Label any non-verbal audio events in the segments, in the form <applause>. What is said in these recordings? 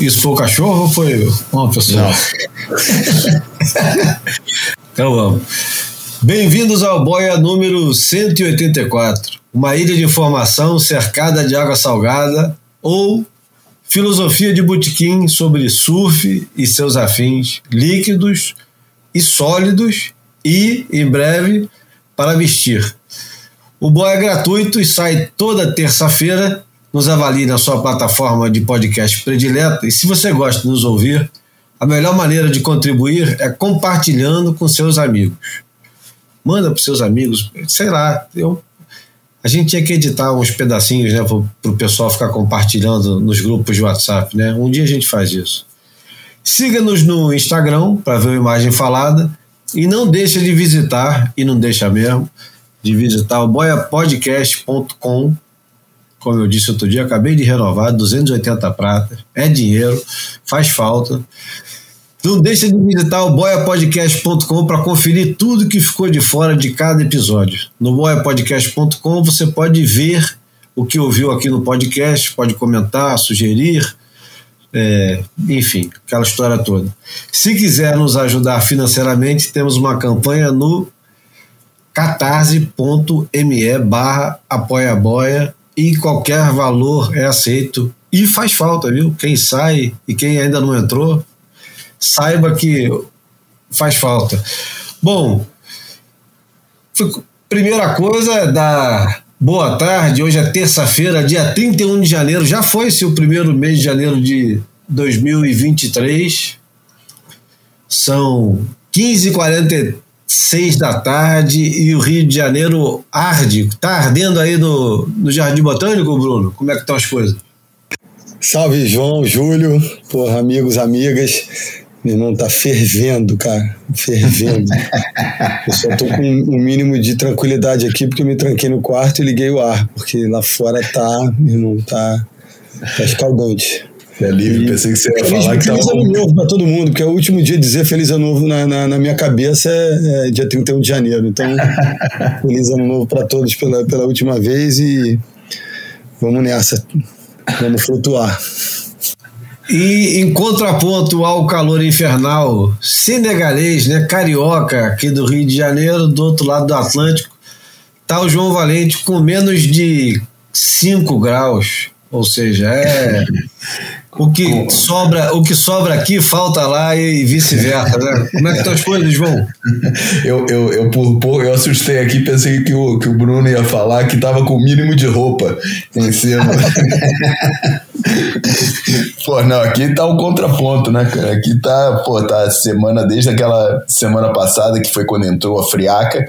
Isso foi o cachorro ou foi uma pessoa? Não. <laughs> então vamos. Bem-vindos ao Boia número 184, uma ilha de informação cercada de água salgada ou filosofia de botequim sobre surf e seus afins, líquidos e sólidos e, em breve, para vestir. O Boia é gratuito e sai toda terça-feira. Nos avalie na sua plataforma de podcast predileta e se você gosta de nos ouvir, a melhor maneira de contribuir é compartilhando com seus amigos. Manda para seus amigos, sei lá, eu a gente tinha que editar uns pedacinhos, né, para o pessoal ficar compartilhando nos grupos de WhatsApp, né? Um dia a gente faz isso. Siga-nos no Instagram para ver a imagem falada e não deixa de visitar, e não deixa mesmo, de visitar o boiapodcast.com. Como eu disse outro dia, acabei de renovar, 280 pratas, é dinheiro, faz falta. Não deixa de visitar o boiapodcast.com para conferir tudo que ficou de fora de cada episódio. No boiapodcast.com você pode ver o que ouviu aqui no podcast, pode comentar, sugerir, é, enfim, aquela história toda. Se quiser nos ajudar financeiramente, temos uma campanha no catarse.me barra apoia e qualquer valor é aceito e faz falta, viu? Quem sai e quem ainda não entrou, saiba que faz falta. Bom, primeira coisa é da boa tarde. Hoje é terça-feira, dia 31 de janeiro. Já foi se o primeiro mês de janeiro de 2023. São 15h46 da tarde e o Rio de Janeiro arde. Está ardendo aí no, no Jardim Botânico, Bruno? Como é que estão as coisas? Salve, João, Júlio, porra, amigos, amigas. Meu irmão tá fervendo, cara. Fervendo. <laughs> eu só tô com um mínimo de tranquilidade aqui porque eu me tranquei no quarto e liguei o ar, porque lá fora tá, meu irmão, tá, tá escaldante. É livre, pensei que você ia feliz, falar que Feliz ano novo pra todo mundo, porque é o último dia de dizer feliz ano novo na, na, na minha cabeça é, é, dia 31 de janeiro. Então, <laughs> feliz ano novo para todos pela, pela última vez e vamos nessa. Vamos flutuar. E em contraponto ao calor infernal senegalês, né, carioca, aqui do Rio de Janeiro, do outro lado do Atlântico, tá o João Valente com menos de 5 graus. Ou seja, é <laughs> o que sobra, o que sobra aqui falta lá e vice-versa, né? Como é que estão as coisas, João? <laughs> Eu, eu, eu por pouco eu assustei aqui, pensei que o, que o Bruno ia falar que tava com o mínimo de roupa em cima. <laughs> pô, não, aqui tá o um contraponto, né, cara? Aqui tá, pô, tá semana desde aquela semana passada que foi quando entrou a friaca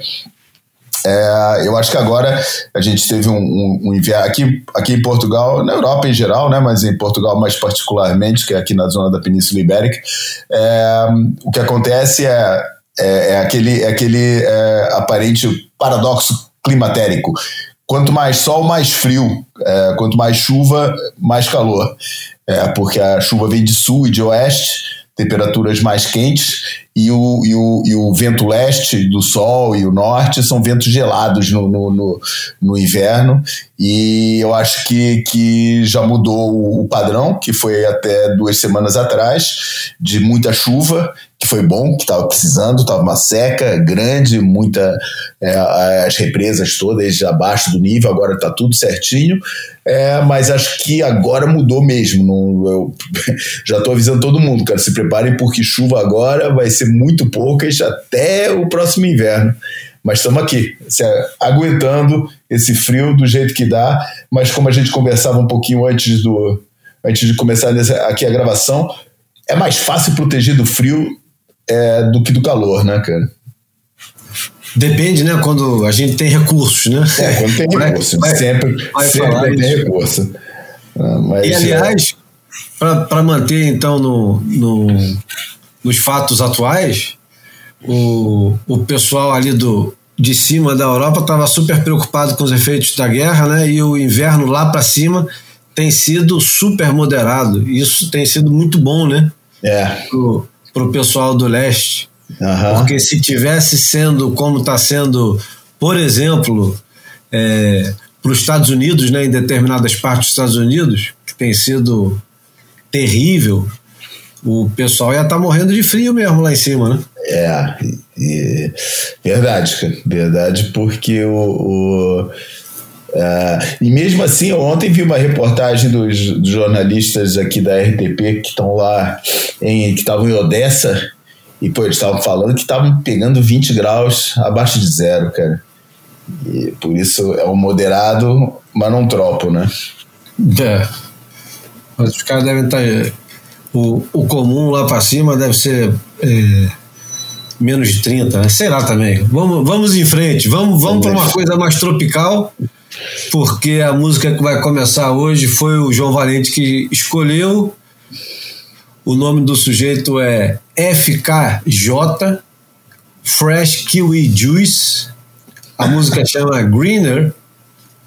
é, eu acho que agora a gente teve um, um, um, inverno aqui, aqui em Portugal, na Europa em geral, né, mas em Portugal mais particularmente, que é aqui na zona da Península Ibérica. É, o que acontece é, é, é aquele, é aquele é, aparente paradoxo climatérico. Quanto mais sol, mais frio. É, quanto mais chuva, mais calor. Porque a chuva vem de sul e de oeste temperaturas mais quentes e o, e o, e o vento leste do sol e o norte são ventos gelados no, no, no, no inverno e eu acho que, que já mudou o padrão, que foi até duas semanas atrás, de muita chuva que foi bom, que estava precisando, estava uma seca grande, muita é, as represas todas abaixo do nível, agora está tudo certinho, é, mas acho que agora mudou mesmo. Não, eu <laughs> já estou avisando todo mundo, cara, se preparem porque chuva agora vai ser muito poucas até o próximo inverno. Mas estamos aqui, se, aguentando esse frio do jeito que dá, mas como a gente conversava um pouquinho antes do antes de começar aqui a gravação, é mais fácil proteger do frio é, do que do calor, né, cara? Depende, né? Quando a gente tem recursos, né? É, quando tem <laughs> recursos. Vai, sempre vai sempre tem recurso. Ah, mas, e, aliás, é... para manter, então, no, no, nos fatos atuais, o, o pessoal ali do, de cima da Europa estava super preocupado com os efeitos da guerra, né? E o inverno lá para cima tem sido super moderado. Isso tem sido muito bom, né? É para o pessoal do leste. Uhum. Porque se tivesse sendo como está sendo, por exemplo, é, para os Estados Unidos, né, em determinadas partes dos Estados Unidos, que tem sido terrível, o pessoal ia estar tá morrendo de frio mesmo lá em cima, né? É, e, verdade, cara, verdade, porque o, o é, e mesmo assim, ontem vi uma reportagem dos, dos jornalistas aqui da RTP que estão lá, em, que estavam em Odessa, e pô, eles estavam falando que estavam pegando 20 graus abaixo de zero, cara. E por isso é um moderado, mas não tropo, né? É. Mas os caras devem estar. O, o comum lá para cima deve ser. É menos de 30, né? sei lá também. Vamos, vamos em frente, vamos, vamos para uma coisa mais tropical porque a música que vai começar hoje foi o João Valente que escolheu. O nome do sujeito é FKJ, Fresh Kiwi Juice. A música chama Greener,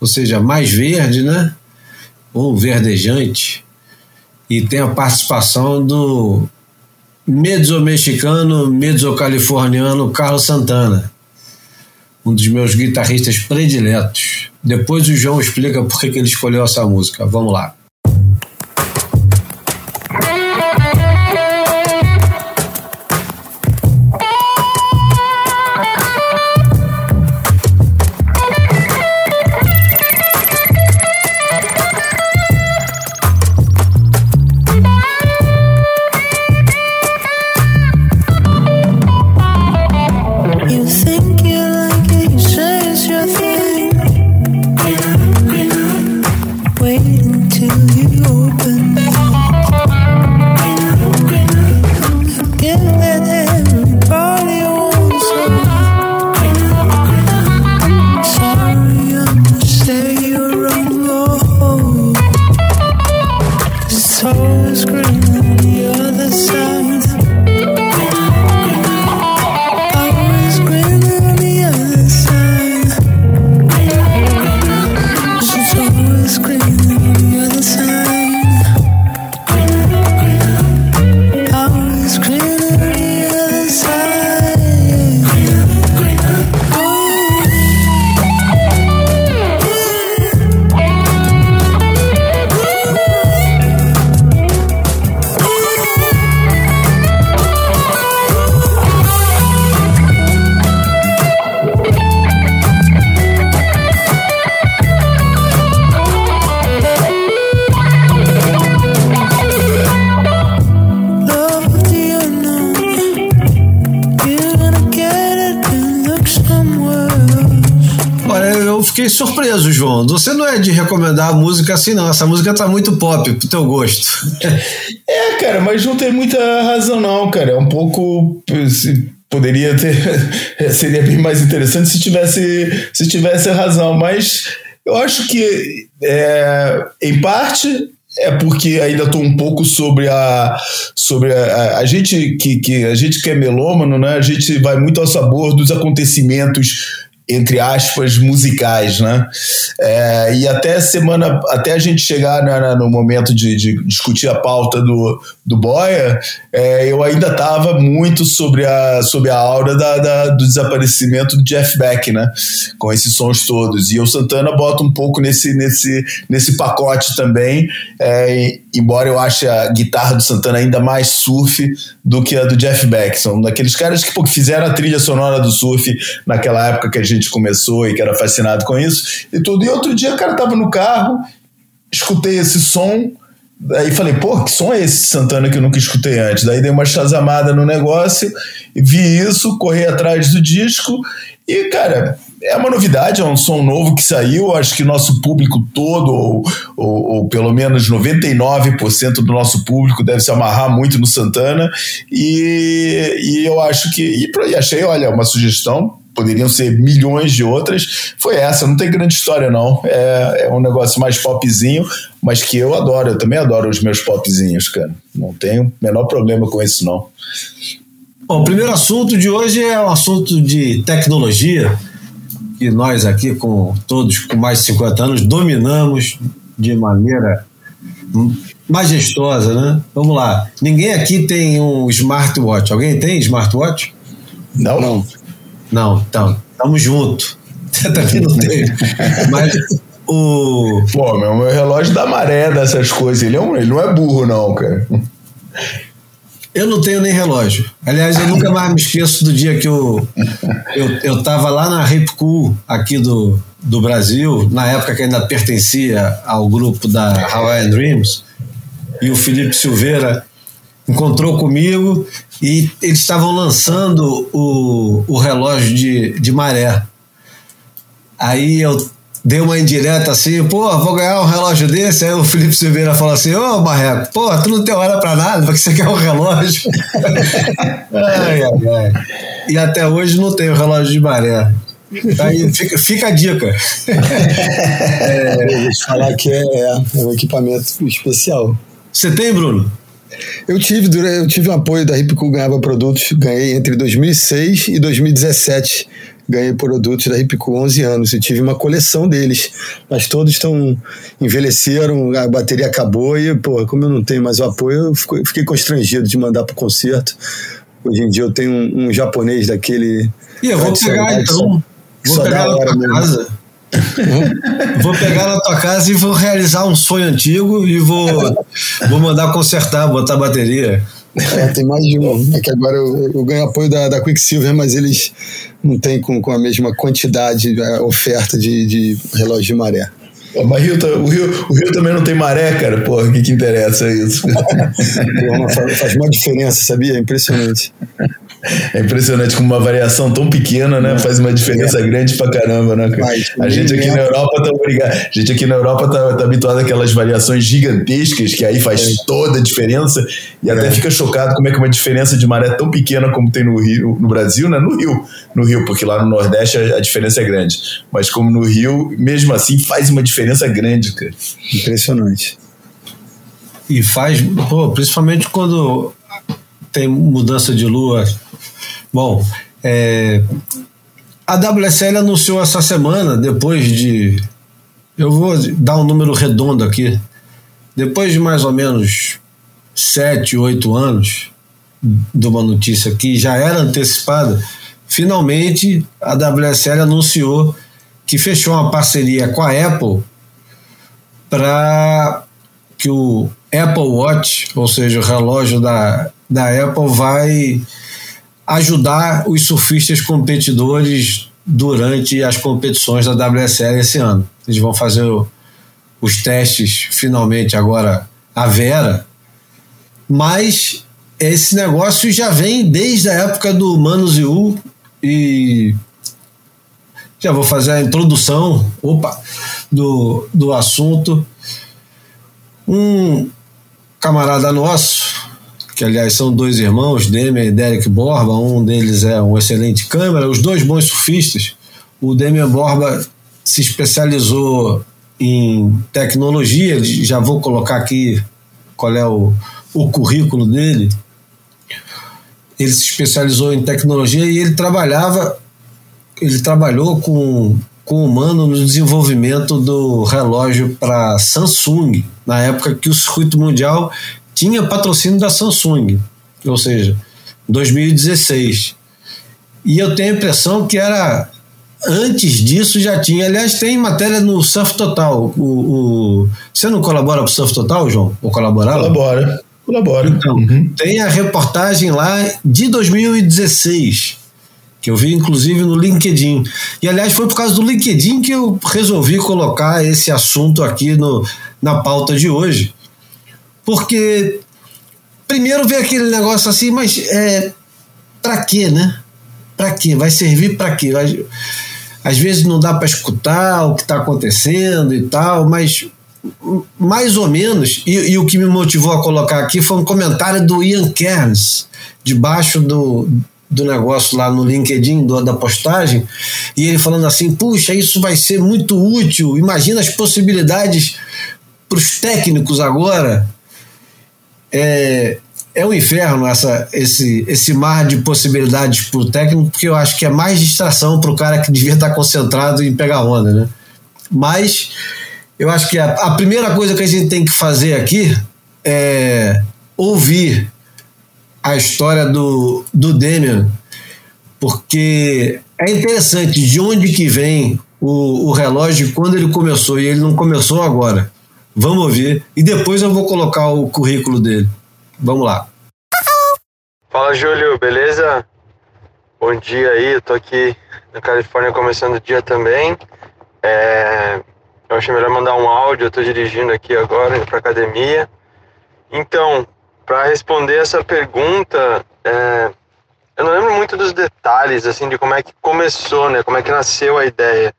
ou seja, mais verde, né? Ou verdejante. E tem a participação do mezzo-mexicano, mezzo-californiano Carlos Santana um dos meus guitarristas prediletos. Depois o João explica por que ele escolheu essa música. Vamos lá. Você não é de recomendar música assim, não. Essa música tá muito pop pro teu gosto. É, cara, mas não tem muita razão, não, cara. É um pouco. Poderia ter. <laughs> Seria bem mais interessante se tivesse, se tivesse razão, mas eu acho que, é, em parte, é porque ainda estou um pouco sobre a sobre a, a, a, gente que, que a gente que é melômano, né? A gente vai muito ao sabor dos acontecimentos entre aspas, musicais, né? É, e até semana, até a gente chegar no momento de, de, discutir a pauta do, do Boia, é, eu ainda estava muito sobre a, sobre a aura da, da, do desaparecimento do Jeff Beck, né? Com esses sons todos. E o Santana bota um pouco nesse, nesse, nesse pacote também, é, embora eu ache a guitarra do Santana ainda mais surf do que a do Jeff Beck. São daqueles caras que pô, fizeram a trilha sonora do surf naquela época que a gente começou e que era fascinado com isso e tudo. E outro dia, o cara tava no carro, escutei esse som, Aí falei, pô, que som é esse Santana que eu nunca escutei antes? Daí dei uma chazamada no negócio, vi isso, corri atrás do disco e, cara, é uma novidade, é um som novo que saiu. Acho que o nosso público todo, ou, ou, ou pelo menos 99% do nosso público, deve se amarrar muito no Santana. E, e eu acho que. E, e achei, olha, uma sugestão poderiam ser milhões de outras, foi essa. Não tem grande história, não. É, é um negócio mais popzinho, mas que eu adoro. Eu também adoro os meus popzinhos, cara. Não tenho o menor problema com isso, não. Bom, o primeiro assunto de hoje é um assunto de tecnologia, que nós aqui, com todos com mais de 50 anos, dominamos de maneira majestosa, né? Vamos lá. Ninguém aqui tem um smartwatch. Alguém tem smartwatch? Não, não. Não, então, estamos juntos. <laughs> Também não tem. Mas o, o... Pô, meu, meu relógio da maré dessas coisas. Ele, é um, ele não é burro, não, cara. Eu não tenho nem relógio. Aliás, eu nunca mais me esqueço do dia que eu, eu, eu lá na Ripcool, aqui do, do Brasil, na época que ainda pertencia ao grupo da Hawaiian Dreams, e o Felipe Silveira encontrou comigo e eles estavam lançando o, o relógio de, de maré. Aí eu dei uma indireta assim, pô, vou ganhar um relógio desse. Aí o Felipe Silveira falou assim: Ô, Marreco, pô, tu não tem hora pra nada, porque você quer um relógio. <laughs> ai, ai, ai. E até hoje não tenho relógio de maré. Aí fica, fica a dica. <laughs> é, vou te falar que é, é um equipamento especial. Você tem, Bruno? Eu tive, eu tive um apoio da Ripcool, ganhava produtos, ganhei entre 2006 e 2017 ganhei produtos da Ripco 11 anos e tive uma coleção deles, mas todos estão envelheceram, a bateria acabou e, pô, como eu não tenho mais o apoio, eu fiquei constrangido de mandar para o concerto. Hoje em dia eu tenho um, um japonês daquele. E eu vou pegar então. Vou pegar na tua casa. vou pegar na tua casa e vou realizar um sonho antigo e vou, vou mandar consertar, botar bateria. É, tem mais de um. É que agora eu, eu ganho apoio da, da Quicksilver, mas eles não têm com, com a mesma quantidade, a é, oferta de, de relógio de maré. Mas Rio, o, Rio, o Rio também não tem maré, cara. Porra, o que, que interessa isso? <laughs> Porra, faz, faz uma diferença, sabia? É impressionante. É impressionante como uma variação tão pequena, né? Faz uma diferença é. grande pra caramba, né? a gente aqui na Europa tá obrigado. A gente aqui na Europa tá, tá habituado àquelas variações gigantescas que aí faz é. toda a diferença e até é. fica chocado como é que uma diferença de maré tão pequena como tem no Rio, no Brasil, né? No Rio, no Rio, porque lá no Nordeste a, a diferença é grande. Mas como no Rio, mesmo assim, faz uma diferença grande, cara. Impressionante. E faz, pô, principalmente quando tem mudança de lua Bom, é, a WSL anunciou essa semana, depois de. Eu vou dar um número redondo aqui. Depois de mais ou menos sete, oito anos de uma notícia que já era antecipada, finalmente a WSL anunciou que fechou uma parceria com a Apple para que o Apple Watch, ou seja, o relógio da, da Apple, vai ajudar os surfistas competidores durante as competições da WSL esse ano. Eles vão fazer o, os testes finalmente agora a Vera, mas esse negócio já vem desde a época do Manuziu e já vou fazer a introdução opa, do, do assunto. Um camarada nosso, que aliás são dois irmãos, Demian e Derek Borba, um deles é um excelente câmera, os dois bons surfistas. O Demian Borba se especializou em tecnologia, já vou colocar aqui qual é o, o currículo dele. Ele se especializou em tecnologia e ele trabalhava, ele trabalhou com, com o humano no desenvolvimento do relógio para Samsung, na época que o circuito mundial tinha patrocínio da Samsung, ou seja, 2016. E eu tenho a impressão que era antes disso já tinha. Aliás, tem matéria no Surf Total. O, o... Você não colabora com o Surf Total, João? Ou colaborava? Colabora. Colabora. Então, uhum. tem a reportagem lá de 2016, que eu vi inclusive no LinkedIn. E aliás, foi por causa do LinkedIn que eu resolvi colocar esse assunto aqui no, na pauta de hoje. Porque primeiro vem aquele negócio assim, mas é para quê, né? Para quê? Vai servir para quê? Vai, às vezes não dá para escutar o que está acontecendo e tal, mas mais ou menos, e, e, o que me motivou a colocar aqui foi um comentário do Ian Cairns, debaixo do, do negócio lá no LinkedIn, do, da postagem, e ele falando assim: puxa, isso vai ser muito útil, imagina as possibilidades para os técnicos agora é, é um inferno essa, esse, esse mar de possibilidades para o técnico, porque eu acho que é mais distração para o cara que devia estar concentrado em pegar onda, né? Mas eu acho que a, a primeira coisa que a gente tem que fazer aqui é ouvir a história do, do Demian, porque é interessante de onde que vem o, o relógio quando ele começou e ele não começou agora. Vamos ouvir e depois eu vou colocar o currículo dele. Vamos lá. Fala, Júlio, beleza? Bom dia aí, eu tô aqui na Califórnia começando o dia também. É, eu achei melhor mandar um áudio, eu tô dirigindo aqui agora, pra academia. Então, para responder essa pergunta, é, eu não lembro muito dos detalhes, assim, de como é que começou, né? Como é que nasceu a ideia.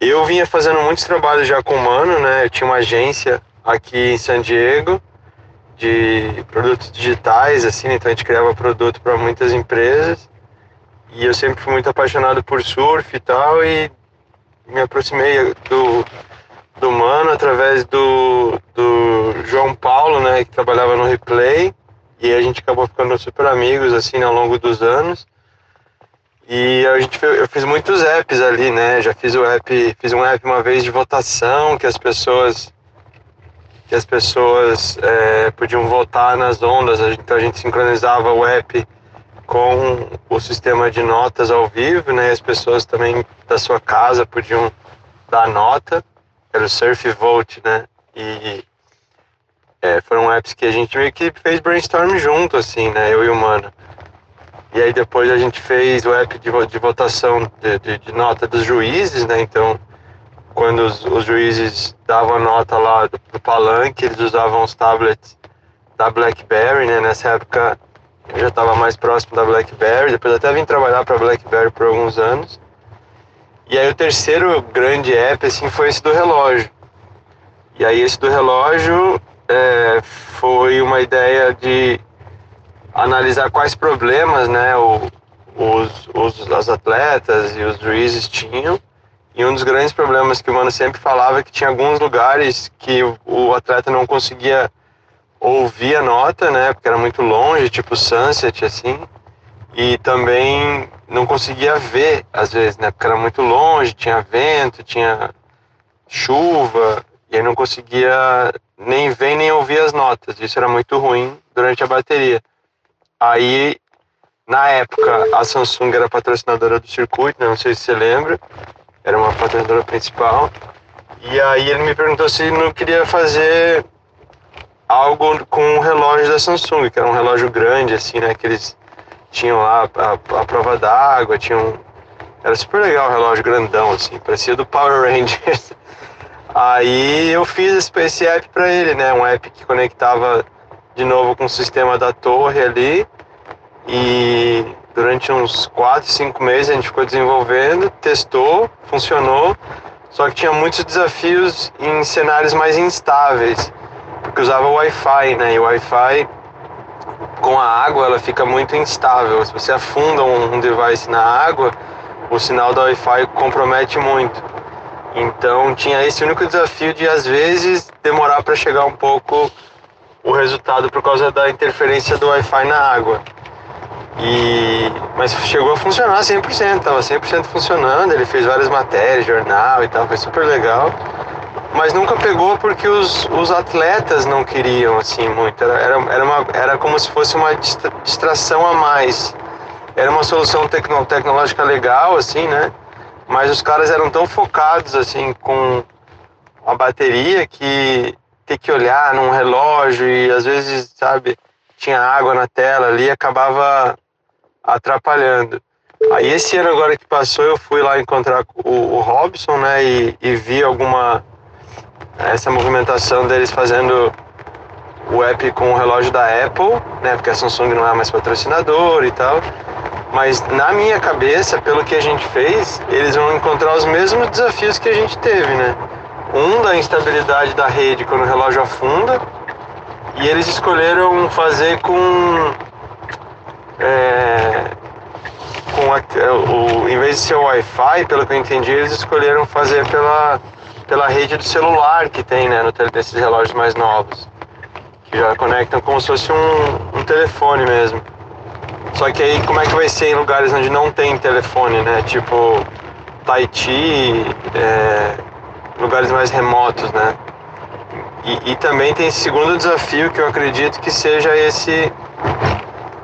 Eu vinha fazendo muitos trabalhos já com o Mano, né? Eu tinha uma agência aqui em San Diego de produtos digitais, assim, então a gente criava produto para muitas empresas. E eu sempre fui muito apaixonado por surf e tal, e me aproximei do, do Mano através do, do João Paulo, né, que trabalhava no Replay, e a gente acabou ficando super amigos, assim, ao longo dos anos. E a gente, eu fiz muitos apps ali, né? Já fiz o app, fiz um app uma vez de votação que as pessoas que as pessoas é, podiam votar nas ondas. Então a gente sincronizava o app com o sistema de notas ao vivo, né? As pessoas também da sua casa podiam dar nota. Era o Surf Vote, né? E é, foram apps que a gente meio que fez brainstorm junto, assim, né? Eu e o Mano. E aí depois a gente fez o app de, de votação de, de, de, nota dos juízes, né? Então, quando os, os juízes davam nota lá do, do, palanque, eles usavam os tablets da BlackBerry, né? Nessa época eu já estava mais próximo da BlackBerry, depois até vim trabalhar para a BlackBerry por alguns anos. E aí o terceiro grande app, assim, foi esse do relógio. E aí esse do relógio é, foi uma ideia de analisar quais problemas né, o, os, os, as atletas e os juízes tinham. E um dos grandes problemas que o Mano sempre falava é que tinha alguns lugares que o, o atleta não conseguia ouvir a nota, né, porque era muito longe, tipo Sunset, assim, e também não conseguia ver, às vezes, né, porque era muito longe, tinha vento, tinha chuva, e aí não conseguia nem ver nem ouvir as notas. Isso era muito ruim durante a bateria. Aí, na época, a Samsung era patrocinadora do circuito, né? não sei se você lembra, era uma patrocinadora principal. E aí ele me perguntou se não queria fazer algo com o relógio da Samsung, que era um relógio grande, assim, né? Que eles tinham lá a, a prova d'água, tinham... Era super legal o relógio grandão, assim, parecia do Power Rangers. <laughs> Aí eu fiz esse app para ele, né? Um app que conectava de novo com o sistema da torre ali. E durante uns 4, 5 meses a gente ficou desenvolvendo, testou, funcionou. Só que tinha muitos desafios em cenários mais instáveis, porque usava Wi-Fi, né? E o Wi-Fi com a água ela fica muito instável. Se você afunda um device na água, o sinal da Wi-Fi compromete muito. Então tinha esse único desafio de às vezes demorar para chegar um pouco o resultado por causa da interferência do Wi-Fi na água. E, mas chegou a funcionar 100%, estava 100% funcionando. Ele fez várias matérias, jornal e tal, foi super legal. Mas nunca pegou porque os, os atletas não queriam assim muito. Era, era, era, uma, era como se fosse uma distração a mais. Era uma solução tecno, tecnológica legal, assim, né? Mas os caras eram tão focados assim com a bateria que ter que olhar num relógio e às vezes, sabe, tinha água na tela ali, acabava atrapalhando. Aí esse ano agora que passou, eu fui lá encontrar o, o Robson, né, e, e vi alguma essa movimentação deles fazendo o app com o relógio da Apple, né, porque a Samsung não é mais patrocinador e tal. Mas na minha cabeça, pelo que a gente fez, eles vão encontrar os mesmos desafios que a gente teve, né? Um da instabilidade da rede quando o relógio afunda. E eles escolheram fazer com. É, com a, o, em vez de ser Wi-Fi, pelo que eu entendi, eles escolheram fazer pela, pela rede do celular que tem né, no, desses relógios mais novos. Que já conectam como se fosse um, um telefone mesmo. Só que aí como é que vai ser em lugares onde não tem telefone, né? Tipo Tahiti, é, lugares mais remotos, né? E, e, também tem esse segundo desafio que eu acredito que seja esse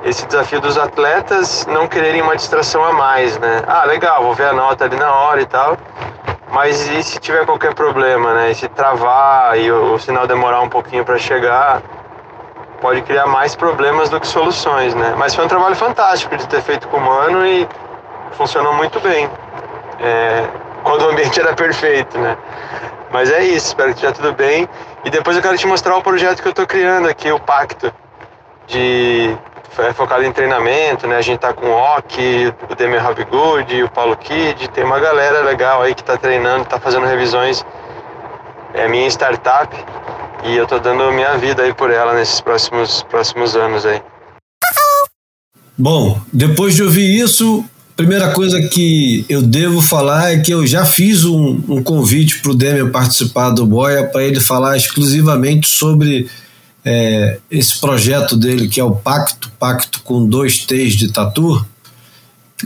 esse desafio dos atletas não quererem uma distração a mais, né? Ah, legal, vou ver a nota ali na hora e tal. mas e se tiver qualquer problema, né? E se travar e o, o sinal demorar um pouquinho para chegar, pode criar mais problemas do que soluções, né? Mas foi um trabalho fantástico de ter feito com o Mano e funcionou muito bem. É, quando o ambiente era perfeito, né? Mas é isso, espero que esteja tudo bem. E depois eu quero te mostrar o projeto que eu estou criando aqui, o Pacto, de é focado em treinamento, né? A gente tá com o Ok, o Demer Hobgood, o Paulo Kid, tem uma galera legal aí que tá treinando, tá fazendo revisões. É minha startup e eu tô dando minha vida aí por ela nesses próximos, próximos anos aí. Bom, depois de ouvir isso, primeira coisa que eu devo falar é que eu já fiz um, um convite para o Demer participar do Boia para ele falar exclusivamente sobre é, esse projeto dele, que é o Pacto, Pacto com dois T's de Tatu,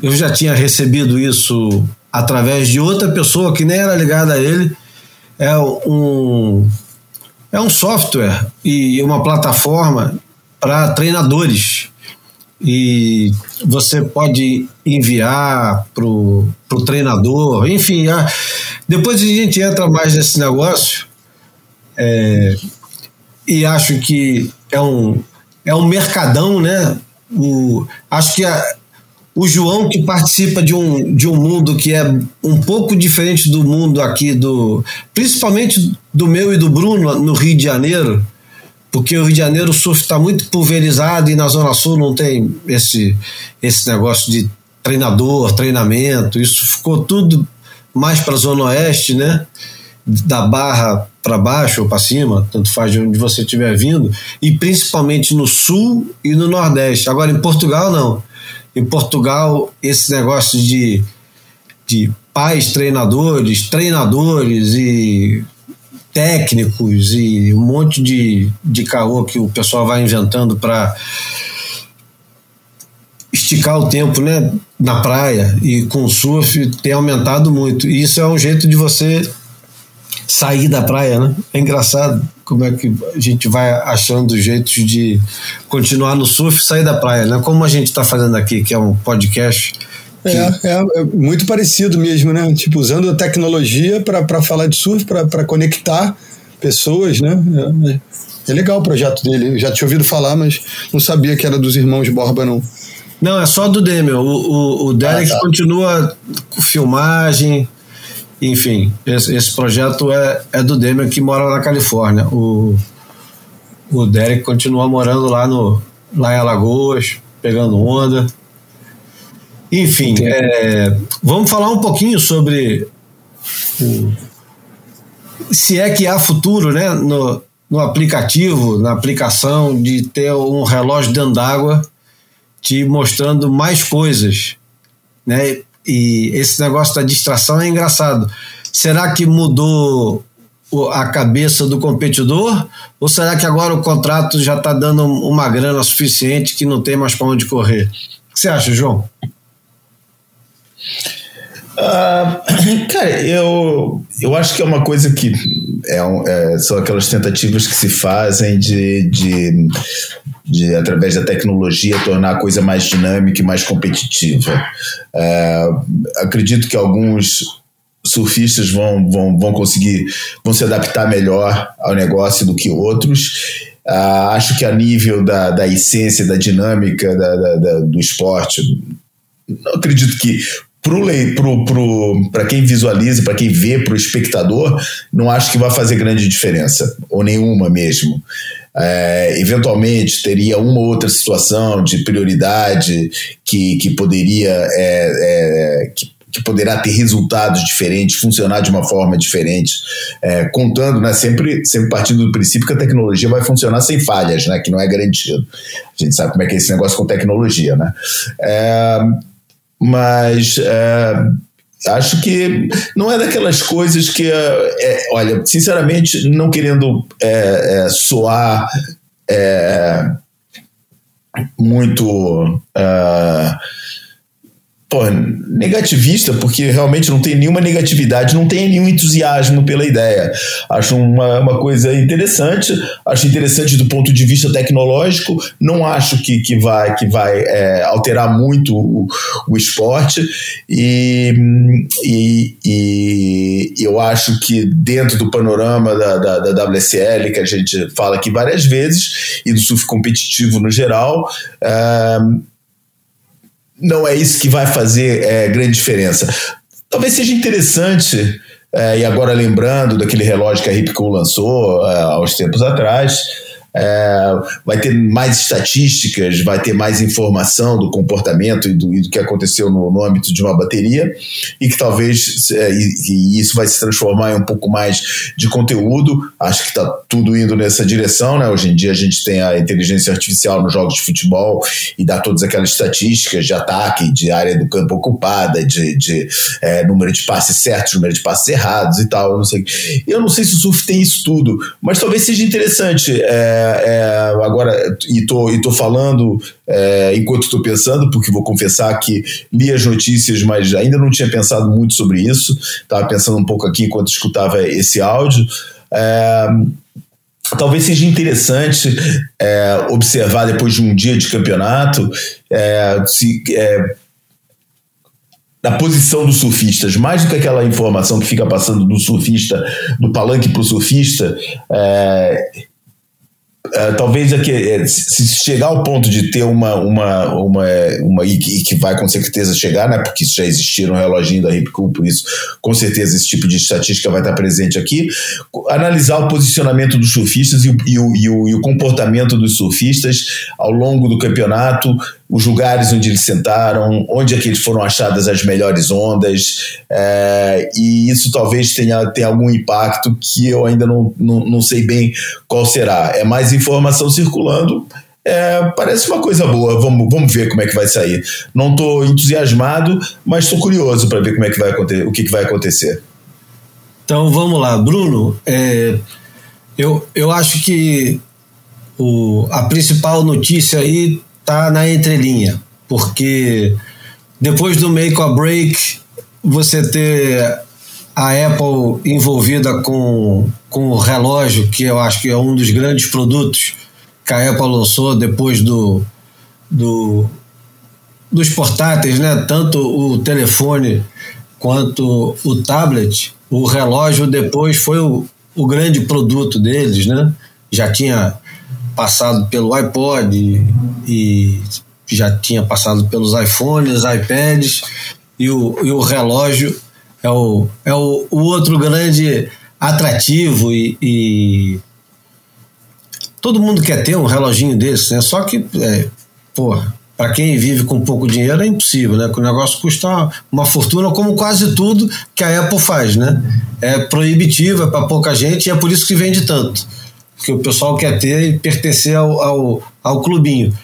eu já tinha recebido isso através de outra pessoa que nem era ligada a ele. É um, é um software e uma plataforma para treinadores. E você pode enviar para o treinador, enfim. A, depois a gente entra mais nesse negócio. É, e acho que é um, é um mercadão, né? O, acho que a, o João que participa de um, de um mundo que é um pouco diferente do mundo aqui do principalmente do meu e do Bruno no Rio de Janeiro porque o Rio de Janeiro o surf está muito pulverizado e na Zona Sul não tem esse, esse negócio de treinador, treinamento, isso ficou tudo mais para a Zona Oeste, né? Da Barra para baixo ou para cima, tanto faz de onde você estiver vindo, e principalmente no sul e no nordeste. Agora, em Portugal, não. Em Portugal, esse negócio de, de pais treinadores, treinadores e técnicos e um monte de, de caô que o pessoal vai inventando para esticar o tempo né, na praia e com o surf tem aumentado muito. E isso é um jeito de você sair da praia, né? É engraçado como é que a gente vai achando jeitos de continuar no surf e sair da praia, né? Como a gente está fazendo aqui, que é um podcast. É, é, é, muito parecido mesmo, né? Tipo, usando a tecnologia para falar de surf, para conectar pessoas, né? É, é, legal o projeto dele. Eu já tinha ouvido falar, mas não sabia que era dos irmãos Borba, não. Não, é só do Demian. O, o, o Derek ah, tá. continua com filmagem, enfim, esse, esse projeto é, é do Demian que mora na Califórnia. O, o Derek continua morando lá, no, lá em Alagoas, pegando onda. Enfim, é, vamos falar um pouquinho sobre o, se é que há futuro né, no, no aplicativo, na aplicação, de ter um relógio dentro d'água te mostrando mais coisas. Né? E esse negócio da distração é engraçado. Será que mudou a cabeça do competidor? Ou será que agora o contrato já está dando uma grana suficiente que não tem mais para onde correr? O que você acha, João? Uh, <clears throat> cara, eu, eu acho que é uma coisa que é, é, são aquelas tentativas que se fazem de, de de, através da tecnologia, tornar a coisa mais dinâmica e mais competitiva. É, acredito que alguns surfistas vão, vão, vão conseguir, vão se adaptar melhor ao negócio do que outros. Uh, acho que a nível da, da essência, da dinâmica da, da, da do esporte, não acredito que para quem visualiza, para quem vê, para o espectador, não acho que vai fazer grande diferença, ou nenhuma mesmo. É, eventualmente teria uma ou outra situação de prioridade que, que poderia é, é, que, que, poderá ter resultados diferentes, funcionar de uma forma diferente, é, contando, né, sempre, sempre partindo do princípio que a tecnologia vai funcionar sem falhas, né, que não é garantido. A gente sabe como é que é esse negócio com tecnologia, né? Mas é, acho que não é daquelas coisas que, é, olha, sinceramente, não querendo é, soar muito. Pô, negativista, porque realmente não tem nenhuma negatividade, não tem nenhum entusiasmo pela ideia. Acho uma, uma coisa interessante, acho interessante do ponto de vista tecnológico, não acho que, que vai, que vai é, alterar muito o, o esporte, e, e, e, eu acho que dentro do panorama da, da, da WSL, que a gente fala aqui várias vezes, e do surf competitivo no geral, é, não é isso que vai fazer é, grande diferença. Talvez seja interessante, é, e agora lembrando daquele relógio que a Ripco lançou é, há uns tempos atrás, é, vai ter mais estatísticas, vai ter mais informação do comportamento e do, e do que aconteceu no, no, âmbito de uma bateria, e que talvez é, e, e isso vai se transformar em um pouco mais de conteúdo. Acho que está tudo indo nessa direção. Né? Hoje em dia a gente tem a inteligência artificial nos jogos de futebol e dá todas aquelas estatísticas de ataque, de área do campo ocupada, de, de é, número de passes certos, número de passes errados e tal. Eu não sei, eu não sei se o surf tem isso tudo, mas talvez seja interessante. É, é, agora, e tô, e tô falando é, enquanto estou pensando, porque vou confessar que li as notícias, mas ainda não tinha pensado muito sobre isso. Estava pensando um pouco aqui enquanto escutava esse áudio. É, talvez seja interessante é, observar depois de um dia de campeonato é, se é, da posição dos surfistas, mais do que aquela informação que fica passando do surfista, do palanque para o surfista, é, Uh, talvez aqui, é, se chegar ao ponto de ter uma, uma, uma, uma e que vai com certeza chegar, né, porque já existiram um reloginho da Ripcool, por isso com certeza esse tipo de estatística vai estar presente aqui, analisar o posicionamento dos surfistas e o, e o, e o, e o comportamento dos surfistas ao longo do campeonato, os lugares onde eles sentaram, onde é que eles foram achadas as melhores ondas, é, e isso talvez tenha, tenha algum impacto que eu ainda não, não, não sei bem qual será. É mais informação circulando, é, parece uma coisa boa, vamos, vamos ver como é que vai sair. Não estou entusiasmado, mas estou curioso para ver como é que vai acontecer, o que, que vai acontecer. Então vamos lá, Bruno. É, eu, eu acho que o, a principal notícia aí tá na entrelinha, porque depois do make or break, você ter a Apple envolvida com, com o relógio, que eu acho que é um dos grandes produtos que a Apple lançou depois do, do dos portáteis, né? Tanto o telefone quanto o tablet, o relógio depois foi o, o grande produto deles, né? Já tinha passado pelo iPod e, já tinha passado pelos iPhones, iPads e o, e o relógio é o, é o, o outro grande atrativo e, e, todo mundo quer ter um reloginho desse, né? Só que, é, porra, para quem vive com pouco dinheiro é impossível, né? Que o negócio custa uma fortuna, como quase tudo que a Apple faz, né? É proibitivo, é para pouca gente e é por isso que vende tanto que o pessoal quer ter e pertencer ao, ao, ao clubinho.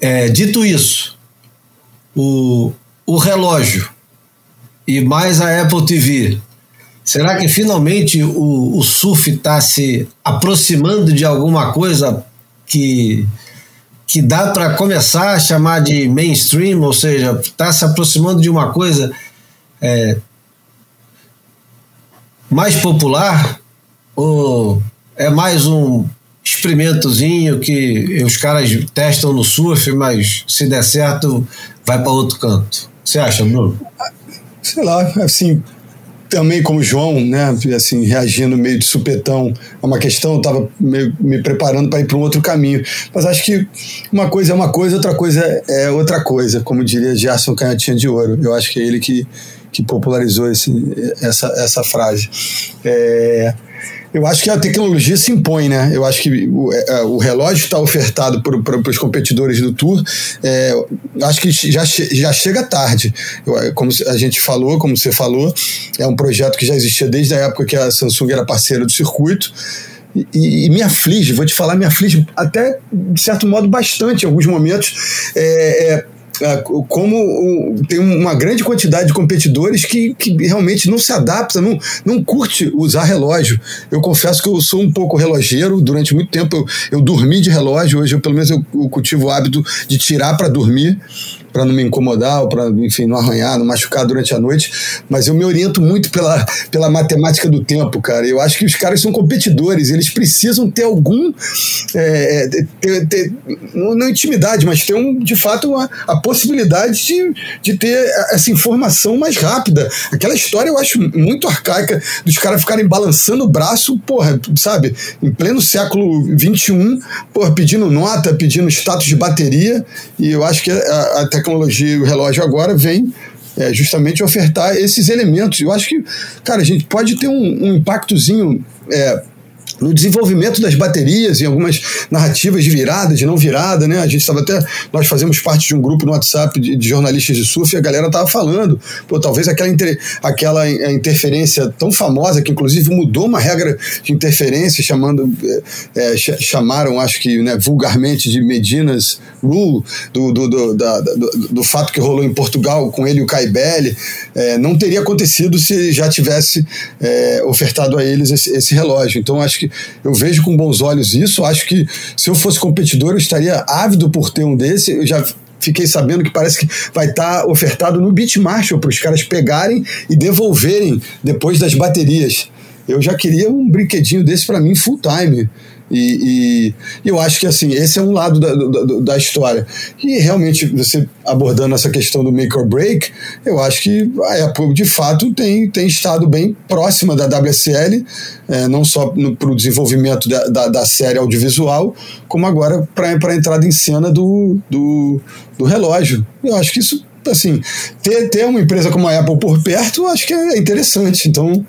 É, dito isso, o, o relógio e mais a Apple TV, será que finalmente o, o surf está se aproximando de alguma coisa que, que dá para começar a chamar de mainstream, ou seja, está se aproximando de uma coisa é, mais popular? Ou é mais um experimentozinho que os caras testam no surf, mas se der certo, vai para outro canto. Você acha, Bruno? Sei lá, assim, também como João, né, assim, reagindo meio de supetão a uma questão, estava me preparando para ir para um outro caminho. Mas acho que uma coisa é uma coisa, outra coisa é outra coisa, como diria Gerson Canhotinha de Ouro. Eu acho que é ele que, que popularizou esse, essa, essa frase. É, eu acho que a tecnologia se impõe, né? Eu acho que o, é, é o relógio está ofertado para os competidores do Tour. É, acho que já, já chega tarde. Eu, é, como a gente falou, como você falou, é um projeto que já existia desde a época que a Samsung era parceira do circuito. E, e, me aflige, vou te falar, me aflige até, de certo modo, bastante em alguns momentos. É, é, como tem uma grande quantidade de competidores que, que realmente não se adapta, não, não curte usar relógio. Eu confesso que eu sou um pouco relogeiro, durante muito tempo eu, eu dormi de relógio, hoje eu, pelo menos eu, eu cultivo o hábito de tirar para dormir para não me incomodar, ou para, enfim, não arranhar, não machucar durante a noite, mas eu me oriento muito pela, pela matemática do tempo, cara. Eu acho que os caras são competidores, eles precisam ter algum. É, é ter, ter, não intimidade, mas ter, um, de fato, uma, a possibilidade de, de ter essa informação mais rápida. Aquela história eu acho muito arcaica dos caras ficarem balançando o braço, porra, sabe, em pleno século XXI, porra, pedindo nota, pedindo status de bateria, e eu acho que a, a e o relógio agora vem é, justamente ofertar esses elementos. Eu acho que, cara, a gente pode ter um, um impactozinho é, no desenvolvimento das baterias, em algumas narrativas de virada, de não virada, né? A gente estava até. Nós fazemos parte de um grupo no WhatsApp de, de jornalistas de surf e a galera estava falando, pô, talvez aquela, inter, aquela é, interferência tão famosa, que inclusive mudou uma regra de interferência, chamando. É chamaram, acho que né, vulgarmente, de Medinas Rule, do, do, do, da, do, do, fato que rolou em Portugal com ele e o Caibelli, é, não teria acontecido se já tivesse é, ofertado a eles esse, esse relógio. Então, acho que que eu vejo com bons olhos isso. Acho que se eu fosse competidor, eu estaria ávido por ter um desse. Eu já fiquei sabendo que parece que vai estar tá ofertado no Beat Marshall para os caras pegarem e devolverem depois das baterias. Eu já queria um brinquedinho desse para mim full time. E, e, eu acho que assim, esse é um lado da, da, da, história. E realmente, você abordando essa questão do make or break, eu acho que a Apple de fato tem, tem estado bem próxima da WSL, é, não só para o desenvolvimento da, da, da, série audiovisual, como agora para a entrada em cena do, do, do relógio. Eu acho que isso, assim, ter, ter uma empresa como a Apple por perto, eu acho que é interessante. Então.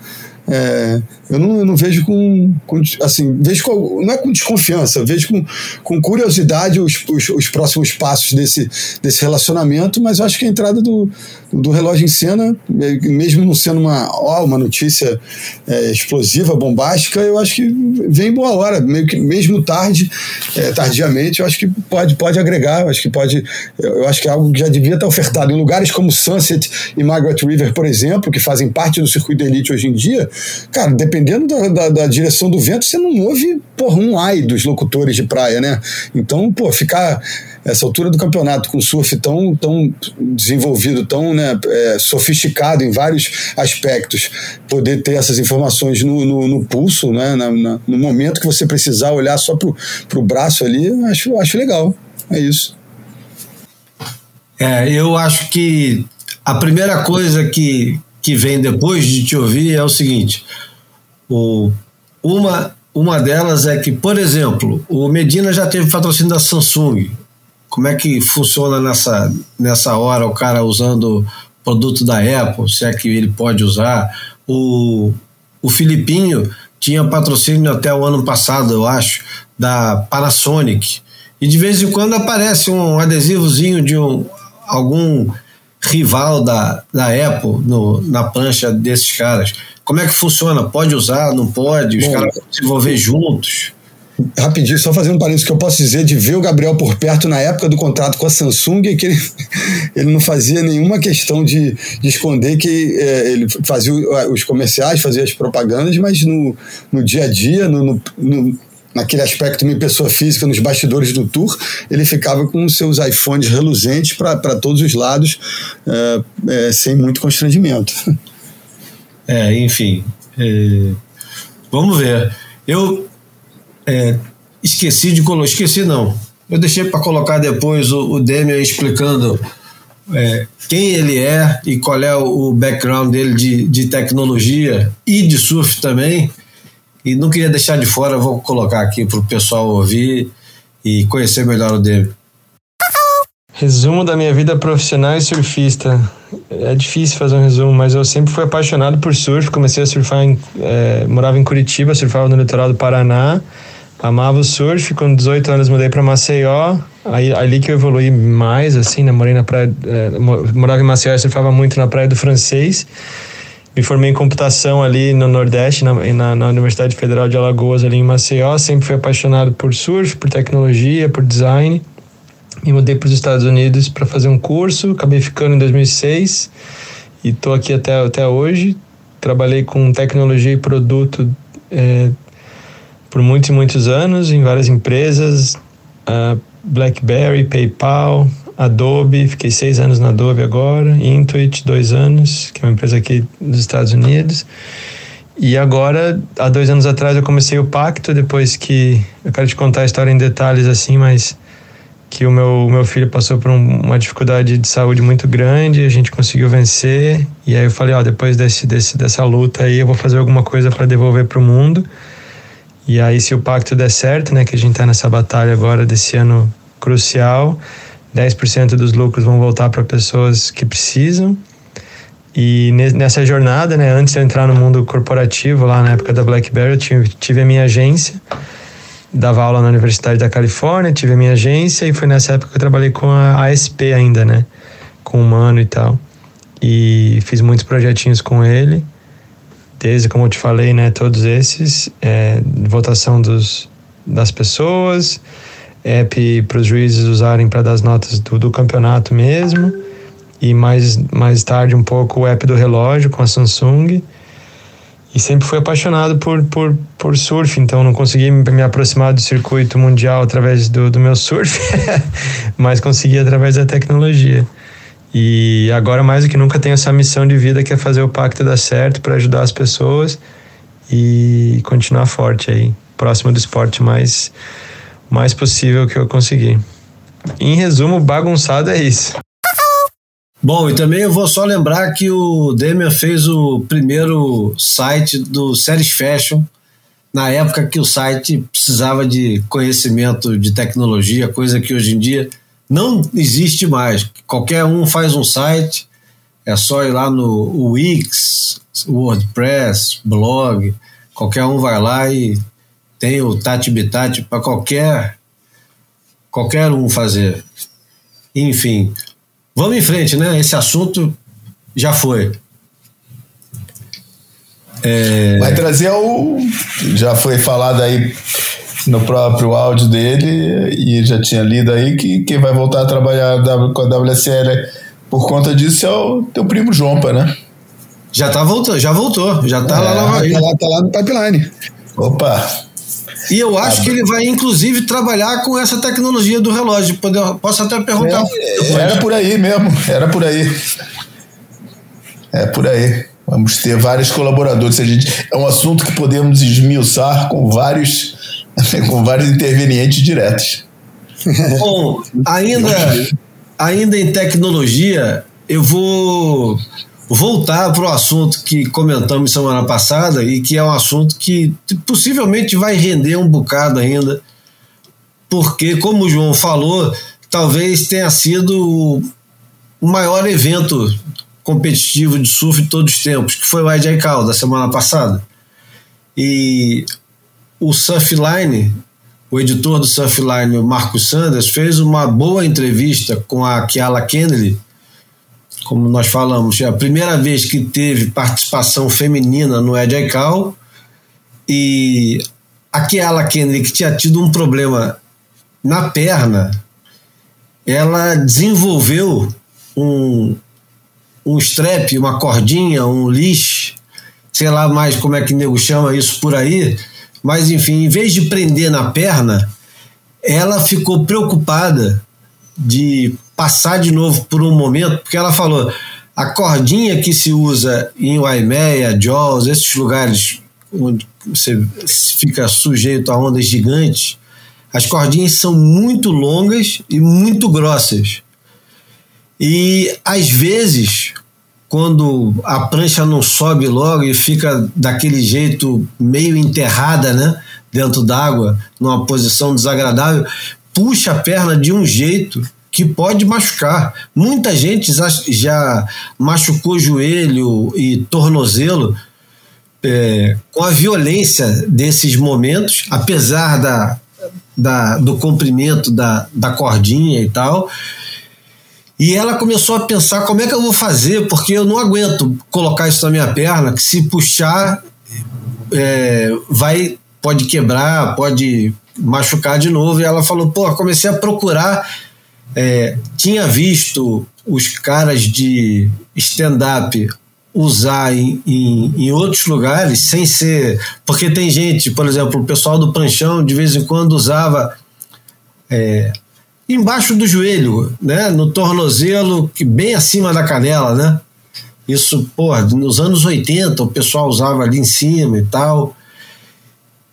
É, eu não, eu não vejo com, com, assim, vejo com, não é com desconfiança, vejo com, com curiosidade os, os, os, próximos passos desse, desse relacionamento, mas eu acho que a entrada do, do relógio em cena, mesmo não sendo uma, ó, uma notícia é, explosiva, bombástica, eu acho que vem boa hora, meio que, mesmo tarde, é, tardiamente, eu acho que pode, pode agregar, eu acho que pode, eu acho que é algo que já devia estar ofertado em lugares como Sunset e Margaret River, por exemplo, que fazem parte do circuito elite hoje em dia, cara, depende dependendo da, da, da, direção do vento, você não ouve, porra, um ai dos locutores de praia, né? Então, pô, ficar essa altura do campeonato com surf tão, tão desenvolvido, tão né, é, sofisticado em vários aspectos, poder ter essas informações no, no, no pulso, né, na, na, no momento que você precisar olhar só pro, pro braço ali, acho, acho legal. É isso. É, eu acho que a primeira coisa que, que vem depois de te ouvir é o seguinte: o, uma, uma delas é que, por exemplo, o Medina já teve patrocínio da Samsung. Como é que funciona nessa, nessa hora o cara usando produto da Apple, se é que ele pode usar? O, o Filipinho tinha patrocínio até o ano passado, eu acho, da Panasonic. E de vez em quando aparece um adesivozinho de um, algum rival da, da Apple no, na prancha desses caras. Como é que funciona? Pode usar, não pode? Os Bom, caras vão desenvolver juntos? Rapidinho, só fazendo um parênteses que eu posso dizer de ver o Gabriel por perto na época do contrato com a Samsung, é que ele, <laughs> ele não fazia nenhuma questão de, de esconder que é, ele fazia os comerciais, fazia as propagandas, mas no, no dia a dia, no, no, naquele aspecto meio pessoa física, nos bastidores do tour, ele ficava com seus iPhones reluzentes para todos os lados, é, é, sem muito constrangimento. <laughs> É, enfim. É, vamos ver. Eu é, esqueci de colocar. Esqueci não. Eu deixei para colocar depois o, o Demian explicando é, quem ele é e qual é o background dele de, de tecnologia e de surf também. E não queria deixar de fora, vou colocar aqui para o pessoal ouvir e conhecer melhor o Demian. Resumo da minha vida profissional e surfista. É difícil fazer um resumo, mas eu sempre fui apaixonado por surf. Comecei a surfar, em, é, morava em Curitiba, surfava no litoral do Paraná. Amava o surf. Com 18 anos mudei para Maceió. Aí ali que eu evolui mais, assim, né? Morei na praia, é, morava em Maceió e surfava muito na praia do Francês. Me formei em computação ali no Nordeste, na, na, na Universidade Federal de Alagoas, ali em Maceió. Sempre fui apaixonado por surf, por tecnologia, por design me mudei para os Estados Unidos para fazer um curso, acabei ficando em 2006 e estou aqui até, até hoje. Trabalhei com tecnologia e produto é, por muitos e muitos anos em várias empresas, uh, BlackBerry, PayPal, Adobe, fiquei seis anos na Adobe agora, Intuit, dois anos, que é uma empresa aqui dos Estados Unidos. E agora, há dois anos atrás, eu comecei o pacto, depois que. Eu quero te contar a história em detalhes assim, mas que o meu, meu filho passou por um, uma dificuldade de saúde muito grande, a gente conseguiu vencer. E aí eu falei: Ó, depois desse, desse, dessa luta aí, eu vou fazer alguma coisa para devolver para o mundo. E aí, se o pacto der certo, né, que a gente está nessa batalha agora desse ano crucial, 10% dos lucros vão voltar para pessoas que precisam. E nessa jornada, né, antes de eu entrar no mundo corporativo, lá na época da BlackBerry, eu tive, tive a minha agência, dava aula na Universidade da Califórnia, tive a minha agência e foi nessa época que eu trabalhei com a ASP ainda, né, com o Mano e tal. E fiz muitos projetinhos com ele, desde, como eu te falei, né, todos esses, é, votação dos, das pessoas, app para os juízes usarem para dar as notas do, do, campeonato mesmo. E mais, mais tarde um pouco o app do relógio com a Samsung. E sempre fui apaixonado por, por, por surf, então não consegui me aproximar do circuito mundial através do, do meu surf, <laughs> mas consegui através da tecnologia. E agora mais do que nunca tenho essa missão de vida que é fazer o pacto dar certo para ajudar as pessoas e continuar forte aí, próximo do esporte mais mais possível que eu conseguir. Em resumo, bagunçado é isso. Bom, e também eu vou só lembrar que o Demian fez o primeiro site do Series Fashion, na época que o site precisava de conhecimento de tecnologia, coisa que hoje em dia não existe mais. Qualquer um faz um site, é só ir lá no Wix, WordPress, blog, qualquer um vai lá e tem o Tati Bitati para qualquer qualquer um fazer. Enfim, vamos em frente, né? Esse assunto já foi. É... Vai trazer o. Já foi falado aí no próprio áudio dele e já tinha lido aí que quem vai voltar a trabalhar com a WSL por conta disso é o teu primo Jompa, né? Já tá voltando, já voltou, já tá é, lá na tá lá, tá lá no pipeline. Opa, e eu acho que ele vai, inclusive, trabalhar com essa tecnologia do relógio. Posso até perguntar. É, era por aí mesmo, era por aí. É por aí. Vamos ter vários colaboradores. A gente, é um assunto que podemos esmiuçar com vários, <laughs> com vários intervenientes diretos. Bom, ainda, ainda em tecnologia, eu vou voltar para o assunto que comentamos semana passada e que é um assunto que possivelmente vai render um bocado ainda, porque, como o João falou, talvez tenha sido o maior evento competitivo de surf de todos os tempos, que foi o IJCal da semana passada. E o Surfline, o editor do Surfline, o Marco Sanders, fez uma boa entrevista com a Kiala Kennedy, como nós falamos, é a primeira vez que teve participação feminina no Ed Call e aquela Kennedy que tinha tido um problema na perna, ela desenvolveu um, um strap, uma cordinha, um leash, sei lá mais como é que nego chama isso por aí, mas enfim, em vez de prender na perna, ela ficou preocupada de passar de novo por um momento, porque ela falou a cordinha que se usa em Waimea, Jaws, esses lugares onde você fica sujeito a ondas gigantes, as cordinhas são muito longas e muito grossas. E às vezes, quando a prancha não sobe logo e fica daquele jeito meio enterrada, né, dentro d'água, numa posição desagradável, puxa a perna de um jeito que pode machucar. Muita gente já machucou joelho e tornozelo é, com a violência desses momentos, apesar da, da, do comprimento da, da cordinha e tal. E ela começou a pensar como é que eu vou fazer, porque eu não aguento colocar isso na minha perna, que se puxar é, vai pode quebrar, pode machucar de novo. E ela falou, pô, comecei a procurar é, tinha visto os caras de stand-up usar em, em, em, outros lugares sem ser. Porque tem gente, por exemplo, o pessoal do Pranchão de vez em quando usava é, embaixo do joelho, né? No tornozelo, que bem acima da canela, né? Isso, porra, nos anos 80 o pessoal usava ali em cima e tal.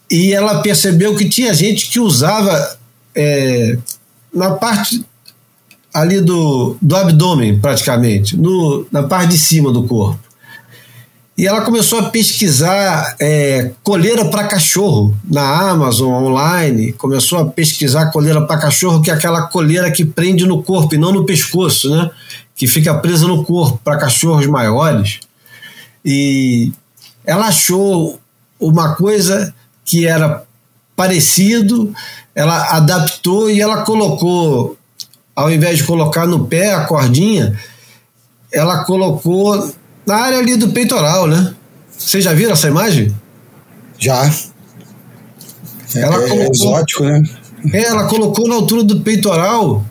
E ela percebeu que tinha gente que usava é, na parte ali do, do abdômen, praticamente, no, na parte de cima do corpo. E ela começou a pesquisar é, coleira para cachorro na Amazon online. Começou a pesquisar coleira para cachorro, que é aquela coleira que prende no corpo e não no pescoço, né? Que fica presa no corpo para cachorros maiores. E ela achou uma coisa que era parecido, ela adaptou e ela colocou, ao invés de colocar no pé a cordinha, ela colocou na área ali do peitoral, né? Vocês já viram essa imagem? Já. Ela é, colocou, exótico, né? É, ela colocou na altura do peitoral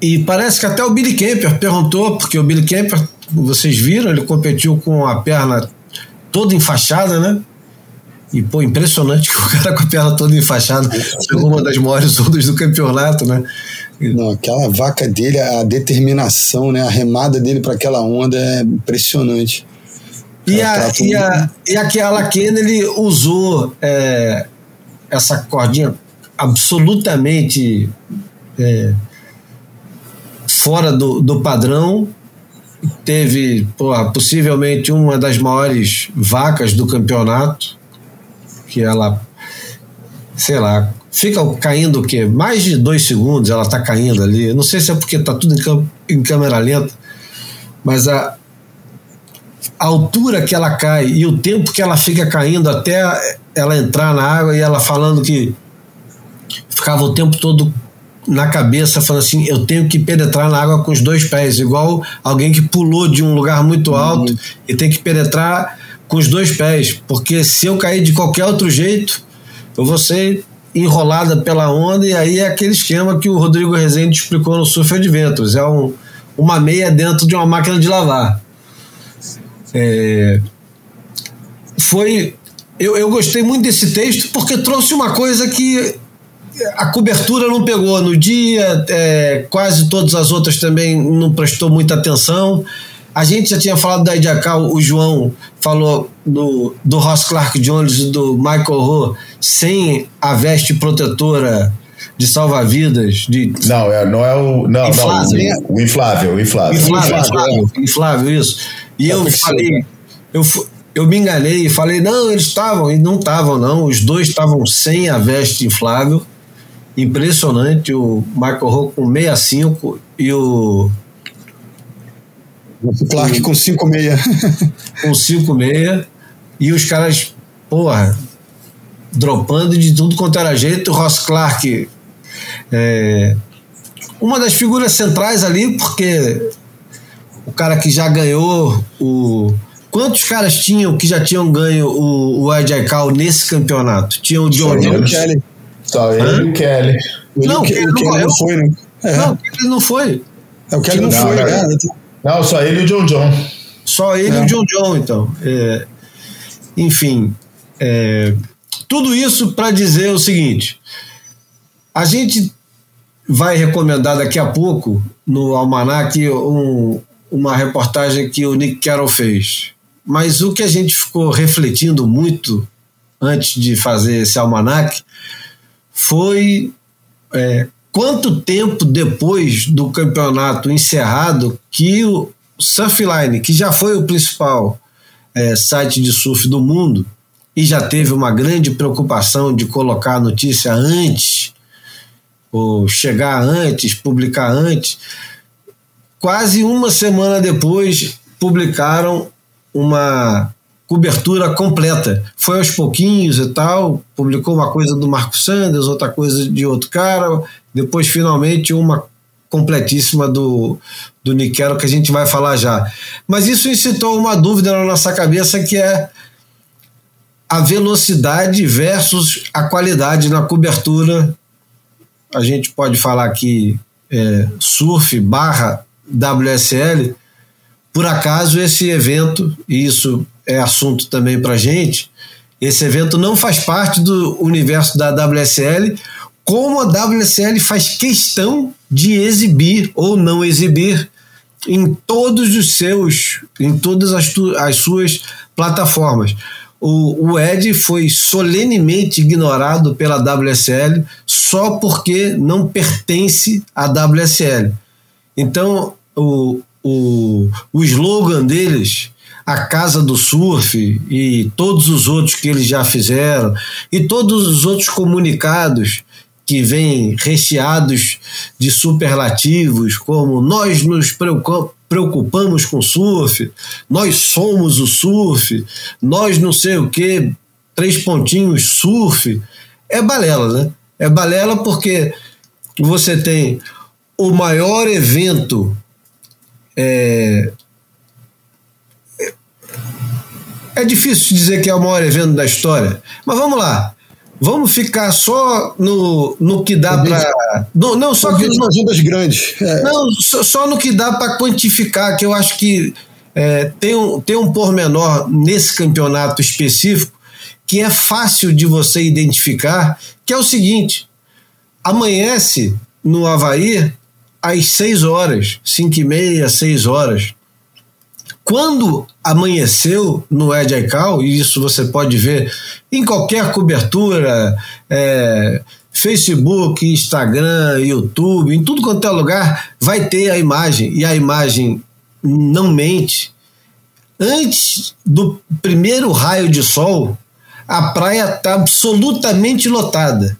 e parece que até o Billy Kemper perguntou, porque o Billy Kemper, vocês viram, ele competiu com a perna toda enfaixada, né? E, pô, impressionante <laughs> que o cara com a perna toda enfaixada pegou uma das maiores <laughs> ondas do campeonato, né? Não, aquela vaca dele, a determinação, né? A remada dele para aquela onda é impressionante. E, a, e, a, e aquela Kena, ele usou é, essa cordinha absolutamente é, fora do, do padrão. Teve porra, possivelmente uma das maiores vacas do campeonato, que ela, sei lá, fica caindo o quê? Mais de dois segundos ela está caindo ali. Não sei se é porque está tudo em, em, câmera lenta, mas a, a altura que ela cai e o tempo que ela fica caindo até ela entrar na água e ela falando que ficava o tempo todo na cabeça falando assim, eu tenho que penetrar na água com os dois pés, igual alguém que pulou de um lugar muito alto uhum. e tem que penetrar com os dois pés, porque se eu cair de qualquer outro jeito, eu vou ser enrolada pela onda, e aí é aquele esquema que o Rodrigo Rezende explicou no Surf Adventures: é um, uma meia dentro de uma máquina de lavar. É, foi. Eu, eu gostei muito desse texto porque trouxe uma coisa que a cobertura não pegou no dia, é, quase todas as outras também não prestou muita atenção. A gente já tinha falado da Idiacal, o João falou do, do Ross Clark Jones e do Michael Ho sem a veste protetora de salva-vidas. De... Não, é, não é o. Não, inflável, não, o, o, inflável, o inflável. Inflável, inflável, inflável isso. E eu falei, eu, eu me enganei e falei, não, eles estavam, e não estavam, não. Os dois estavam sem a veste inflável. Impressionante, o Michael Ho com 65 e o Clark com 5,6. <laughs> com 5,6. E os caras, porra, dropando de tudo quanto era jeito. O Ross Clark, é, uma das figuras centrais ali, porque o cara que já ganhou o. Quantos caras tinham que já tinham ganho o, o Cal nesse campeonato? Tinha o John Jones. Kelly. Só ele e o Kelly. Não, o Kelly não, foi, né? É. Não, o Kelly não foi. É, o Kelly não, não foi, né? Não, só ele e o John John. Só ele é. e o John John, então. É, enfim, é, tudo isso para dizer o seguinte: a gente vai recomendar daqui a pouco no Almanac um, uma reportagem que o Nick Carroll fez. Mas o que a gente ficou refletindo muito antes de fazer esse almanac foi é, quanto tempo depois do campeonato encerrado que o Surfline, que já foi o principal é, site de surf do mundo e já teve uma grande preocupação de colocar a notícia antes, ou chegar antes, publicar antes, quase uma semana depois publicaram uma cobertura completa. Foi aos pouquinhos e tal, publicou uma coisa do Marco Sanders, outra coisa de outro cara, depois finalmente uma completíssima do, do Niquero que a gente vai falar já. Mas isso incitou uma dúvida na nossa cabeça que é a velocidade versus a qualidade na cobertura. A gente pode falar que é, surf barra WSL. Por acaso esse evento, e isso é assunto também para gente, esse evento não faz parte do universo da WSL como a WSL faz questão de exibir ou não exibir em todos os seus, em todas as, as suas plataformas. O, o Ed foi solenemente ignorado pela WSL só porque não pertence à WSL. Então, o, o, o slogan deles, a Casa do Surf e todos os outros que eles já fizeram, e todos os outros comunicados que vêm recheados de superlativos, como nós nos preocupamos com surf, nós somos o surf, nós não sei o que, três pontinhos surf, é balela, né? É balela porque você tem o maior evento é, é difícil dizer que é o maior evento da história, mas vamos lá. Vamos ficar só no, no que dá para. Não, só que. Nas ondas grandes. É. Não, só, só, no que dá para quantificar, que eu acho que é, tem, um, tem um pormenor nesse campeonato específico que é fácil de você identificar, que é o seguinte: amanhece no Havaí às 6 horas, 5 e meia, 6 horas. Quando amanheceu no Ed Aikau, e isso você pode ver em qualquer cobertura, é, Facebook, Instagram, YouTube, em tudo quanto é lugar, vai ter a imagem, e a imagem não mente. Antes do primeiro raio de sol, a praia está absolutamente lotada.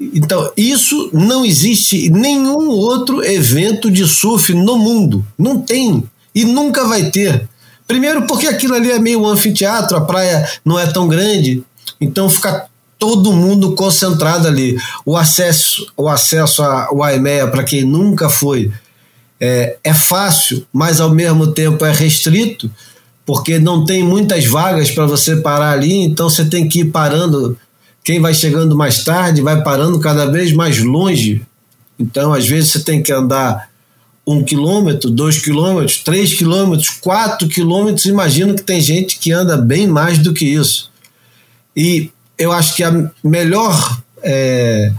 Então, isso não existe em nenhum outro evento de surf no mundo. Não tem. E nunca vai ter. Primeiro, porque aquilo ali é meio anfiteatro, a praia não é tão grande. Então, fica todo mundo concentrado ali. O acesso, o acesso ao AEMEA, para quem nunca foi, é, é fácil, mas ao mesmo tempo é restrito, porque não tem muitas vagas para você parar ali, então você tem que ir parando quem vai chegando mais tarde vai parando cada vez mais longe. Então, às vezes, você tem que andar um quilômetro, dois quilômetros, três quilômetros, quatro quilômetros. Imagino que tem gente que anda bem mais do que isso. E eu acho que a melhor é,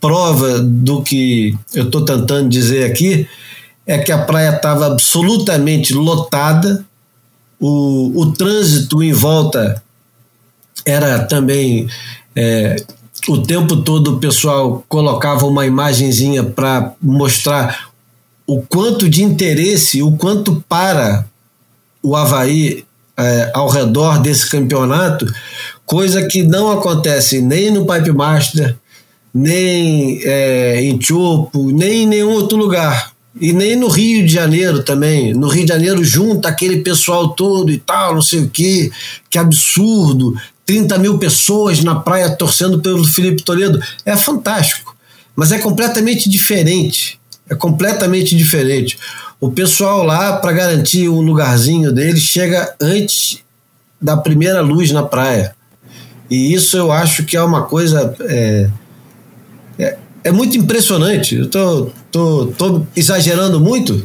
prova do que eu estou tentando dizer aqui é que a praia estava absolutamente lotada, o, o trânsito em volta era também é, o tempo todo o pessoal colocava uma imagenzinha para mostrar o quanto de interesse, o quanto para o Havaí é, ao redor desse campeonato, coisa que não acontece nem no Pipe Master, nem é, em Chopo, nem em nenhum outro lugar. E nem no Rio de Janeiro também. No Rio de Janeiro junta aquele pessoal todo e tal, não sei o que, que absurdo. 30 mil pessoas na praia torcendo pelo Felipe Toledo. É fantástico, mas é completamente diferente. É completamente diferente. O pessoal lá, para garantir um lugarzinho dele, chega antes da primeira luz na praia. E isso eu acho que é uma coisa. É, é, é muito impressionante. Eu tô, tô, tô exagerando muito,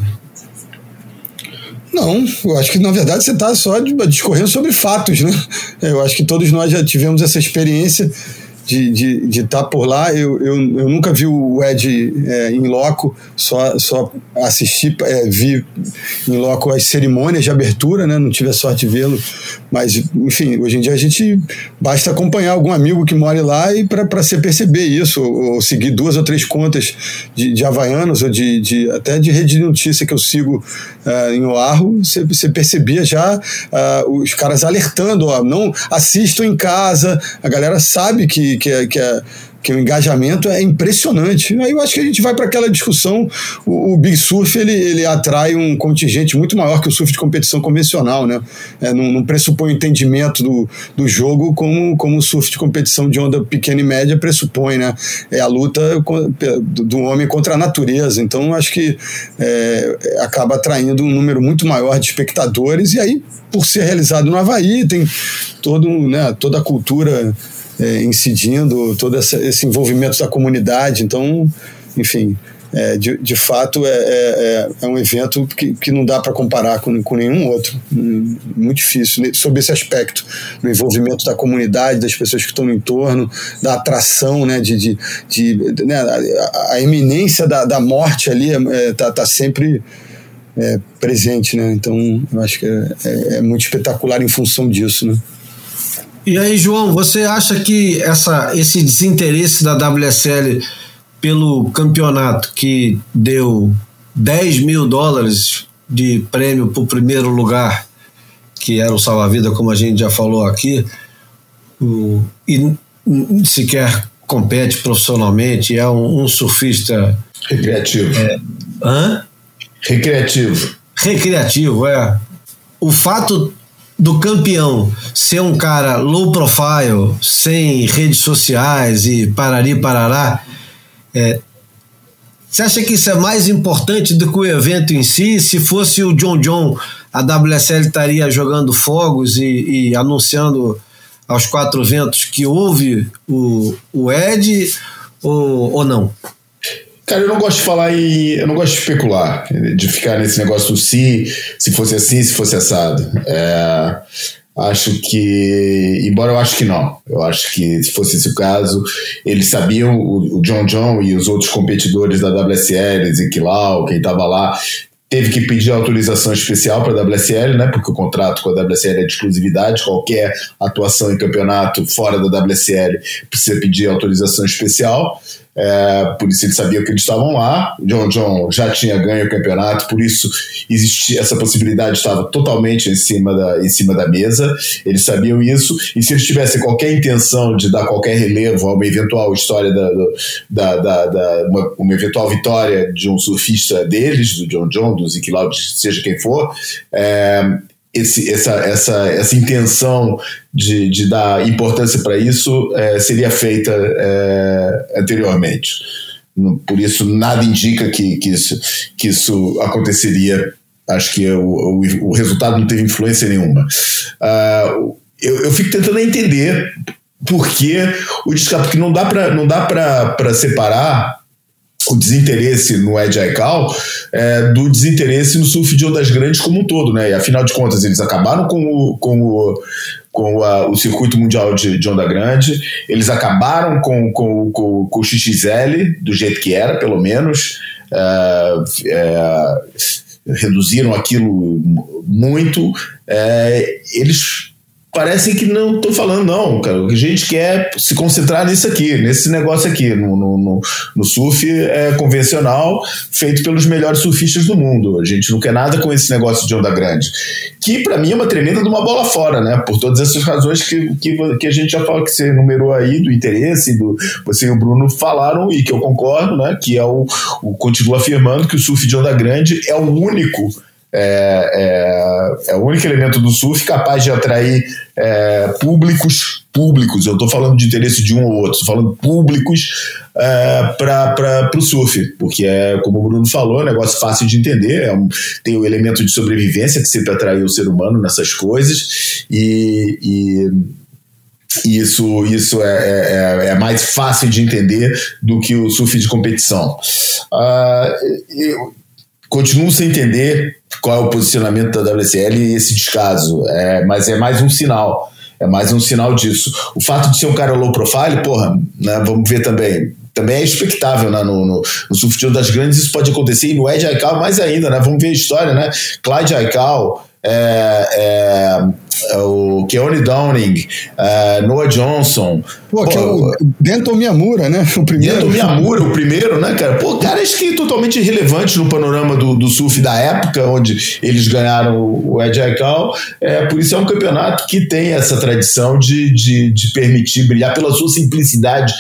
não, eu acho que na verdade você está só discorrendo sobre fatos, né? Eu acho que todos nós já tivemos essa experiência de estar de, de tá por lá. Eu, eu, eu nunca vi o Ed é, em loco, só, só assisti, é, vi em loco as cerimônias de abertura, né? não tive a sorte de vê-lo, mas enfim, hoje em dia a gente basta acompanhar algum amigo que mora lá e para você perceber isso, ou, ou, seguir duas ou três contas de, de havaianos, ou de, de, até de rede de notícia que eu sigo uh, em Oahu, você percebia já uh, os caras alertando, ó, não assistam em casa, a galera sabe que que, é, que, é, que o engajamento é impressionante. Aí eu acho que a gente vai para aquela discussão. O, o, Big Surf ele, ele atrai um contingente muito maior que o surf de competição convencional, né? É, não, não pressupõe o entendimento do, do jogo como, como o surf de competição de onda pequena e média pressupõe, né? É a luta do homem contra a natureza. Então acho que é, acaba atraindo um número muito maior de espectadores e aí por ser realizado no Havaí tem todo, né, toda a cultura é, incidindo, todo essa, esse envolvimento da comunidade. Então, enfim, é, de, de fato é, é, é, um evento que, que não dá para comparar com, com nenhum outro. Muito difícil, né, sob esse aspecto, do envolvimento da comunidade, das pessoas que estão no entorno, da atração, né, de, de, de né, a, iminência da, da morte ali está tá sempre é, presente. Né? Então, eu acho que é, é, é muito espetacular em função disso. Né? E aí, João, você acha que essa, esse desinteresse da WSL pelo campeonato que deu 10 mil dólares de prêmio para o primeiro lugar, que era o salva-vida, como a gente já falou aqui, o, e sequer compete profissionalmente, é um, um surfista. Recreativo. É, hã? Recreativo. Recreativo, é. O fato do campeão ser um cara low profile, sem redes sociais e parari parará, é, você acha que isso é mais importante do que o evento em si? Se fosse o John John, a WSL estaria jogando fogos e, e anunciando aos quatro ventos que houve o, o Ed ou, ou não? Cara, eu não gosto de falar em. Eu não gosto de especular, de ficar nesse negócio do se, se fosse assim, se fosse assado. É, Acho que, embora eu acho que não, eu acho que se fosse esse o caso, eles sabiam, o, John John e os outros competidores da WSL, Ezequiel, quem estava lá, teve que pedir autorização especial para a WSL, né, porque o contrato com a WSL é de exclusividade, qualquer atuação em campeonato fora da WSL precisa pedir autorização especial. É, por isso eles sabiam que eles estavam lá. O John John já tinha ganho o campeonato, por isso existia essa possibilidade estava totalmente em cima da, em cima da mesa. Eles sabiam isso e se eles tivessem qualquer intenção de dar qualquer relevo a uma eventual história da, da, da, da uma, uma, eventual vitória de um surfista deles, do John John, do Zeke seja quem for, é, esse, essa, essa, essa intenção de, de dar importância para isso é, seria feita é, anteriormente. Por isso, nada indica que, que, isso, que isso aconteceria. Acho que o, o, o resultado não teve influência nenhuma. Uh, eu, eu fico tentando entender por que o descapo, porque não dá para separar o desinteresse no Ed Aikau é, do desinteresse no surf de ondas grandes como um todo, né? E afinal de contas, eles acabaram com o, com o, com a, o circuito mundial de, de, onda grande, eles acabaram com, com, com, com, o XXL, do jeito que era, pelo menos. É, é, reduziram aquilo muito. É, eles parecem que não estou falando, não, cara. O que a gente quer se concentrar nisso aqui, nesse negócio aqui, no, no, no, no surf é, convencional, feito pelos melhores surfistas do mundo. A gente não quer nada com esse negócio de onda grande. Que para mim é uma tremenda de uma bola fora, né? Por todas essas razões que, que, que a gente já fala que você numerou aí, do interesse, do você e o Bruno falaram, e que eu concordo, né? Que é o, o continua afirmando que o surf de onda grande é o único é, é, é, o único elemento do surf capaz de atrair é, públicos públicos, eu estou falando de interesse de um ou outro, estou falando públicos é, para o surf, porque é, como o Bruno falou, é um negócio fácil de entender, é um, tem o elemento de sobrevivência que sempre atraiu o ser humano nessas coisas, e, e isso, isso é, é, é, mais fácil de entender do que o surf de competição. Uh, eu continuo sem entender qual é o posicionamento da WSL e esse descaso. É, mas é mais um sinal. É mais um sinal disso. O fato de ser um cara low profile, porra, né, vamos ver também. Também é expectável né, no, no, no surf das grandes, isso pode acontecer. E no Ed Aikau, mais ainda, né? Vamos ver a história, né? Clyde Aikau, é, é, é, o Keone Downing, é, Noah Johnson. Pô, que é o Denton Miyamura, né? O primeiro. Denton Miyamura, o primeiro, né, cara? Pô, caras que totalmente irrelevantes no panorama do, do surf da época, onde eles ganharam o Ed Aikau. É, por isso é um campeonato que tem essa tradição de, de, de permitir brilhar pela sua simplicidade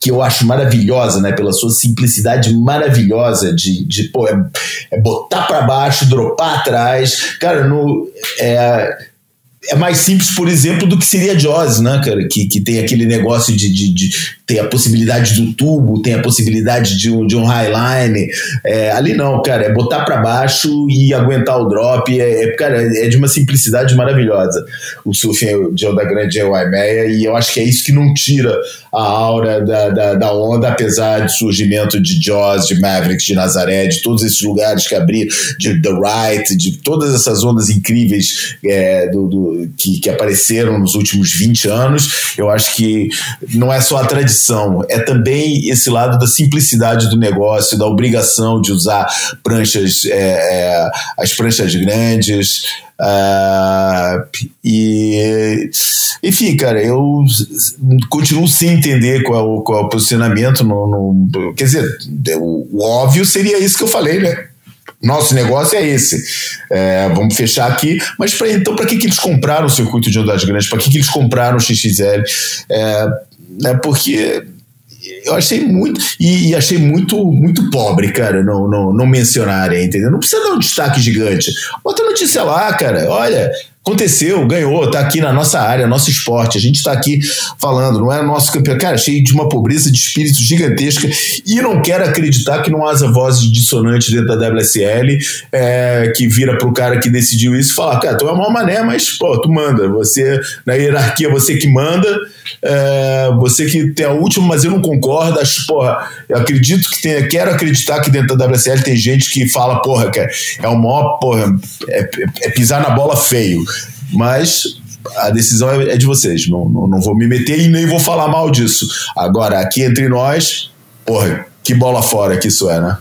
que eu acho maravilhosa, né? Pela sua simplicidade maravilhosa de, de pô, é, é botar para baixo, dropar atrás. Cara, no, é, é mais simples, por exemplo, do que seria Jaws, né, cara? Que, que tem aquele negócio de, de, de ter a possibilidade do tubo, tem a possibilidade de um, de um highline. É, ali não, cara, é botar para baixo e aguentar o drop. É, é, cara, é de uma simplicidade maravilhosa o surf de onda grande em Waimea e eu acho que é isso que não tira a aura da, da, da onda, apesar do surgimento de Jaws, de Mavericks, de Nazaré, de todos esses lugares que abriram, de The Right, de todas essas ondas incríveis é, do, do, que, que apareceram nos últimos 20 anos. Eu acho que não é só a tradição, é também esse lado da simplicidade do negócio, da obrigação de usar pranchas, é, é, as pranchas grandes. Uh, e enfim, cara, eu continuo sem entender qual é qual é o posicionamento. No, no, quer dizer, o, o, óbvio seria isso que eu falei, né? Nosso negócio é esse. É, vamos fechar aqui. Mas pra, então, para que, que eles compraram o circuito de ondas grandes? Para que, que eles compraram o XXL? É, é porque eu achei muito e, e, achei muito muito pobre, cara, não, não, não mencionarem, entendeu? Não precisa dar um destaque gigante. Bota notícia lá, cara. Olha, Aconteceu, ganhou, tá aqui na nossa área, nosso esporte. A gente tá aqui falando, não é nosso campeão. Cara, cheio de uma pobreza de espírito gigantesca e não quero acreditar que não haja voz dissonante dentro da WSL é, que vira pro cara que decidiu isso e fala: cara, tu é uma mané, mas pô, tu manda. Você, na hierarquia, você que manda, é, você que tem a última, mas eu não concordo. Acho, porra, eu acredito que tem, quero acreditar que dentro da WSL tem gente que fala, porra, cara, é o maior, porra, é, é, é pisar na bola feio. Mas a decisão é, é de vocês. Não, não, não, vou me meter e nem vou falar mal disso. Agora, aqui entre nós, porra, que bola fora que isso é, né?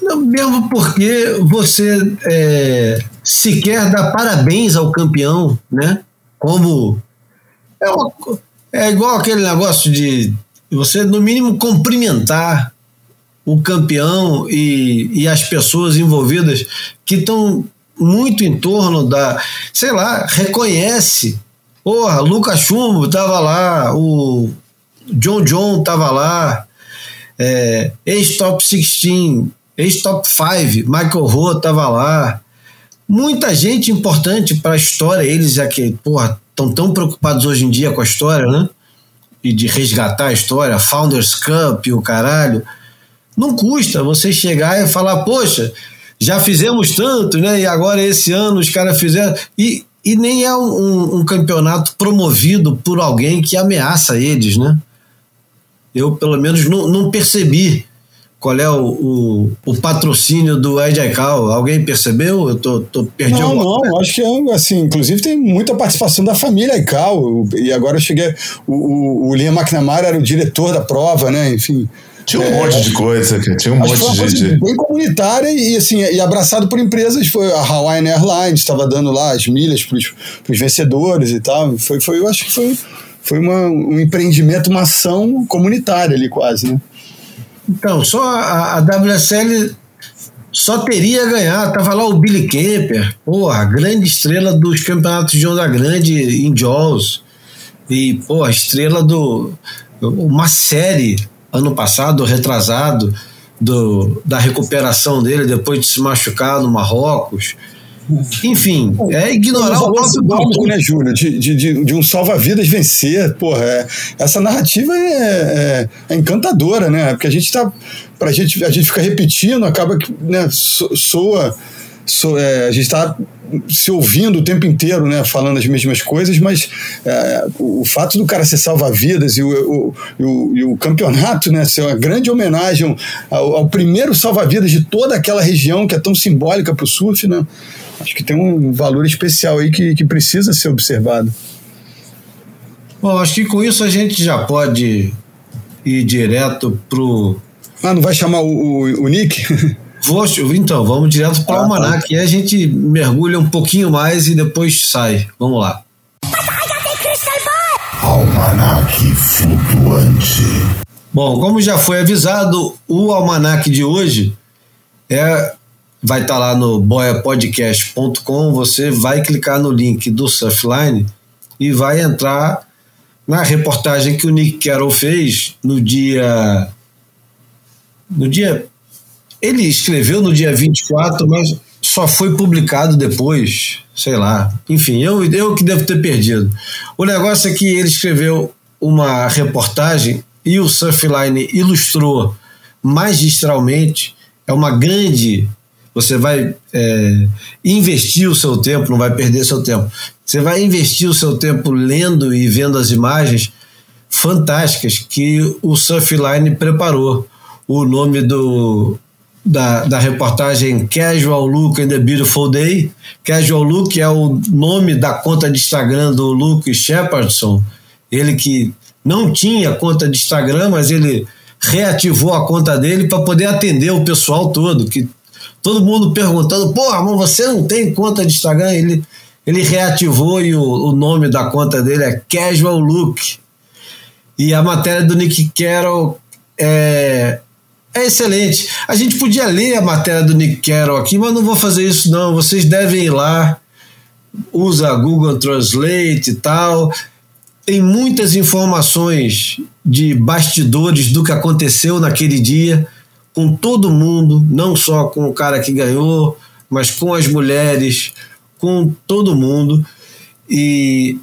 Não, mesmo porque você é, sequer dá parabéns ao campeão, né? Como. É, uma, é igual aquele negócio de você, no mínimo, cumprimentar o campeão e, e as pessoas envolvidas que estão muito em torno da, sei lá, reconhece. Porra, Lucas Chumbo estava lá, o John John estava lá, é, ex-top 16, ex-top 5, Michael Rowe estava lá. Muita gente importante para a história, eles já que, porra, estão tão preocupados hoje em dia com a história, né? E de resgatar a história, Founders Cup e o caralho. Não custa você chegar e falar, poxa, já fizemos tanto, né? E agora esse ano os caras fizeram. E, e nem é um, um, campeonato promovido por alguém que ameaça eles, né? Eu, pelo menos, não, não percebi qual é o, o, o, patrocínio do Ed Cal. Alguém percebeu? Eu tô, tô perdido. Não, não, coisa. acho que é assim, inclusive tem muita participação da família Ical. E agora eu cheguei. O, o, o Liam McNamara era o diretor da prova, né? Enfim. Tinha um é, monte de coisa, tinha um monte de, de. Bem comunitária e, assim, e abraçado por empresas. Foi a Hawaiian Airlines, estava dando lá as milhas para os vencedores e tal. Foi, foi, eu acho que foi, foi uma, um empreendimento, uma ação comunitária ali quase, né? Então, só a, a WSL só teria ganhar. Tava lá o Billy Kemper, porra, grande estrela dos campeonatos de onda grande em Jaws. E, pô, estrela do. Uma série ano passado, retrasado, do, da recuperação dele depois de se machucar no Marrocos. Enfim, é ignorar o próprio né, Júlio? De, de, de um salva-vidas vencer, porra, é, essa narrativa é, é, é, encantadora, né? Porque a gente tá. Pra gente, a gente fica repetindo, acaba que né, soa. Soa é, a gente está se ouvindo o tempo inteiro, né, falando as mesmas coisas, mas é, o, fato do cara ser salva-vidas e o, o, o, e o, campeonato, né, ser uma grande homenagem ao, ao primeiro salva-vidas de toda aquela região que é tão simbólica para o surf, né, acho que tem um valor especial aí que, que precisa ser observado. Bom, acho que com isso a gente já pode ir direto pro. Ah, não vai chamar o, o, o Nick? <laughs> Vou, então, vamos direto para o ah, Almanac. Tá. E a gente mergulha um pouquinho mais e depois sai. Vamos lá. Almanac flutuante. Bom, como já foi avisado, o almanac de hoje é vai estar tá lá no boiapodcast.com. Você vai clicar no link do Surfline e vai entrar na reportagem que o Nick Carroll fez no dia no dia ele escreveu no dia 24, mas só foi publicado depois, sei lá. Enfim, eu, eu que devo ter perdido. O negócio é que ele escreveu uma reportagem e o Surfline ilustrou magistralmente. É uma grande. Você vai é, investir o seu tempo, não vai perder seu tempo. Você vai investir o seu tempo lendo e vendo as imagens fantásticas que o Surfline preparou. O nome do, da, da reportagem Casual Look and the Beautiful Day. Casual Look é o nome da conta de Instagram do Luke Shepardson, ele que não tinha conta de Instagram, mas ele reativou a conta dele para poder atender o pessoal todo, que todo mundo perguntando, porra, mas você não tem conta de Instagram? Ele, ele reativou e o, o nome da conta dele é Casual Look. E a matéria do Nick Carroll é, é excelente. A gente podia ler a matéria do Nick Carroll aqui, mas não vou fazer isso não. Vocês devem ir lá, usa Google Translate e tal. Tem muitas informações de bastidores do que aconteceu naquele dia com todo mundo, não só com o cara que ganhou, mas com as mulheres, com todo mundo. E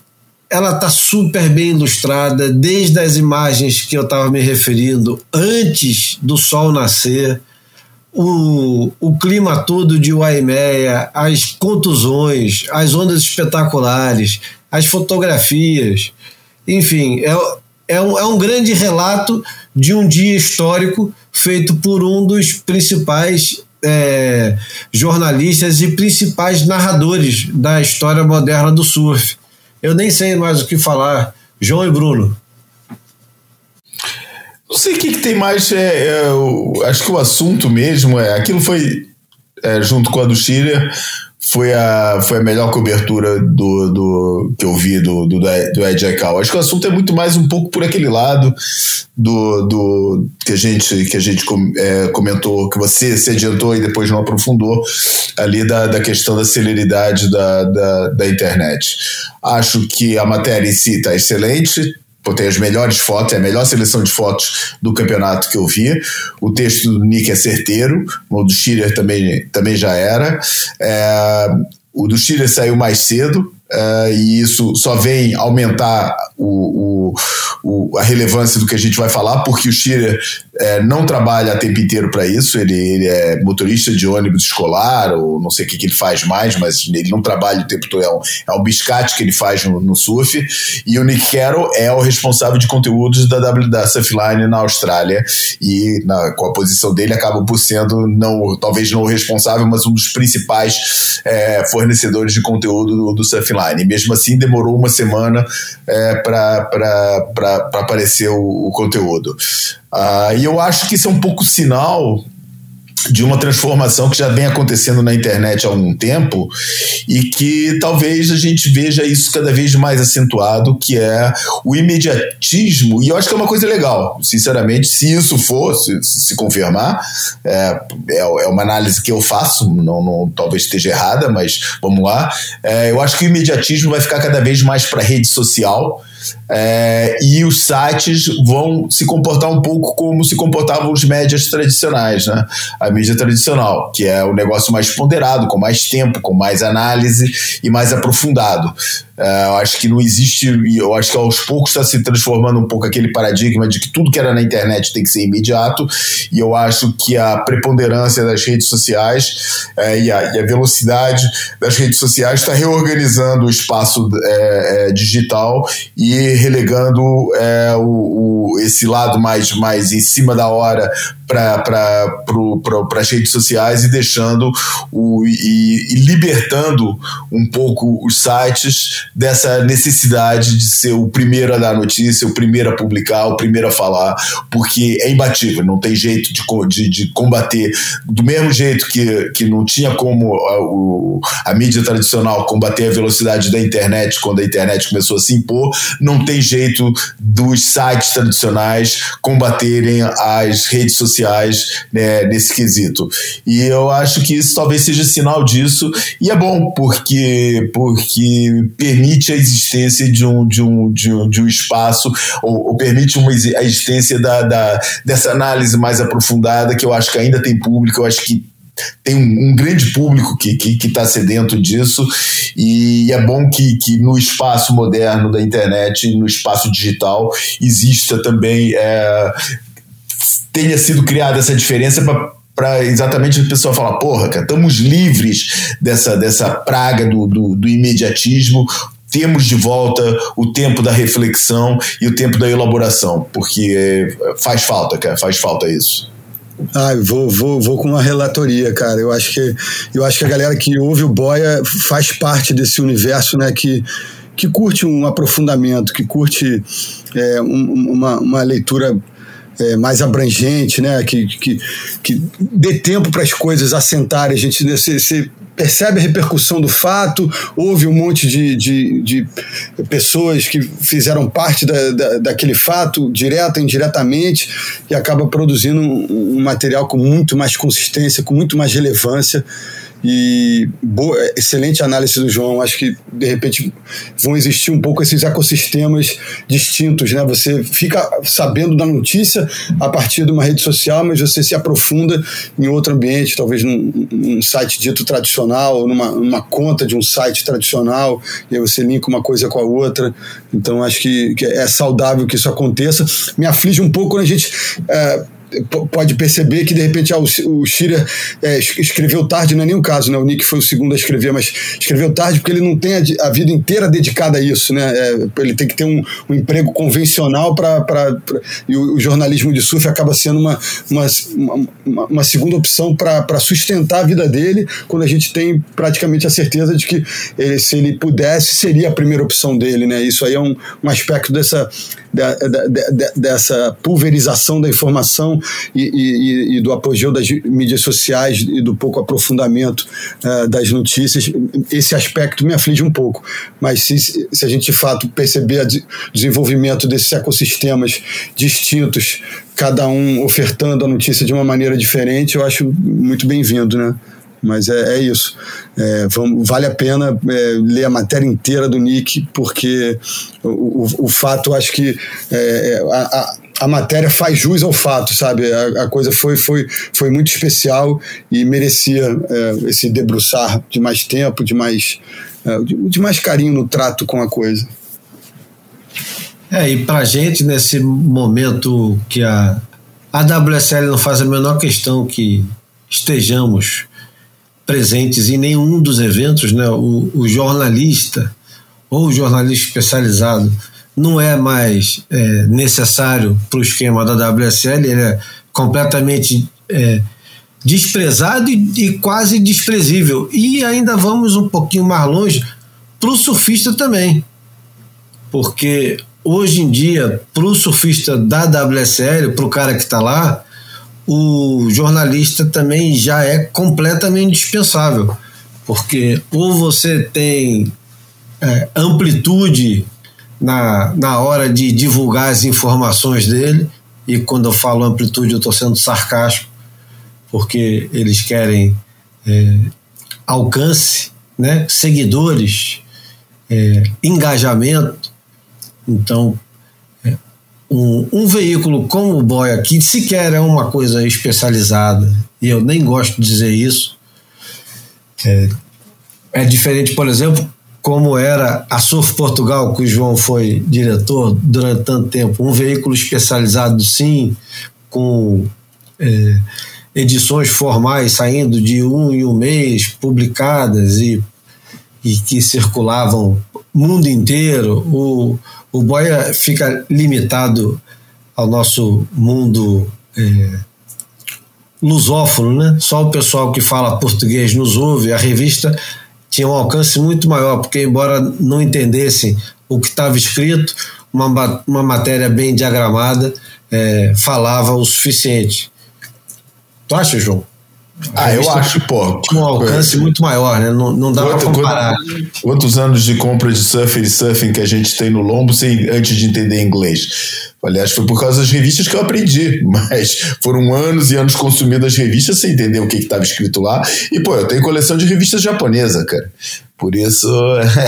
ela está super bem ilustrada, desde as imagens que eu estava me referindo antes do sol nascer, o, o clima todo de Waimeia, as contusões, as ondas espetaculares, as fotografias, enfim, é, é, um, é um grande relato de um dia histórico feito por um dos principais é, jornalistas e principais narradores da história moderna do surf eu nem sei mais o que falar. João e Bruno. Não sei o que, que tem mais. É, é, acho que o assunto mesmo é. Aquilo foi, é, junto com a do Chile, foi a, foi a melhor cobertura do, do que eu vi do, do, do Ed Aikau. Acho que o assunto é muito mais um pouco por aquele lado do, do que a gente, que a gente é, comentou, que você se adiantou e depois não aprofundou, ali da, da questão da celeridade da, da, da internet. Acho que a matéria em si está excelente, tem as melhores fotos, é a melhor seleção de fotos do campeonato que eu vi. O texto do Nick é certeiro, o do Schiller também, também já era. É, o do Schiller saiu mais cedo, Uh, e isso só vem aumentar o, o, o, a relevância do que a gente vai falar, porque o Schiller é, não trabalha a tempo inteiro para isso, ele, ele, é motorista de ônibus escolar, ou não sei o que, que ele faz mais, mas ele não trabalha o tempo todo, é um, é um biscate que ele faz no, no surf, e o Nick Carroll é o responsável de conteúdos da, da Surfline na Austrália, e na, com a posição dele acaba por sendo, não, talvez não o responsável, mas um dos principais é, fornecedores de conteúdo do, do Surfline offline. Mesmo assim, demorou uma semana é, para aparecer o, o conteúdo. Ah, e eu acho que isso é um pouco sinal de uma transformação que já vem acontecendo na internet há algum tempo e que talvez a gente veja isso cada vez mais acentuado, que é o imediatismo, e eu acho que é uma coisa legal, sinceramente, se isso for, se, se confirmar, é, é, é, uma análise que eu faço, não, não talvez esteja errada, mas vamos lá, é, eu acho que o imediatismo vai ficar cada vez mais para rede social, é, e os sites vão se comportar um pouco como se comportavam os médias tradicionais, né? A mídia tradicional, que é o um negócio mais ponderado, com mais tempo, com mais análise e mais aprofundado. É, eu acho que não existe, eu acho que aos poucos está se transformando um pouco aquele paradigma de que tudo que era na internet tem que ser imediato, e eu acho que a preponderância das redes sociais é, e, a, e, a, velocidade das redes sociais está reorganizando o espaço é, é, digital e relegando é, o, o, esse lado mais, mais em cima da hora para as redes sociais e deixando o, e, e, libertando um pouco os sites dessa necessidade de ser o primeiro a dar notícia, o primeiro a publicar, o primeiro a falar, porque é imbatível, não tem jeito de, de, de combater do mesmo jeito que, que não tinha como a, o, a mídia tradicional combater a velocidade da internet quando a internet começou a se impor, não tem jeito dos sites tradicionais combaterem as redes sociais né, nesse quesito. E eu acho que isso talvez seja sinal disso, e é bom, porque, porque permite a existência de um, de um, de um, de um espaço, ou, ou permite uma, a existência da, da, dessa análise mais aprofundada, que eu acho que ainda tem público, eu acho que tem um, um, grande público que está que, que tá sedento disso, e é bom que, que no espaço moderno da internet, no espaço digital, exista também. É, tenha sido criada essa diferença para para exatamente o pessoal falar, porra, cara, estamos livres dessa, dessa praga do, do, do, imediatismo, temos de volta o tempo da reflexão e o tempo da elaboração, porque faz falta, cara, faz falta isso. Ah, vou, vou, vou com uma relatoria, cara. Eu acho que eu acho que a galera que ouve o Boia faz parte desse universo, né? Que, que curte um aprofundamento, que curte é, um, uma, uma leitura é, mais abrangente, né? Que, que, que dê tempo para as coisas assentarem. A gente você, você percebe a repercussão do fato, houve um monte de, de, de pessoas que fizeram parte da, da, daquele fato, direta, indiretamente, e acaba produzindo um, um material com muito mais consistência, com muito mais relevância. E boa, excelente análise do João. Acho que, de repente, vão existir um pouco esses ecossistemas distintos. Né? Você fica sabendo da notícia a partir de uma rede social, mas você se aprofunda em outro ambiente, talvez num, num site dito tradicional, numa, numa, conta de um site tradicional, e aí você linka uma coisa com a outra. Então, acho que, que é saudável que isso aconteça. Me aflige um pouco quando a gente. É, pode perceber que de repente ah, o, Shira é, escreveu tarde, não é o caso, né? O Nick foi o segundo a escrever, mas escreveu tarde porque ele não tem a, a vida inteira dedicada a isso, né? É, ele tem que ter um, um emprego convencional para e o, o, jornalismo de surf acaba sendo uma, uma, uma, uma segunda opção para sustentar a vida dele, quando a gente tem praticamente a certeza de que ele, se ele pudesse seria a primeira opção dele, né? Isso aí é um, um aspecto dessa dessa pulverização da informação e, e, e, do apogeu das mídias sociais e do pouco aprofundamento uh, das notícias. Esse aspecto me aflige um pouco, mas se, se a gente de fato perceber o de, desenvolvimento desses ecossistemas distintos, cada um ofertando a notícia de uma maneira diferente, eu acho muito bem-vindo, né? Mas é, é isso. É, vamos, vale a pena é, ler a matéria inteira do Nick, porque o, o, o fato, acho que é, a, a, a, matéria faz jus ao fato, sabe? A, a, coisa foi, foi, foi muito especial e merecia é, esse debruçar de mais tempo, de mais, é, de, de mais carinho no trato com a coisa. É, e pra gente, nesse momento que a, a WSL não faz a menor questão que estejamos presentes em nenhum dos eventos, né? o, o jornalista ou o jornalista especializado não é mais é, necessário para o esquema da WSL, ele é completamente é, desprezado e, e, quase desprezível. E ainda vamos um pouquinho mais longe para o surfista também, porque hoje em dia, para o surfista da WSL, para o cara que está lá, o jornalista também já é completamente indispensável, porque ou você tem é, amplitude na, na hora de divulgar as informações dele, e quando eu falo amplitude eu estou sendo sarcástico, porque eles querem é, alcance, né, seguidores, é, engajamento. Então, um, um, veículo como o Boia, que sequer é uma coisa especializada, e eu nem gosto de dizer isso, é, é diferente, por exemplo, como era a Surf Portugal, que o João foi diretor durante tanto tempo, um veículo especializado sim, com é, edições formais saindo de um em um mês, publicadas e, e que circulavam mundo inteiro. O, o Boia fica limitado ao nosso mundo é, lusófono, né? Só o pessoal que fala português nos ouve. A revista tinha um alcance muito maior, porque embora não entendessem o que estava escrito, uma, uma matéria bem diagramada é, falava o suficiente. Tu acha, João? Ah, eu acho, pô. Tinha um alcance muito maior, né? Não, não dá para comparar. Quantos anos de compra de surf e surfing que a gente tem no lombo sem, antes de entender inglês? Aliás, foi por causa das revistas que eu aprendi, <laughs> mas foram anos e anos consumindo as revistas sem entender o que estava escrito lá. E, pô, eu tenho coleção de revistas japonesa, cara. Por isso,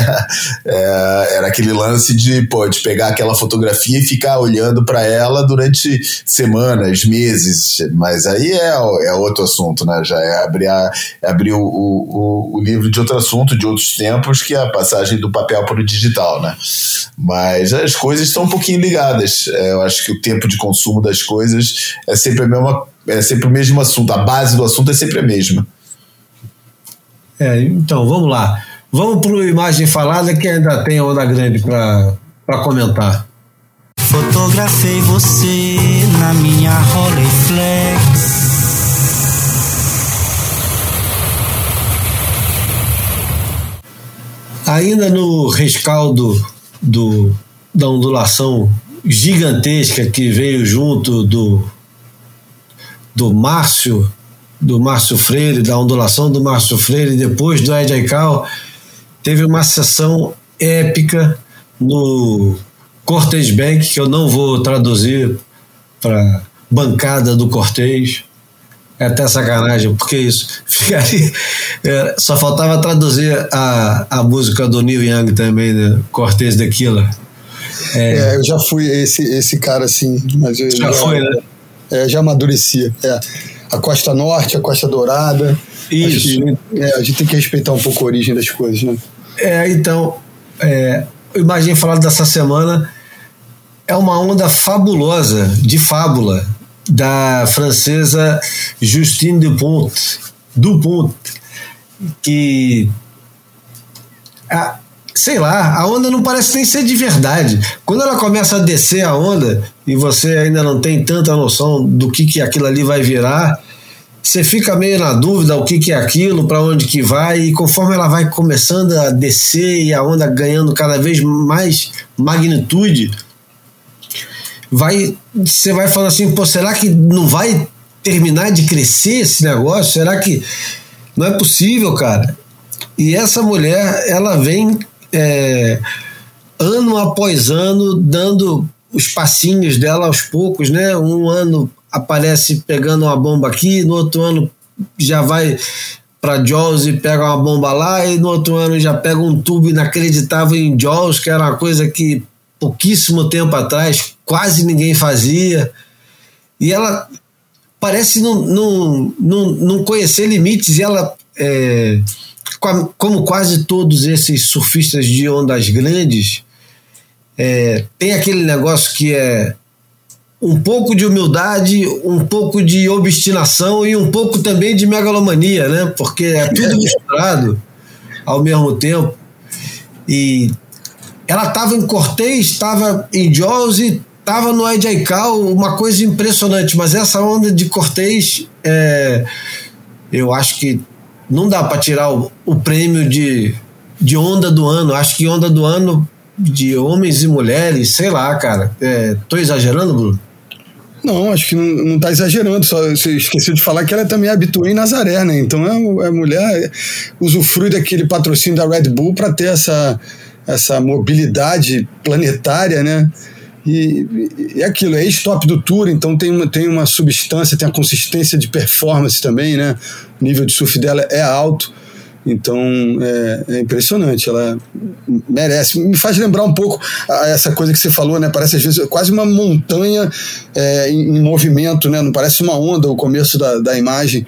<laughs> é, era aquele lance de, pô, de pegar aquela fotografia e ficar olhando para ela durante semanas, meses. Mas aí é, é outro assunto, né? Já é abrir, a, é abrir o, o, o, livro de outro assunto, de outros tempos, que é a passagem do papel para o digital, né? Mas as coisas estão um pouquinho ligadas. É, eu acho que o tempo de consumo das coisas é sempre, a mesma, é sempre o mesmo assunto. A base do assunto é sempre a mesma. É, então, vamos lá. Vamos para o Imagem Falada que ainda tem onda grande para comentar. Fotografei você na minha Rolleiflex. Ainda no rescaldo do, da ondulação gigantesca que veio junto do, do Márcio, do Márcio Freire, da ondulação do Márcio Freire, depois do Ed Aikau, teve uma sessão épica no Cortez Bank, que eu não vou traduzir para bancada do Cortez. É até sacanagem, porque isso <laughs> ficaria. É, só faltava traduzir a, a música do Neil Young também, né? Cortez Killer. É, é, eu já fui esse, esse cara assim, mas eu já, já foi, né? É, já amadurecia. É. A Costa Norte, a Costa Dourada. Isso. Que, a gente tem que respeitar um pouco a origem das coisas, né? É, então, é, eu imagino falar dessa semana é uma onda fabulosa, de fábula, da francesa Justine Dupont, Dupont que a, sei lá, a onda não parece nem ser de verdade. Quando ela começa a descer a onda e você ainda não tem tanta noção do que, que aquilo ali vai virar, você fica meio na dúvida o que, que é aquilo, para onde que vai, e conforme ela vai começando a descer e a onda ganhando cada vez mais magnitude, vai você vai falando assim, pô, será que não vai terminar de crescer esse negócio? Será que não é possível, cara? E essa mulher, ela vem é, ano após ano dando os passinhos dela aos poucos, né? Um ano aparece pegando uma bomba aqui, no outro ano já vai para Jaws e pega uma bomba lá, e no outro ano já pega um tubo inacreditável em Jaws, que era uma coisa que pouquíssimo tempo atrás quase ninguém fazia. E ela parece não, não, não, não conhecer limites, e ela, é, como quase todos esses surfistas de ondas grandes, é, tem aquele negócio que é um pouco de humildade, um pouco de obstinação e um pouco também de megalomania, né? Porque é tudo <laughs> misturado ao mesmo tempo. E ela estava em Cortez, estava em Jaws e estava no Aijaical, uma coisa impressionante. Mas essa onda de Cortez, é, eu acho que não dá para tirar o, o prêmio de, de onda do ano. Acho que onda do ano de homens e mulheres, sei lá, cara. É, tô exagerando, Bruno? Não, acho que não, não tá exagerando, só você esqueceu de falar que ela também é habituada em Nazaré, né? Então é, é mulher usufrui daquele patrocínio da Red Bull para ter essa, essa mobilidade planetária, né? E, e, aquilo, é ex-top do Tour, então tem uma, tem uma substância, tem a consistência de performance também, né? O nível de surf dela é alto. Então é, é, impressionante, ela merece. Me faz lembrar um pouco essa coisa que você falou, né? Parece às vezes quase uma montanha é, em, em, movimento, né? Não parece uma onda o começo da, da imagem.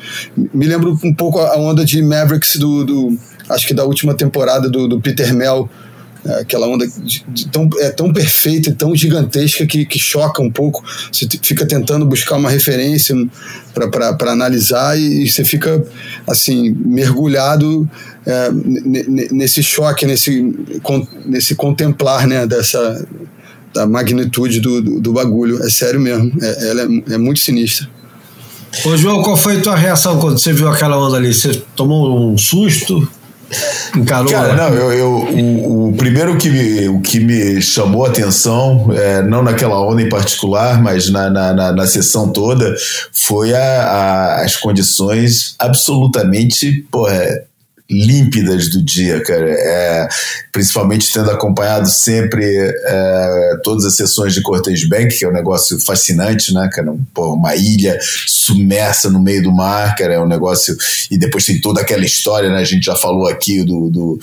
Me lembra um pouco a onda de Mavericks do, do acho que da última temporada do, do Peter Mel é aquela onda de, de, tão, é tão perfeita e tão gigantesca que, que choca um pouco. Você fica tentando buscar uma referência para analisar e, e, você fica assim mergulhado é, nesse choque, nesse, nesse contemplar né, dessa da magnitude do, do, do bagulho. É sério mesmo, é, ela é, é muito sinistra. Ô João, qual foi a tua reação quando você viu aquela onda ali? Você tomou um susto? Encarou, Cara, né? não, eu, eu o, o, primeiro que me, o que me chamou a atenção, é, não naquela onda em particular, mas na, na, na, na sessão toda, foi a, a, as condições absolutamente porra, límpidas do dia, cara. É, principalmente tendo acompanhado sempre é, todas as sessões de Cortez Bank, que é um negócio fascinante, né, cara? Pô, uma ilha submersa no meio do mar, cara, é um negócio. E depois tem toda aquela história, né? A gente já falou aqui do, do,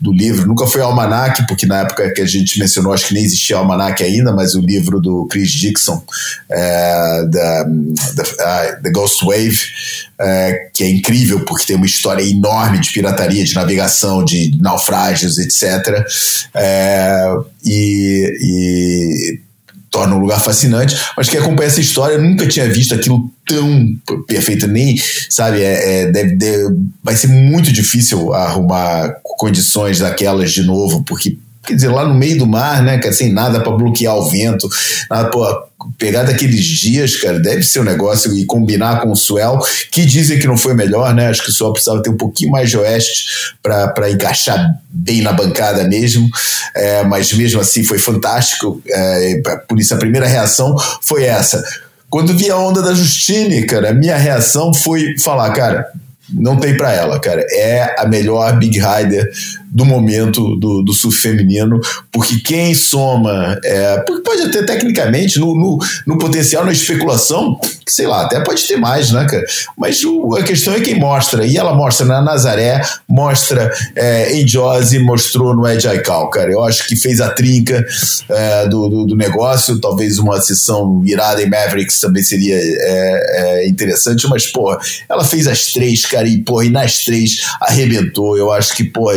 do livro. Nunca foi Almanac, porque na época que a gente mencionou, acho que nem existia Almanac ainda, mas o livro do Chris Dixon, é, da, da, da Ghost Wave, é, que é incrível porque tem uma história enorme de pirataria, de navegação, de naufrágios, etc. É, e, e torna um lugar fascinante, mas quem acompanha essa história nunca tinha visto aquilo tão perfeito, nem, sabe, é, é deve, deve, vai ser muito difícil arrumar condições daquelas de novo, porque quer dizer, lá no meio do mar, né, cara, sem nada para bloquear o vento, nada, pô, pegar daqueles dias, cara, deve ser um negócio e combinar com o Suel, que dizem que não foi melhor, né? Acho que o Suel precisava ter um pouquinho mais de oeste para encaixar bem na bancada mesmo, é, mas mesmo assim foi fantástico. É, por isso a primeira reação foi essa. Quando vi a onda da Justine, cara, a minha reação foi falar, cara, não tem para ela, cara. É a melhor Big Rider do momento do, do surf feminino, porque quem soma, é, pode até tecnicamente, no, no, no, potencial, na especulação, sei lá, até pode ter mais, né, cara? Mas o, a questão é quem mostra, e ela mostra na Nazaré, mostra é, em Josie, mostrou no Ed Aikau, cara. Eu acho que fez a trinca é, do, do, do, negócio, talvez uma sessão irada em Mavericks também seria é, é, interessante, mas, pô, ela fez as três, cara, e, pô, e nas três arrebentou. Eu acho que, pô,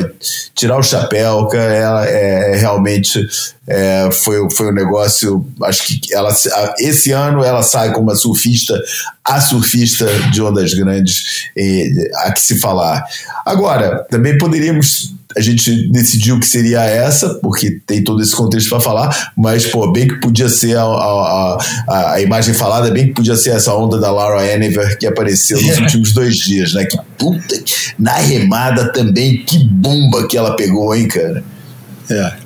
tirar o chapéu, cara, ela é, é realmente é, foi, foi um negócio. Acho que ela, esse ano ela sai como a surfista, a surfista de ondas grandes, e, a que se falar. Agora, também poderíamos a gente decidiu que seria essa, porque tem todo esse contexto para falar, mas, pô, bem que podia ser a, a, a, a, imagem falada, bem que podia ser essa onda da Laura Enever que apareceu nos <laughs> últimos dois dias, né? Que puta, na remada também, que bomba que ela pegou, hein, cara? É.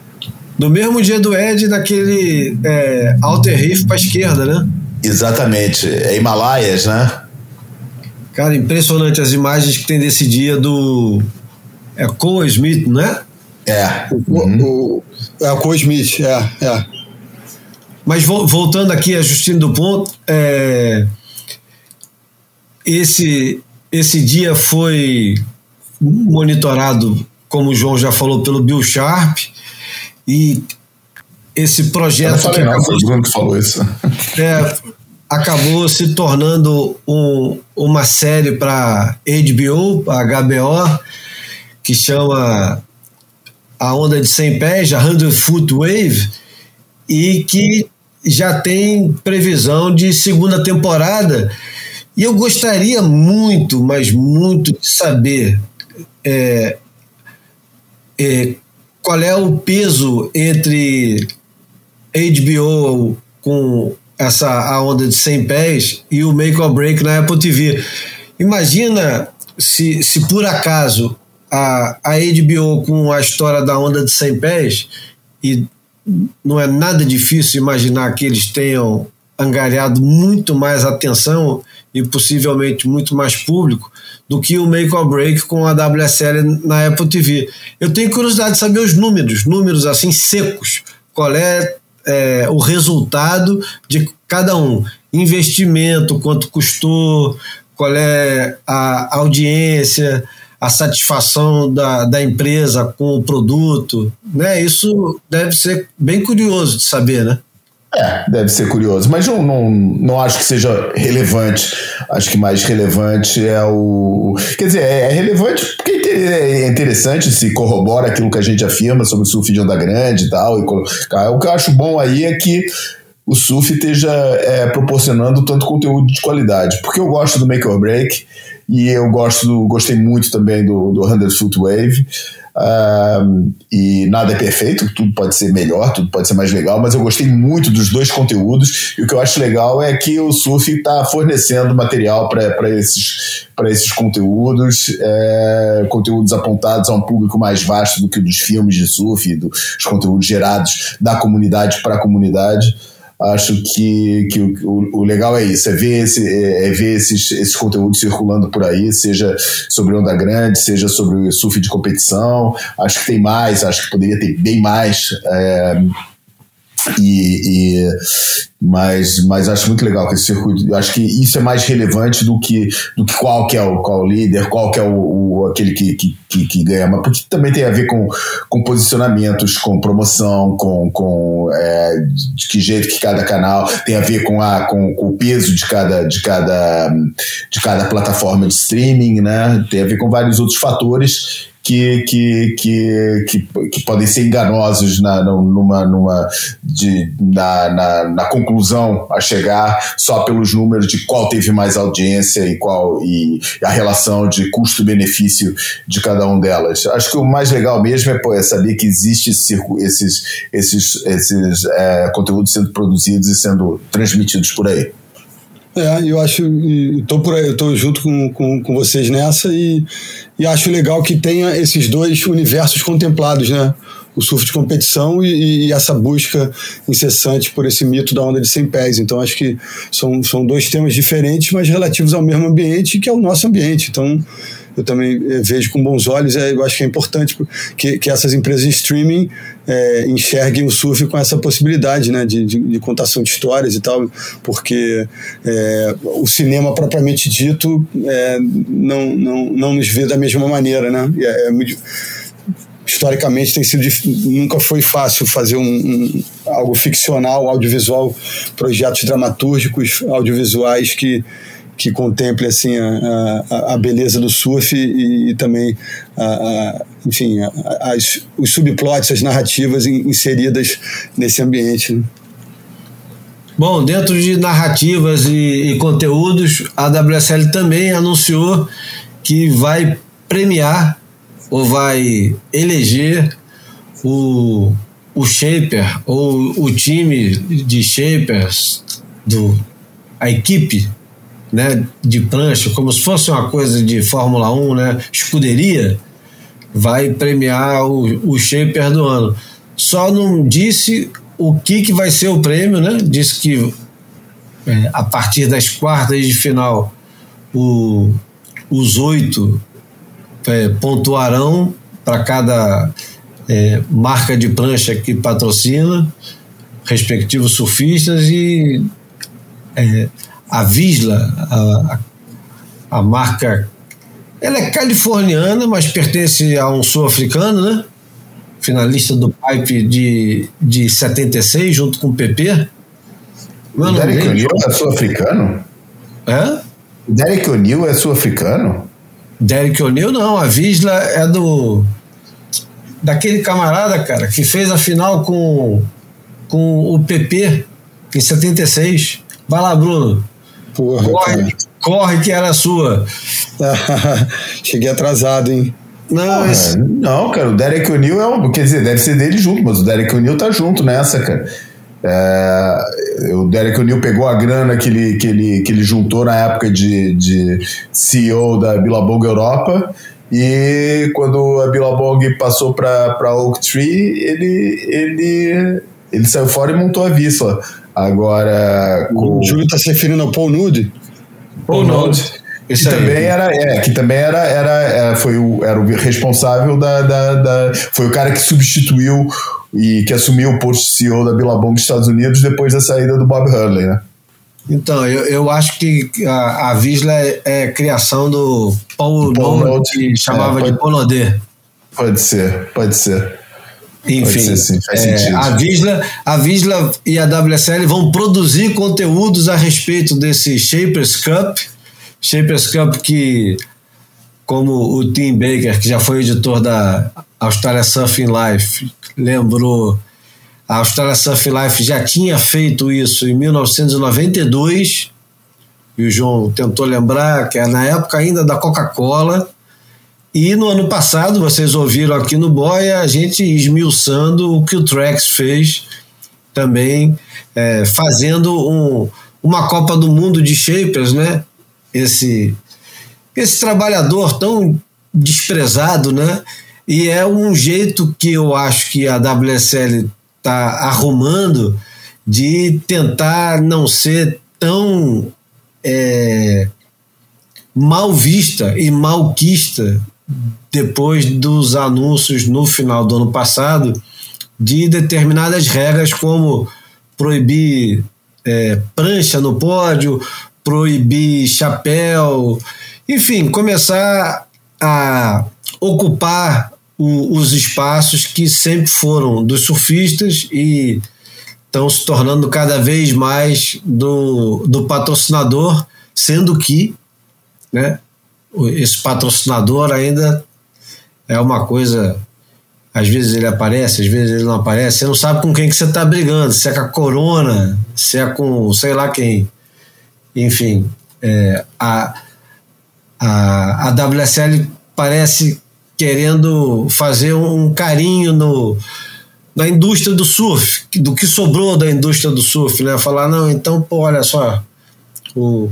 No mesmo dia do Ed, daquele é, Alter Reef para esquerda, né? Exatamente, é Himalaias, né? Cara, impressionante as imagens que tem desse dia do é Cole Smith, não é? É. O, uhum. o, é o Cole Smith, é, é. Mas voltando aqui a Justino do Ponto, é, esse, esse dia foi monitorado, como o João já falou, pelo Bill Sharp e esse projeto. Eu falei, não, foi o que falou isso. <laughs> É, acabou se tornando um, uma série para HBO, HBO, que chama A Onda de 100 Pés, a 100 Foot Wave, e que já tem previsão de segunda temporada. E eu gostaria muito, mas muito, de saber é, é, qual é o peso entre HBO com essa a onda de 100 pés e o Make or Break na Apple TV. Imagina se, se por acaso a, a HBO com a história da onda de 100 pés, e não é nada difícil imaginar que eles tenham angariado muito mais atenção e possivelmente muito mais público do que o Make or Break com a WSL na Apple TV. Eu tenho curiosidade de saber os números, números assim secos. Qual é, é o resultado de cada um? Investimento, quanto custou, qual é a audiência, a satisfação da, da empresa com o produto, né? Isso deve ser bem curioso de saber, né? É, deve ser curioso, mas não, não, não acho que seja relevante. Acho que mais relevante é o. Quer dizer, é relevante porque é interessante, se corrobora aquilo que a gente afirma sobre o surf de onda grande e tal. E, o que eu acho bom aí é que o surf esteja é, proporcionando tanto conteúdo de qualidade. Porque eu gosto do Make or Break e eu gosto do, gostei muito também do, do 100 Foot Wave. E nada é perfeito, tudo pode ser melhor, tudo pode ser mais legal, mas eu gostei muito dos dois conteúdos. E o que eu acho legal é que o Surf está fornecendo material para esses, esses conteúdos, é, conteúdos apontados a um público mais vasto do que dos filmes de surf, dos conteúdos gerados da comunidade para a comunidade. Acho que, que o, o, legal é isso, é ver, esse, é, é ver esses, esses conteúdos circulando por aí, seja sobre onda grande, seja sobre surf de competição. Acho que tem mais, acho que poderia ter bem mais. É, e, e, mas, mas acho muito legal que esse circuito. Acho que isso é mais relevante do que, do que qual que é o, qual o líder, qual que é o, o aquele que, que, que, que, ganha. Mas porque também tem a ver com, com posicionamentos, com promoção, com, com é, de que jeito que cada canal tem a ver com, a, com, com, o peso de cada, de, cada, de cada plataforma de streaming, né? Tem a ver com vários outros fatores que, que, que, que, que podem ser enganosos na, numa, numa, de, na, na, na, conclusão a chegar só pelos números de qual teve mais audiência e qual e a relação de custo-benefício de cada um delas. Acho que o mais legal mesmo é, pô, é saber que existe esse, esses, esses, esses é, conteúdos sendo produzidos e sendo transmitidos por aí. É, eu acho, estou por aí, estou junto com, com, com, vocês nessa e, e acho legal que tenha esses dois universos contemplados, né? O surf de competição e, e, essa busca incessante por esse mito da onda de 100 pés. Então acho que são, são dois temas diferentes, mas relativos ao mesmo ambiente, que é o nosso ambiente. Então eu também eh, vejo com bons olhos. É, eu acho que é importante que, que essas empresas de streaming é, enxerguem o surf com essa possibilidade né, de, de, de contação de histórias e tal, porque é, o cinema propriamente dito é, não, não, não nos vê da mesma maneira. Né? É, muito, historicamente tem sido nunca foi fácil fazer um, um, algo ficcional, audiovisual, projetos dramatúrgicos, audiovisuais que que contemple assim a, a, a beleza do surf e, e também a, enfim as, os subplots, as narrativas inseridas nesse ambiente. Né? Bom, dentro de narrativas e, e, conteúdos, a WSL também anunciou que vai premiar ou vai eleger o, o shaper ou o time de shapers do a equipe né, de prancha, como se fosse uma coisa de Fórmula 1, né, escuderia, vai premiar o, o shaper do ano. Só não disse o que, que vai ser o prêmio, né? Disse que é, a partir das quartas de final o, os oito é, pontuarão para cada é, marca de prancha que patrocina, respectivos surfistas, e é, a Visla, a, a marca, ela é californiana, mas pertence a um sul-africano, né? Finalista do Pipe de, de 76, junto com o PP. o Derek O'Neill é sul-africano? É? O Derek O'Neill é sul-africano? Derek O'Neill não, a Visla é do daquele camarada, cara, que fez a final com, com o PP em 76. Vai lá, Bruno. Porra, corre, corre que era sua. <laughs> Cheguei atrasado, hein? Não, esse... não, cara, o Derek O'Neill é um. Quer dizer, deve ser dele junto, mas o Derek O'Neill tá junto nessa, cara. É, o Derek O'Neill pegou a grana que ele, que ele, que ele juntou na época de, de CEO da Billabong Europa e quando a Billabong passou para Oak Tree, ele, ele, ele saiu fora e montou a Visla. Agora. Com... O Júlio está se referindo ao Paul Nude. Paul Nude. Que também era, é, que também era, era, era, é, foi o, era o responsável da, da, da, Foi o cara que substituiu e que assumiu o posto de CEO da Billabong dos Estados Unidos depois da saída do Bob Hurley, né? Então, eu, eu acho que a, a Visla é, é criação do Paul, Paul Note, que chamava é, pode, de Polodê. Pode ser, pode ser. Enfim, assim, é, a, Visla, a Visla e a WSL vão produzir conteúdos a respeito desse Shapers Cup. Shapers Cup que, como o Tim Baker, que já foi editor da Australia Surfing Life, lembrou, a Australia Surfing Life já tinha feito isso em 1992, e o João tentou lembrar que é na época ainda da Coca-Cola, e no ano passado, vocês ouviram aqui no Boia, a gente esmiuçando o que o Trex fez também, é, fazendo um, uma Copa do Mundo de Shapers, né? Esse, esse trabalhador tão desprezado, né? E é um jeito que eu acho que a WSL está arrumando de tentar não ser tão é, mal vista e malquista depois dos anúncios no final do ano passado de determinadas regras como proibir é, prancha no pódio, proibir chapéu, enfim, começar a ocupar o, os espaços que sempre foram dos surfistas e estão se tornando cada vez mais do, do patrocinador, sendo que né, esse patrocinador ainda é uma coisa. Às vezes ele aparece, às vezes ele não aparece. Você não sabe com quem que você está brigando, se é com a Corona, se é com sei lá quem. Enfim, é, a, a, a WSL parece querendo fazer um carinho no, na indústria do surf, do que sobrou da indústria do surf, né? Falar, não, então, pô, olha só, o,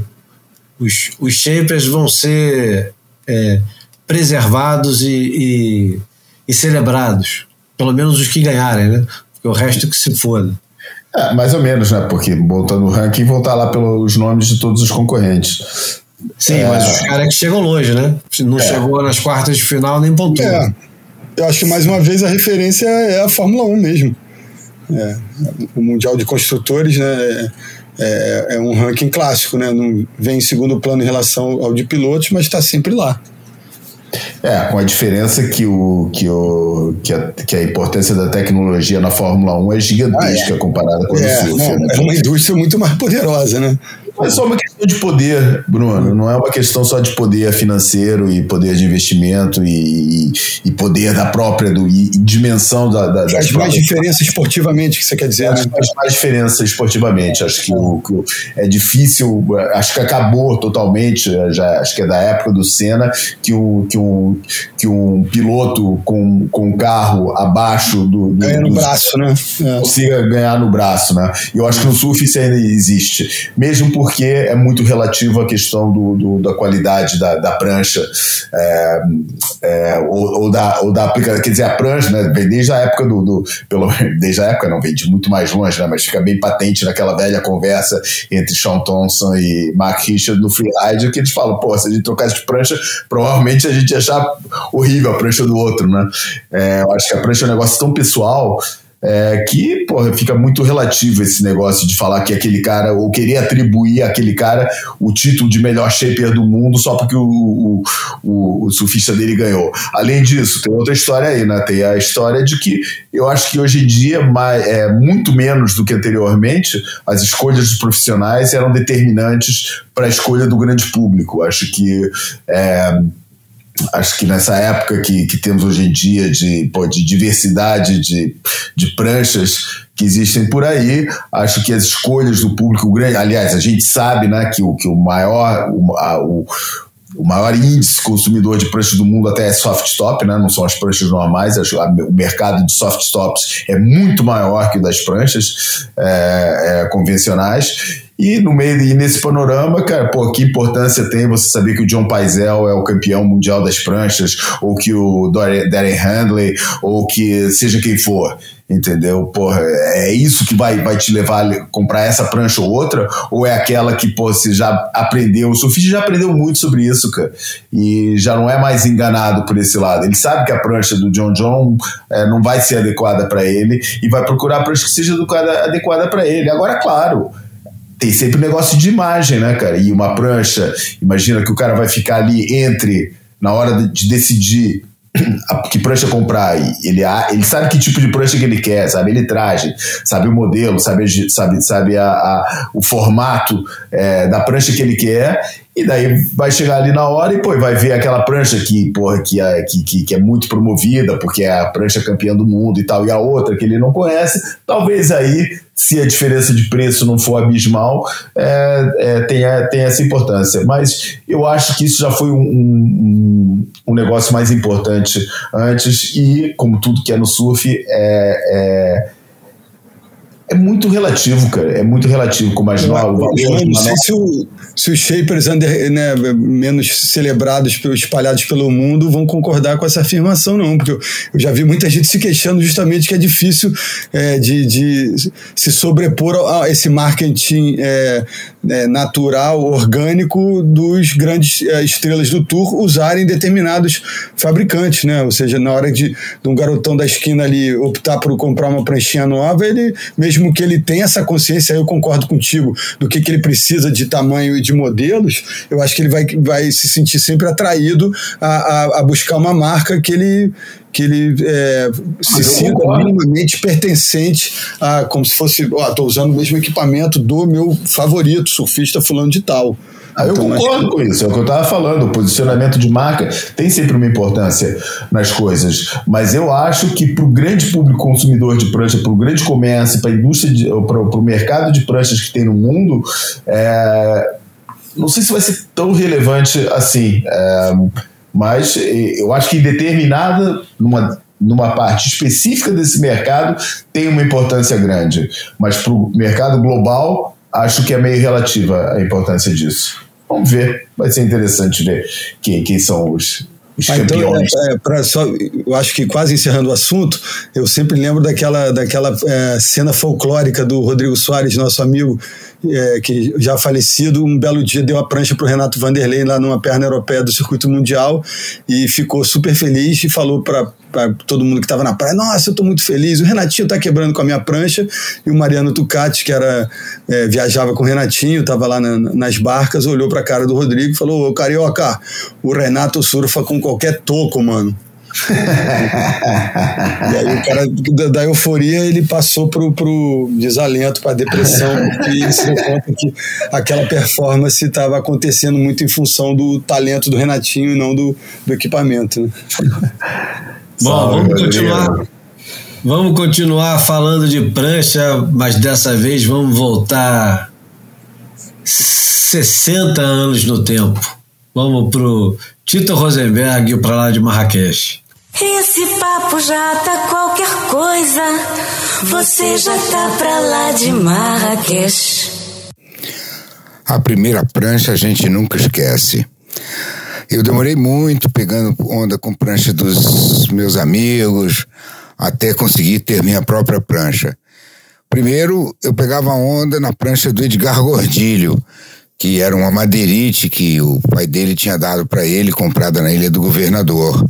os, os shapers vão ser é, preservados e, e, e, celebrados, pelo menos os que ganharem, né? Porque o resto que se foda. É, mais ou menos, né? Porque botando o ranking vão estar lá pelos nomes de todos os concorrentes. Sim, é... mas os caras que chegam longe, né? Não é. chegou nas quartas de final nem pontuou. É. Eu acho que mais uma vez a referência é a Fórmula 1 mesmo. É. O Mundial de Construtores, né? É, é, um ranking clássico, né? Não vem em segundo plano em relação ao de pilotos, mas está sempre lá. É, com a diferença que, o, que, o, que, a, que a importância da tecnologia na Fórmula 1 é gigantesca ah, é. comparada com a é, do surf. Né? É uma indústria muito mais poderosa, né? É só uma questão de poder, Bruno. Não é uma questão só de poder financeiro e poder de investimento e, e poder da própria do, e, dimensão da, da Faz mais diferença esportivamente, que você quer dizer, acho né? Faz mais diferença esportivamente. Acho que, o, que é difícil, acho que acabou totalmente, já, acho que é da época do Senna, que, o, que, um, que um piloto com, com um carro abaixo do. do Ganha no braço, né? É. Consiga ganhar no braço, né? E eu acho que no surf isso ainda existe. Mesmo por porque é muito relativo à questão do, do da qualidade da, da prancha é, é, ou, ou, da, ou da aplicação. Quer dizer, a prancha, né, vem desde a época do. do pelo, <laughs> desde a época, não vem de muito mais longe, né, mas fica bem patente naquela velha conversa entre Sean Thompson e Mark Richard no freeride, que eles falam: pô, se a gente trocasse de prancha, provavelmente a gente ia achar horrível a prancha do outro, né? É, eu acho que a prancha é um negócio tão pessoal é, que porra, fica muito relativo esse negócio de falar que aquele cara, ou querer atribuir àquele cara o título de melhor shaper do mundo só porque o, o, o, o surfista dele ganhou. Além disso, tem outra história aí, né? Tem a história de que eu acho que hoje em dia, mais, é, muito menos do que anteriormente, as escolhas dos profissionais eram determinantes para a escolha do grande público. Acho que. É, acho que nessa época que, que temos hoje em dia de, pô, de diversidade de, de pranchas que existem por aí, acho que as escolhas do público grande, aliás, a gente sabe né, que, o, que o maior, o, a, o, o maior índice consumidor de pranchas do mundo até é soft top, né? não são as pranchas normais, o mercado de soft tops é muito maior que o das pranchas é, é, convencionais. E no meio e nesse panorama, cara, pô, que importância tem você saber que o John Paisel é o campeão mundial das pranchas, ou que o Darren Handley, ou que seja quem for, entendeu? Porra, é isso que vai, vai te levar a comprar essa prancha ou outra, ou é aquela que, pô, você já aprendeu, o surfista já aprendeu muito sobre isso, cara, e já não é mais enganado por esse lado. Ele sabe que a prancha do John John é, não vai ser adequada para ele e vai procurar a prancha que seja adequada para ele. Agora, claro tem sempre um negócio de imagem, né, cara? E uma prancha, imagina que o cara vai ficar ali entre, na hora de decidir <clears throat> que prancha comprar. Ele, ele sabe que tipo de prancha que ele quer, sabe? Ele traje, sabe o modelo, sabe, sabe, sabe a, a o formato é, da prancha que ele quer e daí vai chegar ali na hora e pô, vai ver aquela prancha que, porra, que, é, que, que, que, é muito promovida, porque é a prancha campeã do mundo e tal, e a outra que ele não conhece, talvez aí, se a diferença de preço não for abismal, é, é, tenha, tenha essa importância. Mas eu acho que isso já foi um, um, um negócio mais importante antes, e como tudo que é no surf, é, é é muito relativo, cara. É muito relativo. Como as novas. Eu, não sei se o, se os shapers under, né, menos celebrados, espalhados pelo mundo, vão concordar com essa afirmação, não, porque eu, eu já vi muita gente se queixando justamente que é difícil é, de, de, se sobrepor a esse marketing é, é, natural, orgânico dos grandes é, estrelas do tour usarem determinados fabricantes, né? Ou seja, na hora de, de um garotão da esquina ali optar por comprar uma pranchinha nova, ele, mesmo que ele tenha essa consciência, eu concordo contigo, do que, que ele precisa de tamanho e de modelos, eu acho que ele vai, vai se sentir sempre atraído a, a, a buscar uma marca que ele que ele é, se sinta minimamente pertencente a como se fosse, ó, tô usando o mesmo equipamento do meu favorito, surfista fulano de tal. Ah, eu então, concordo com isso, é o que eu estava falando. O posicionamento de marca tem sempre uma importância nas coisas, mas eu acho que para o grande público consumidor de prancha, para o grande comércio, para a indústria, para o mercado de pranchas que tem no mundo, é, não sei se vai ser tão relevante assim. É, mas eu acho que determinada, numa, numa parte específica desse mercado, tem uma importância grande. Mas para o mercado global, acho que é meio relativa a importância disso. Vamos ver, vai ser interessante ver quem, quem são os, ah, então, campeões. É, é, só, eu acho que quase encerrando o assunto, eu sempre lembro daquela, daquela é, cena folclórica do Rodrigo Soares, nosso amigo, é, que já falecido, um belo dia deu a prancha para o Renato Vanderlei lá numa perna europeia do circuito mundial e ficou super feliz e falou para todo mundo que estava na praia: Nossa, eu estou muito feliz. O Renatinho está quebrando com a minha prancha. E o Mariano Tucati, que era é, viajava com o Renatinho, estava lá na, nas barcas, olhou para a cara do Rodrigo e falou: Ô carioca, o Renato surfa com qualquer toco, mano <laughs> e aí o cara da, da, euforia ele passou pro, pro desalento, para depressão, porque se deu conta que aquela performance estava acontecendo muito em função do talento do Renatinho e não do, do equipamento. Né? <laughs> Bom, vamos continuar. Vamos continuar falando de prancha, mas dessa vez vamos voltar 60 anos no tempo. Vamos pro Tito Rosenberg para lá de Marrakech. Esse papo já tá qualquer coisa. Você já tá pra lá de Marrakech. A primeira prancha a gente nunca esquece. Eu demorei muito pegando onda com prancha dos meus amigos, até conseguir ter minha própria prancha. Primeiro, eu pegava onda na prancha do Edgar Gordilho, que era uma madeirite que o pai dele tinha dado para ele, comprada na Ilha do Governador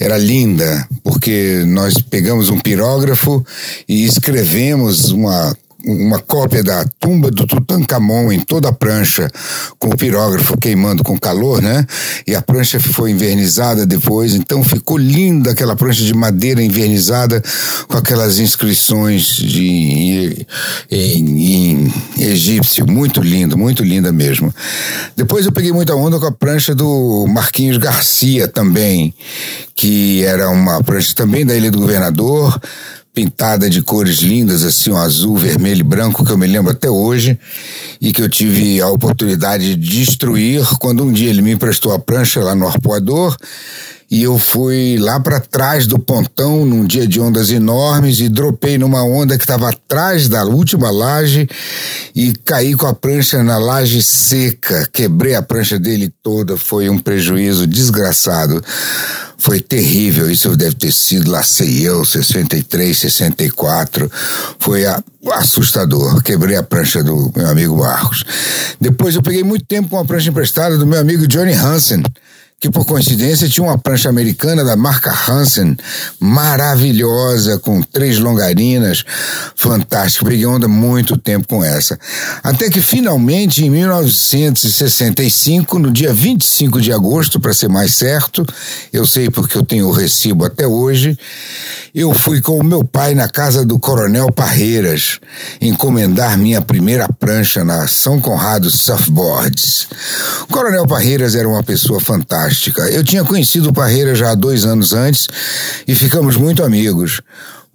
era linda, porque nós pegamos um pirógrafo e escrevemos uma uma cópia da tumba do Tutankhamon em toda a prancha, com o pirógrafo queimando com calor, né? E a prancha foi invernizada depois, então ficou linda aquela prancha de madeira invernizada com aquelas inscrições de, em, egípcio, muito lindo, muito linda mesmo. Depois eu peguei muita onda com a prancha do Marquinhos Garcia também, que era uma prancha também da Ilha do Governador, pintada de cores lindas, assim, um azul, vermelho e branco, que eu me lembro até hoje, e que eu tive a oportunidade de destruir quando um dia ele me emprestou a prancha lá no arpoador e eu fui lá para trás do pontão num dia de ondas enormes e dropei numa onda que estava atrás da última laje e caí com a prancha na laje seca, quebrei a prancha dele toda, foi um prejuízo desgraçado. Foi terrível, isso deve ter sido, lá sei eu, 63, 64. Foi a, assustador. Quebrei a prancha do meu amigo Marcos. Depois eu peguei muito tempo com a prancha emprestada do meu amigo Johnny Hansen que por coincidência tinha uma prancha americana da marca Hansen, maravilhosa, com três longarinas, fantástica. Peguei onda muito tempo com essa. Até que finalmente, em 1965, no dia 25 de agosto, para ser mais certo, eu sei porque eu tenho o recibo até hoje, eu fui com o meu pai na casa do Coronel Parreiras encomendar minha primeira prancha na São Conrado Surfboards. O Coronel Parreiras era uma pessoa fantástica. Eu tinha conhecido o Parreiras já há dois anos antes e ficamos muito amigos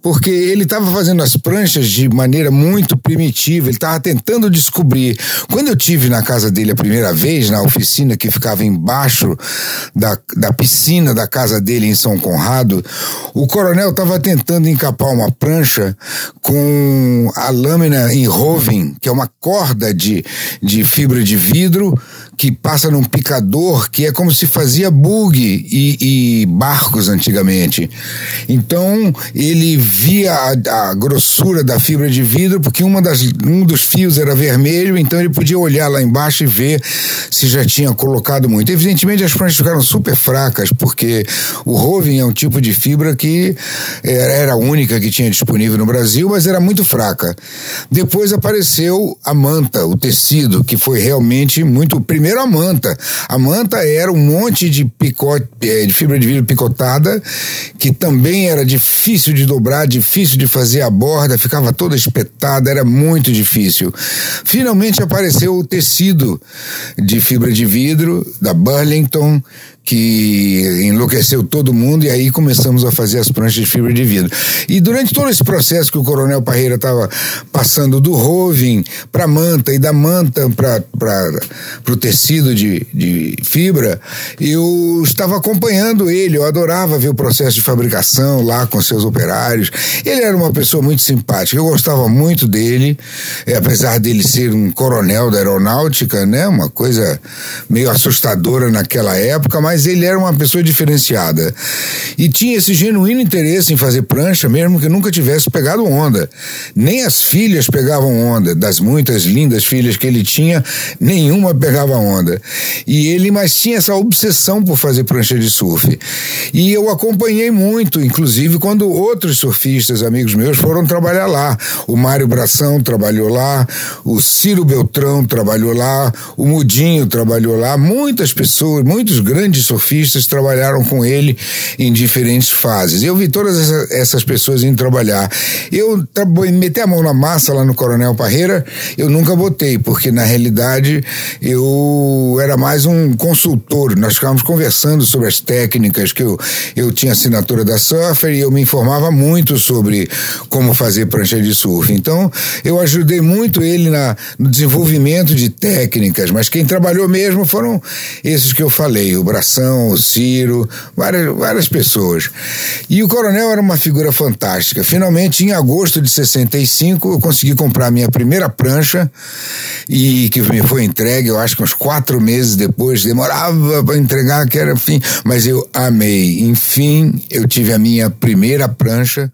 porque ele estava fazendo as pranchas de maneira muito primitiva, ele estava tentando descobrir. Quando eu tive na casa dele a primeira vez, na oficina que ficava embaixo da, da piscina da casa dele em São Conrado, o coronel estava tentando encapar uma prancha com a lâmina em roving, que é uma corda de, de fibra de vidro que passa num picador que é como se fazia bug e, e barcos antigamente. Então ele via a, a, grossura da fibra de vidro porque uma das, um dos fios era vermelho, então ele podia olhar lá embaixo e ver se já tinha colocado muito. Evidentemente as pranchas ficaram super fracas porque o roving é um tipo de fibra que era a única que tinha disponível no Brasil, mas era muito fraca. Depois apareceu a manta, o tecido, que foi realmente muito primeiro primeiro a manta. A manta era um monte de picote, eh, de fibra de vidro picotada, que também era difícil de dobrar, difícil de fazer a borda, ficava toda espetada, era muito difícil. Finalmente apareceu o tecido de fibra de vidro da Burlington, que enlouqueceu todo mundo e aí começamos a fazer as pranchas de fibra de vidro. E durante todo esse processo que o Coronel Parreira estava passando do roving para manta e da manta para o tecido de, de fibra, eu estava acompanhando ele, eu adorava ver o processo de fabricação lá com seus operários. Ele era uma pessoa muito simpática, eu gostava muito dele, é, apesar dele ser um coronel da aeronáutica, né, uma coisa meio assustadora naquela época, mas mas ele era uma pessoa diferenciada. E tinha esse genuíno interesse em fazer prancha, mesmo que nunca tivesse pegado onda. Nem as filhas pegavam onda, das muitas lindas filhas que ele tinha, nenhuma pegava onda. E ele, mas tinha essa obsessão por fazer prancha de surf. E eu acompanhei muito, inclusive quando outros surfistas, amigos meus, foram trabalhar lá. O Mário Bração trabalhou lá, o Ciro Beltrão trabalhou lá, o Mudinho trabalhou lá, muitas pessoas, muitos grandes surfistas trabalharam com ele em diferentes fases. Eu vi todas essas pessoas indo trabalhar. Eu meter a mão na massa lá no Coronel Parreira, eu nunca botei, porque na realidade eu era mais um consultor. Nós ficávamos conversando sobre as técnicas, que eu, eu tinha assinatura da Surfer e eu me informava muito sobre como fazer prancha de surf. Então eu ajudei muito ele na, no desenvolvimento de técnicas, mas quem trabalhou mesmo foram esses que eu falei, o Braço o Ciro, várias, várias pessoas. E o coronel era uma figura fantástica. Finalmente, em agosto de 65, eu consegui comprar minha primeira prancha e que me foi entregue, eu acho que uns quatro meses depois, demorava para entregar, que era fim, mas eu amei. Enfim, eu tive a minha primeira prancha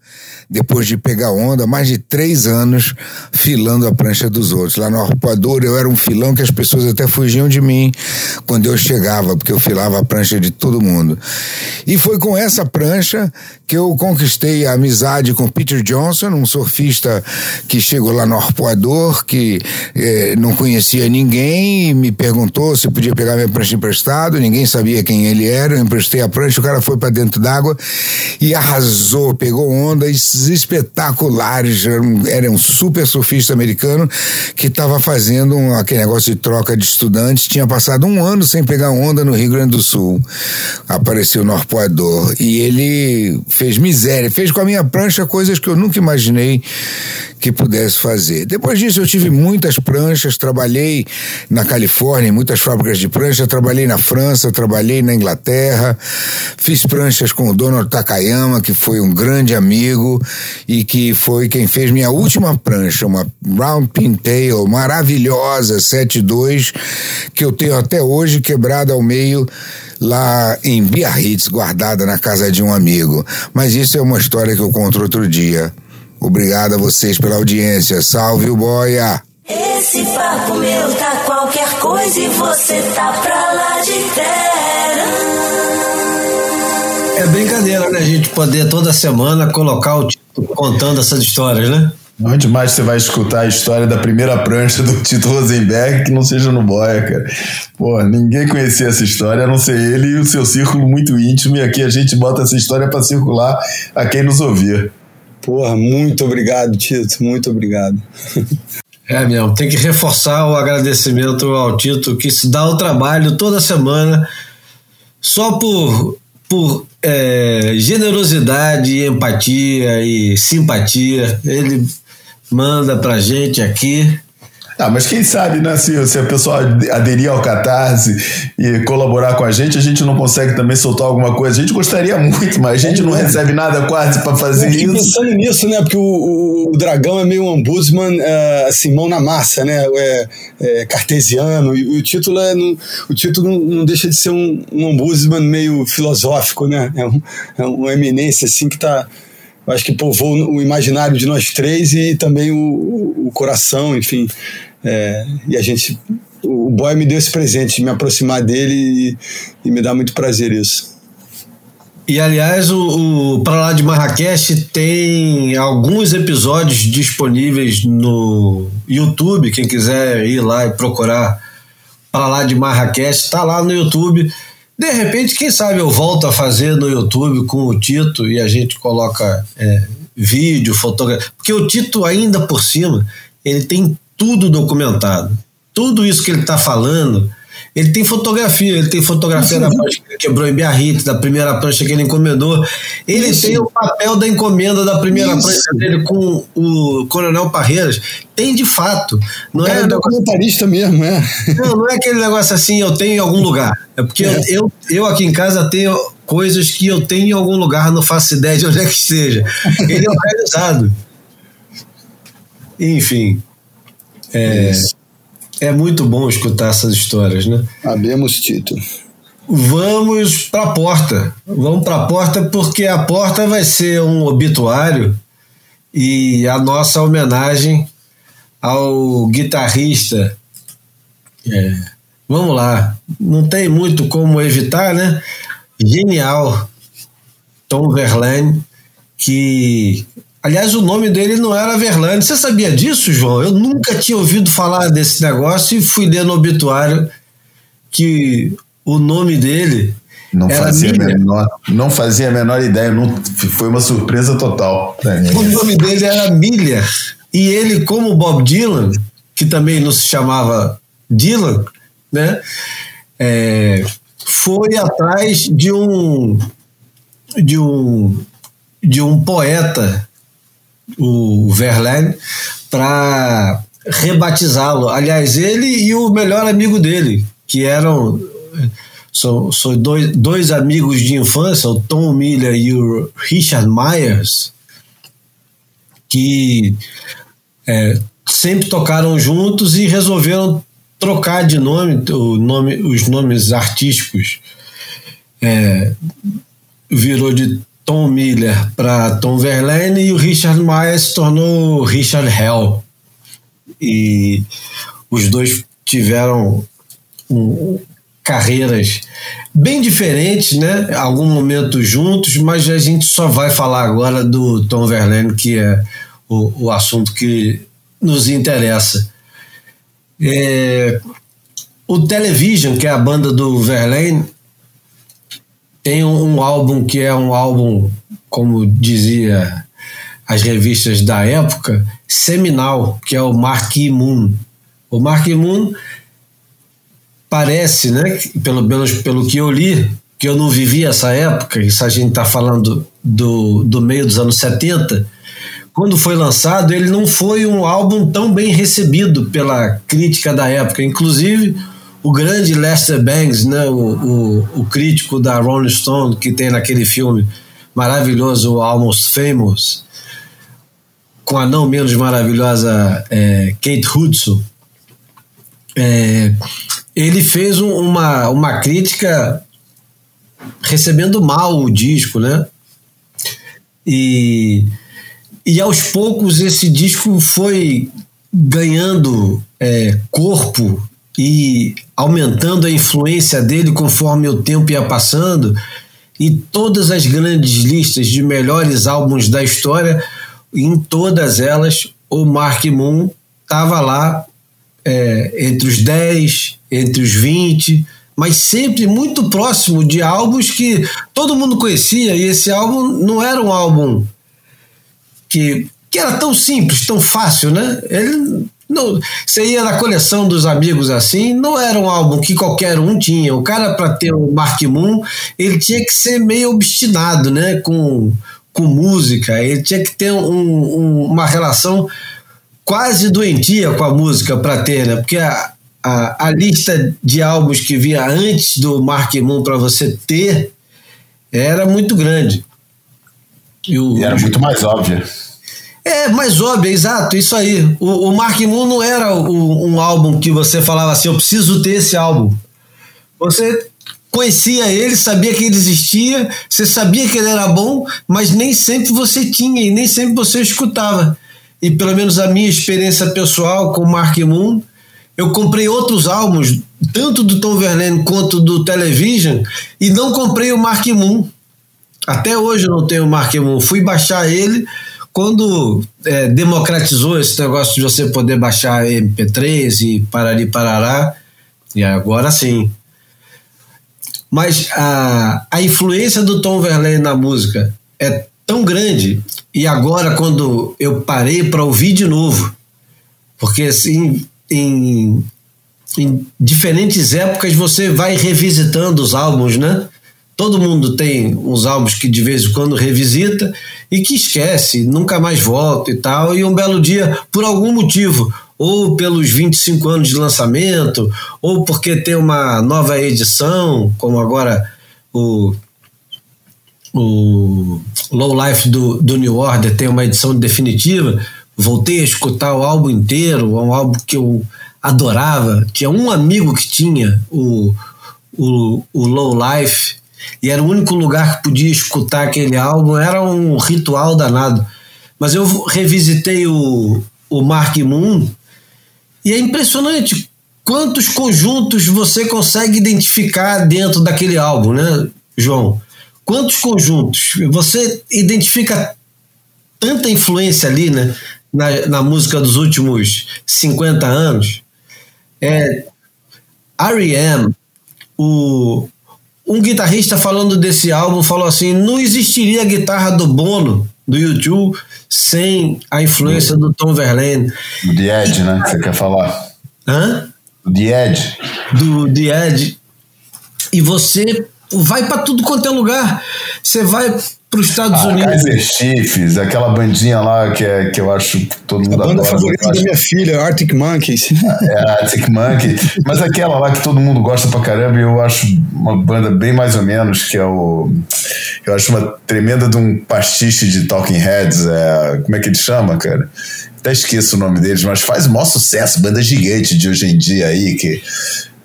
depois de pegar onda, mais de três anos filando a prancha dos outros. Lá no arpoador eu era um filão que as pessoas até fugiam de mim quando eu chegava, porque eu filava prancha de todo mundo. E foi com essa prancha que eu conquistei a amizade com Peter Johnson, um surfista que chegou lá no arpoador, que eh, não conhecia ninguém, e me perguntou se podia pegar minha prancha emprestado, ninguém sabia quem ele era, eu emprestei a prancha, o cara foi para dentro d'água e arrasou, pegou ondas espetaculares, era um, era um super surfista americano que estava fazendo um, aquele negócio de troca de estudantes, tinha passado um ano sem pegar onda no Rio Grande do Sul, apareceu no arpoador e ele fez miséria, fez com a minha prancha coisas que eu nunca imaginei que pudesse fazer. Depois disso, eu tive muitas pranchas, trabalhei na Califórnia, em muitas fábricas de prancha, trabalhei na França, trabalhei na Inglaterra, fiz pranchas com o Donald Takayama, que foi um grande amigo e que foi quem fez minha última prancha, uma Round Pintail maravilhosa, 7.2, que eu tenho até hoje quebrada ao meio lá em Biarritz, guardada na casa de um amigo. Mas isso é uma história que eu conto outro dia. Obrigado a vocês pela audiência. Salve o boia! Esse papo meu tá qualquer coisa e você tá pra lá de terra. É brincadeira, né? A gente poder toda semana colocar o título contando essas histórias, né? Onde mais você vai escutar a história da primeira prancha do Tito Rosenberg que não seja no Boia, cara? Pô, ninguém conhecia essa história, a não ser ele e o seu círculo muito íntimo, e aqui a gente bota essa história para circular a quem nos ouvir. Porra, muito obrigado, Tito, muito obrigado. É mesmo, tem que reforçar o agradecimento ao Tito que se dá o trabalho toda semana só por, por é, generosidade, empatia e simpatia. Ele manda pra gente aqui ah, mas quem sabe, né? Se, se a pessoa aderir ao Catarse e colaborar com a gente, a gente não consegue também soltar alguma coisa. A gente gostaria muito, mas a gente não recebe nada quase para fazer isso. Pensando nisso, né? Porque o, o, o dragão é meio um ombudsman, é, assim, mão na massa, né? É, é cartesiano. E, o título, é, não, o título não, não, deixa de ser um, um ombudsman meio filosófico, né? É, um, é uma eminência, assim, que está acho que povoou o imaginário de nós três e também o, o coração, enfim. É, e a gente. O boy me deu esse presente de me aproximar dele e, e me dá muito prazer isso. E aliás, o, o Pra Lá de Marrakech tem alguns episódios disponíveis no YouTube. Quem quiser ir lá e procurar Pra Lá de Marrakech, está lá no YouTube. De repente, quem sabe eu volto a fazer no YouTube com o Tito e a gente coloca é, vídeo, fotografia. Porque o Tito, ainda por cima, ele tem tudo documentado. Tudo isso que ele está falando, ele tem fotografia, ele tem fotografia da prancha que ele quebrou em Biarritz, da primeira prancha que ele encomendou. Ele isso. tem o papel da encomenda da primeira isso. prancha dele com o Coronel Parreiras. Tem de fato. Não é, é documentarista mesmo, é. Não, não é aquele negócio assim, eu tenho em algum lugar. É porque é. Eu, eu aqui em casa tenho coisas que eu tenho em algum lugar, não faço ideia de onde é que esteja. Ele é organizado. Enfim. É, é muito bom escutar essas histórias, né? Abemos Tito. Vamos para a porta. Vamos para a porta porque a porta vai ser um obituário e a nossa homenagem ao guitarrista. É, vamos lá, não tem muito como evitar, né? Genial, Tom Verlaine, que Aliás, o nome dele não era Verlaine. Você sabia disso, João? Eu nunca tinha ouvido falar desse negócio e fui ler no obituário que o nome dele não fazia, menor, não fazia a menor ideia, não, foi uma surpresa total. O nome dele era Miller. E ele, como Bob Dylan, que também não se chamava Dylan, né? É, foi atrás de um de um de um poeta o Verlaine, para rebatizá-lo. Aliás, ele e o melhor amigo dele, que eram são, são dois, dois amigos de infância, o Tom Miller e o Richard Myers, que é, sempre tocaram juntos e resolveram trocar de nome, o nome os nomes artísticos. É, virou de Tom Miller para Tom Verlaine e o Richard Myers se tornou Richard Hell. E os dois tiveram um, carreiras bem diferentes, né? Algum momento juntos, mas a gente só vai falar agora do Tom Verlaine, que é o, o assunto que nos interessa. É, o Television, que é a banda do Verlaine, tem um, um álbum que é um álbum, como dizia as revistas da época, seminal, que é o Marquee Moon. O Marquee Moon parece, né, pelo, pelo, pelo que eu li, que eu não vivi essa época, isso a gente está falando do, do meio dos anos 70, quando foi lançado, ele não foi um álbum tão bem recebido pela crítica da época. Inclusive, o grande Lester Bangs, né, o, o, o, crítico da Rolling Stone, que tem naquele filme maravilhoso, Almost Famous, com a não menos maravilhosa é, Kate Hudson, é, ele fez um, uma, uma crítica recebendo mal o disco, né? E, e aos poucos esse disco foi ganhando é, corpo e aumentando a influência dele conforme o tempo ia passando, e todas as grandes listas de melhores álbuns da história, em todas elas, o Mark Moon estava lá é, entre os 10, entre os 20, mas sempre muito próximo de álbuns que todo mundo conhecia, e esse álbum não era um álbum que, que era tão simples, tão fácil, né? Ele Não, você ia na coleção dos amigos assim, não era um álbum que qualquer um tinha. O cara, para ter o Mark Moon, ele tinha que ser meio obstinado né, com, com música, ele tinha que ter um, um, uma relação quase doentia com a música para ter, né? Porque a, a, a, lista de álbuns que via antes do Mark Moon para você ter era muito grande. E, o, e era muito mais óbvia. É, mais óbvio, exato, isso aí. O, o Mark Moon não era o, um álbum que você falava assim, eu preciso ter esse álbum. Você conhecia ele, sabia que ele existia, você sabia que ele era bom, mas nem sempre você tinha e nem sempre você escutava. E pelo menos a minha experiência pessoal com o Mark Moon, eu comprei outros álbuns, tanto do Tom Verlaine quanto do Television, e não comprei o Mark Moon. Até hoje eu não tenho o Mark Moon. Fui baixar ele quando é, democratizou esse negócio de você poder baixar MP3 e parari parará, e agora sim. Mas a, a influência do Tom Verlaine na música é tão grande, e agora quando eu parei para ouvir de novo, porque assim, em, em diferentes épocas você vai revisitando os álbuns, né? Todo mundo tem uns álbuns que de vez em quando revisita e que esquece, nunca mais volta e tal. E um belo dia, por algum motivo, ou pelos 25 anos de lançamento, ou porque tem uma nova edição, como agora o, o Low Life do, do New Order tem uma edição definitiva. Voltei a escutar o álbum inteiro, um álbum que eu adorava. Tinha um amigo que tinha o, o, o Low Life e era o único lugar que podia escutar aquele álbum, era um ritual danado. Mas eu revisitei o, o Mark Moon e é impressionante quantos conjuntos você consegue identificar dentro daquele álbum, né, João? Quantos conjuntos? Você identifica tanta influência ali, né, na, na música dos últimos 50 anos. É, R.E.M., o, um guitarrista falando desse álbum falou assim: não existiria a guitarra do Bono, do YouTube, sem a influência do Tom Verlaine. Do The Edge, e, né? Você quer falar? Hã? Do The Edge. Do The Edge. E você vai para tudo quanto é lugar. Você vai para os Estados ah, Unidos. Kaiser Chiefs, aquela bandinha lá que, é, que eu acho que todo mundo a banda adora. favorita da minha filha, Arctic Monkeys. <laughs> É, Arctic Monkeys. Mas aquela lá que todo mundo gosta pra caramba, eu acho uma banda bem mais ou menos, que é o. Eu acho uma tremenda de um pastiche de Talking Heads. É, como é que ele chama, cara? Até esqueço o nome deles, mas faz o maior sucesso, banda gigante de hoje em dia aí, que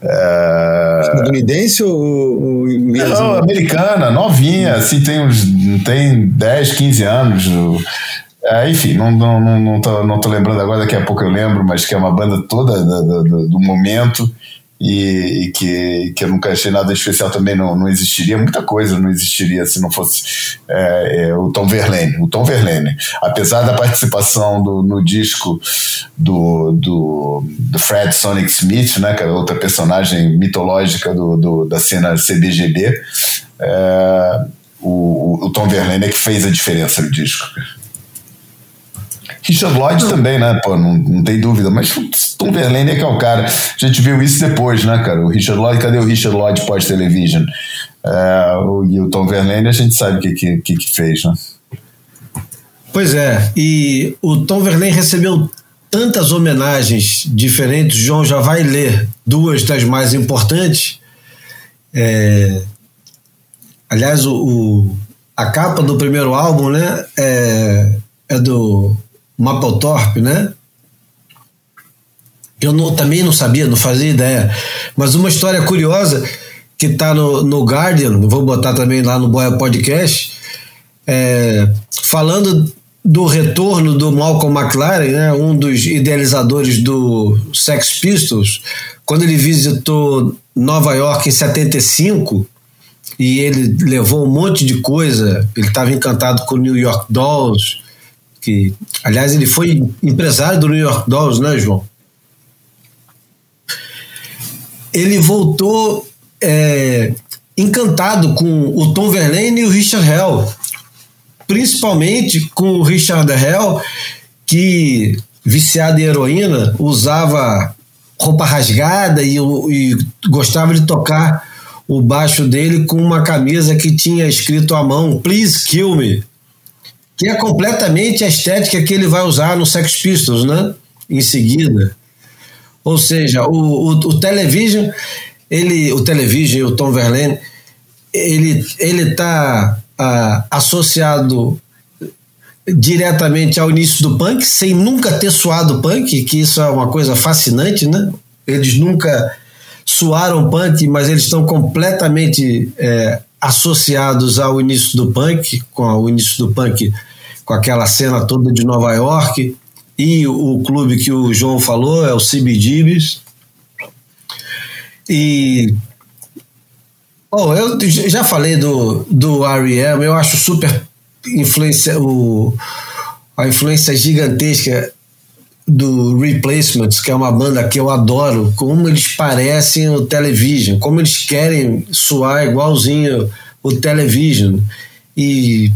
é... Estadunidense ou, ou? Não, americana, novinha, assim, tem uns tem 10, 15 anos. É, enfim, não, não, não, não, tô, não tô lembrando agora, daqui a pouco eu lembro, mas que é uma banda toda do, do, do momento e, e, que, que eu nunca achei nada especial também não, não existiria muita coisa não existiria se não fosse é, é, o Tom Verlaine o Tom Verlaine. Apesar da participação do, no disco do, do, do Fred Sonic Smith né que é outra personagem mitológica do, do da cena CBGB é, o, o Tom Verlaine é que fez a diferença no disco Richard Lloyd também, né? Pô, não, não tem dúvida. Mas Tom Verlaine é que é o cara. A gente viu isso depois, né, cara? O Richard Lloyd, cadê o Richard Lloyd pós-television? É, o, e o Tom Verlaine a gente sabe o que, que, que, que fez, né? Pois é, e o Tom Verlaine recebeu tantas homenagens diferentes, o João já vai ler duas das mais importantes. É, aliás, o, o, a capa do primeiro álbum né, é, é do Mapplethorpe, né? Eu não, também não sabia, não fazia ideia. Mas uma história curiosa que está no, no Guardian, vou botar também lá no Boia Podcast, é, falando do retorno do Malcolm McLaren, né, um dos idealizadores do Sex Pistols, quando ele visitou Nova York em 75 e ele levou um monte de coisa, ele estava encantado com New York Dolls, que, aliás, ele foi empresário do New York Dolls, né, João? Ele voltou é, encantado com o Tom Verlaine e o Richard Hell, principalmente com o Richard Hell, que viciado em heroína, usava roupa rasgada e, e gostava de tocar o baixo dele com uma camisa que tinha escrito à mão Please Kill Me, que é completamente a estética que ele vai usar no Sex Pistols, né? Em seguida. Ou seja, o, o, o Television, ele, o Television e o Tom Verlaine, ele ele está ah, associado diretamente ao início do punk, sem nunca ter suado punk, que isso é uma coisa fascinante, né? Eles nunca suaram punk, mas eles estão completamente é, associados ao início do punk, com o início do punk, com aquela cena toda de Nova York, e o, clube que o João falou é o CBGBs. E Oh, eu já falei do, do R.E.M., eu acho super influência, o, a influência gigantesca do Replacements, que é uma banda que eu adoro, como eles parecem o Television, como eles querem soar igualzinho o Television. E,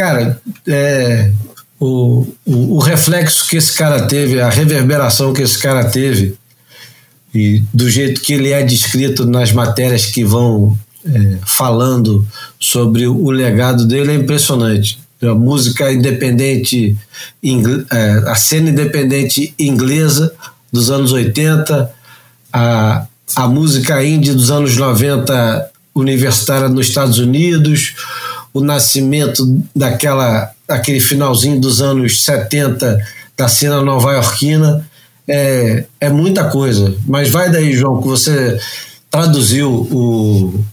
cara, é, o, o, o reflexo que esse cara teve, a reverberação que esse cara teve, e do jeito que ele é descrito nas matérias que vão é, falando sobre o legado dele é impressionante. A música independente, é, a cena independente inglesa dos anos 80, a, a música indie dos anos 90 universitária nos Estados Unidos, o nascimento daquela aquele finalzinho dos anos 70 da cena nova-iorquina é, é muita coisa. Mas vai daí, João, que você traduziu o,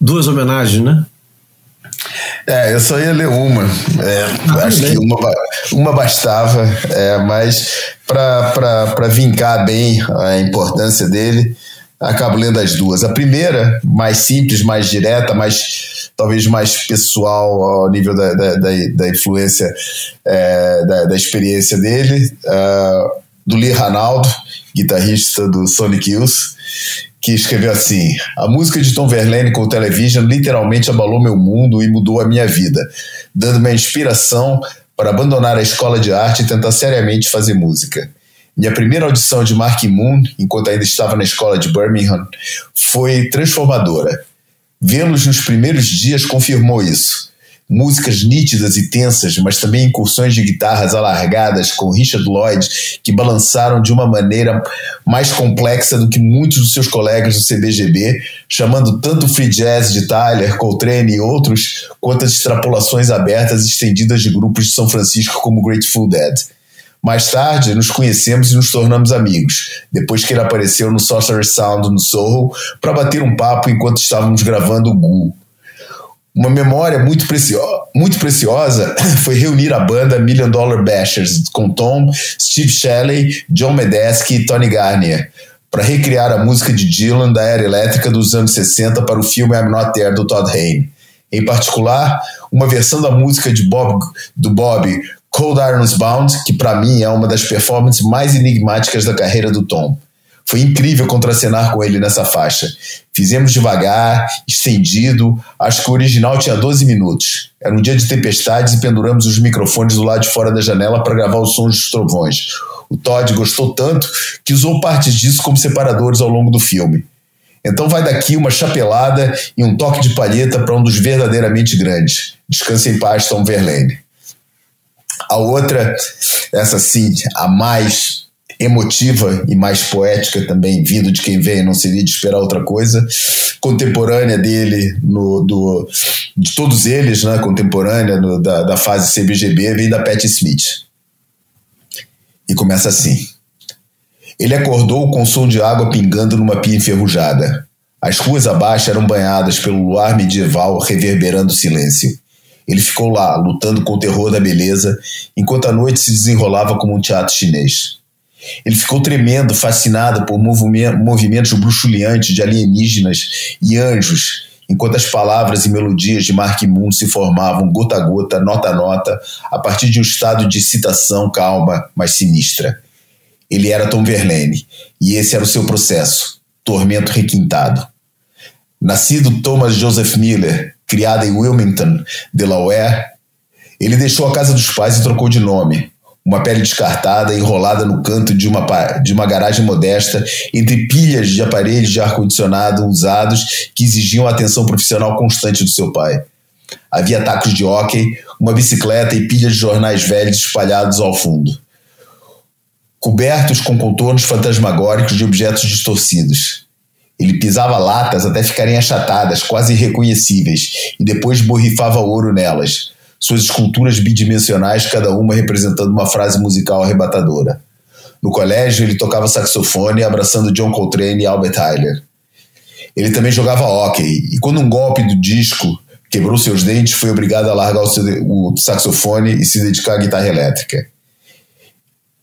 duas homenagens, né? É, eu só ia ler uma. É, ah, acho bem. que uma, uma bastava, é, mas para vincar bem a importância dele, acabo lendo as duas. A primeira, mais simples, mais direta, mais talvez mais pessoal ao nível da, da, da, da influência, é, da, da experiência dele, uh, do Lee Ranaldo, guitarrista do Sonic Youth, que escreveu assim: A música de Tom Verlaine com o Television literalmente abalou meu mundo e mudou a minha vida, dando-me a inspiração para abandonar a escola de arte e tentar seriamente fazer música. Minha primeira audição de Mark Moon, enquanto ainda estava na escola de Birmingham, foi transformadora. Vê-los nos primeiros dias confirmou isso músicas nítidas e tensas, mas também incursões de guitarras alargadas com Richard Lloyd que balançaram de uma maneira mais complexa do que muitos dos seus colegas do CBGB, chamando tanto o free jazz de Tyler, Coltrane e outros, quanto as extrapolações abertas e estendidas de grupos de São Francisco como Grateful Dead. Mais tarde, nos conhecemos e nos tornamos amigos, depois que ele apareceu no Sorcerer Sound no Soho para bater um papo enquanto estávamos gravando o Gu, uma memória muito, precio muito preciosa <coughs> foi reunir a banda Million Dollar Bashers com Tom, Steve Shelley, John Medeski e Tony Garnier para recriar a música de Dylan da era elétrica dos anos 60 para o filme I'm Not There do Todd Hayne. Em particular, uma versão da música de Bob, do Bob Cold Irons Bound, que para mim é uma das performances mais enigmáticas da carreira do Tom. Foi incrível contracenar com ele nessa faixa. Fizemos devagar, estendido, acho que o original tinha 12 minutos. Era um dia de tempestades e penduramos os microfones do lado de fora da janela para gravar os sons dos trovões. O Todd gostou tanto que usou partes disso como separadores ao longo do filme. Então vai daqui uma chapelada e um toque de palheta para um dos verdadeiramente grandes. Descanse em paz, Tom Verlaine. A outra, essa sim, a mais emotiva e mais poética também, vindo de quem vem, não seria de esperar outra coisa. Contemporânea dele, no, do, de todos eles, né, contemporânea no, da, da fase CBGB, vem da Pat Smith. E começa assim. Ele acordou com o som de água pingando numa pia enferrujada. As ruas abaixo eram banhadas pelo luar medieval reverberando o silêncio. Ele ficou lá, lutando com o terror da beleza, enquanto a noite se desenrolava como um teatro chinês. Ele ficou tremendo, fascinado por movimentos bruxuleantes de alienígenas e anjos, enquanto as palavras e melodias de Mark Moon se formavam gota a gota, nota a nota, a partir de um estado de excitação calma, mas sinistra. Ele era Tom Verlaine, e esse era o seu processo, tormento requintado. Nascido Thomas Joseph Miller, criado em Wilmington, Delaware, ele deixou a casa dos pais e trocou de nome, Uma pele descartada, enrolada no canto de uma, de uma garagem modesta, entre pilhas de aparelhos de ar-condicionado usados que exigiam a atenção profissional constante do seu pai. Havia tacos de hóquei, uma bicicleta e pilhas de jornais velhos espalhados ao fundo. Cobertos com contornos fantasmagóricos de objetos distorcidos. Ele pisava latas até ficarem achatadas, quase irreconhecíveis, e depois borrifava ouro nelas, suas esculturas bidimensionais, cada uma representando uma frase musical arrebatadora. No colégio, ele tocava saxofone, abraçando John Coltrane e Albert Tyler. Ele também jogava hóquei, e quando um golpe do disco quebrou seus dentes, foi obrigado a largar o, seu, o saxofone e se dedicar à guitarra elétrica.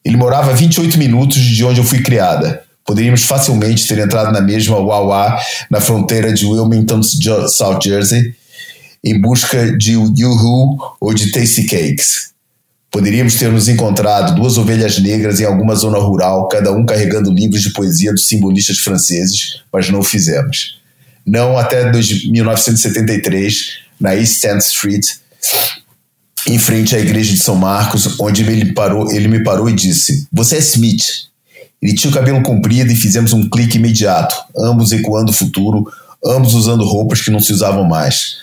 Ele morava a 28 minutos de onde eu fui criada. Poderíamos facilmente ter entrado na mesma Wawa na fronteira de Wilmington, South Jersey, em busca de Yoo-Hoo ou de Tasty Cakes. Poderíamos ter nos encontrado duas ovelhas negras em alguma zona rural, cada um carregando livros de poesia dos simbolistas franceses, mas não o fizemos. Não até 1973, na East 10th Street, em frente à igreja de São Marcos, onde ele, parou, ele me parou e disse: Você é Smith. Ele tinha o cabelo comprido e fizemos um clique imediato, ambos ecoando o futuro, ambos usando roupas que não se usavam mais.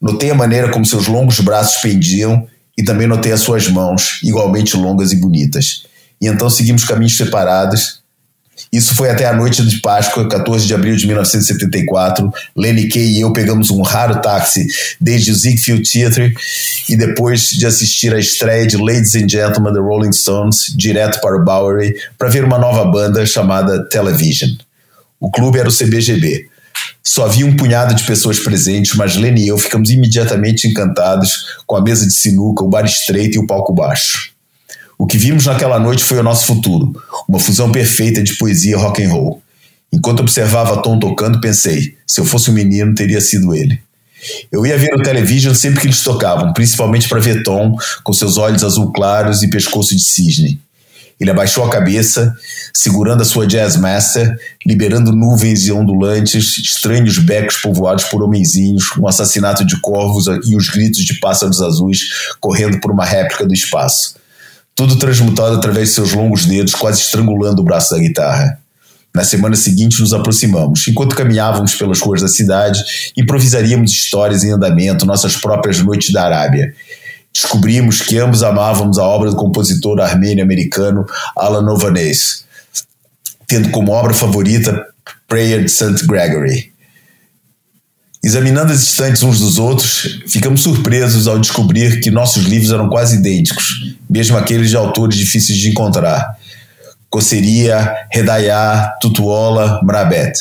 Notei a maneira como seus longos braços pendiam e também notei as suas mãos, igualmente longas e bonitas. E então seguimos caminhos separados. Isso foi até a noite de Páscoa, 14 de abril de 1974. Lenny Kay e eu pegamos um raro táxi desde o Ziegfeld Theatre e depois de assistir à estreia de Ladies and Gentlemen The Rolling Stones, direto para o Bowery, para ver uma nova banda chamada Television. O clube era o CBGB. Só havia um punhado de pessoas presentes, mas Lenny e eu ficamos imediatamente encantados com a mesa de sinuca, o bar estreito e o palco baixo. O que vimos naquela noite foi o nosso futuro, uma fusão perfeita de poesia e rock and roll. Enquanto observava Tom tocando, pensei: se eu fosse um menino, teria sido ele. Eu ia ver o television sempre que eles tocavam, principalmente para ver Tom com seus olhos azul claros e pescoço de cisne. Ele abaixou a cabeça, segurando a sua Jazz Master, liberando nuvens e ondulantes, estranhos becos povoados por homenzinhos, um assassinato de corvos e os gritos de pássaros azuis correndo por uma réplica do espaço. Tudo transmutado através de seus longos dedos, quase estrangulando o braço da guitarra. Na semana seguinte nos aproximamos. Enquanto caminhávamos pelas ruas da cidade, improvisaríamos histórias em andamento, nossas próprias noites da Arábia descobrimos que ambos amávamos a obra do compositor armênio-americano Alan Novanes, tendo como obra favorita Prayer de St. Gregory. Examinando as estantes uns dos outros, ficamos surpresos ao descobrir que nossos livros eram quase idênticos, mesmo aqueles de autores difíceis de encontrar. Coceria, Redayá, Tutuola, Mrabet.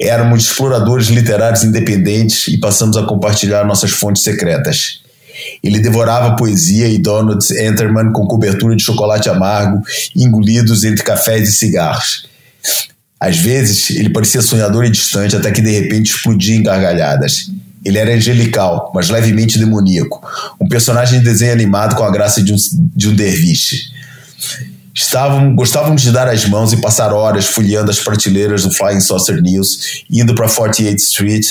Éramos exploradores literários independentes e passamos a compartilhar nossas fontes secretas. Ele devorava poesia e donuts Enterman com cobertura de chocolate amargo, engolidos entre cafés e cigarros. Às vezes, ele parecia sonhador e distante, até que de repente explodia em gargalhadas. Ele era angelical, mas levemente demoníaco, um personagem de desenho animado com a graça de um, de um derviche. Estavam, gostávamos de dar as mãos e passar horas folheando as prateleiras do Flying Saucer News, indo para 48th Street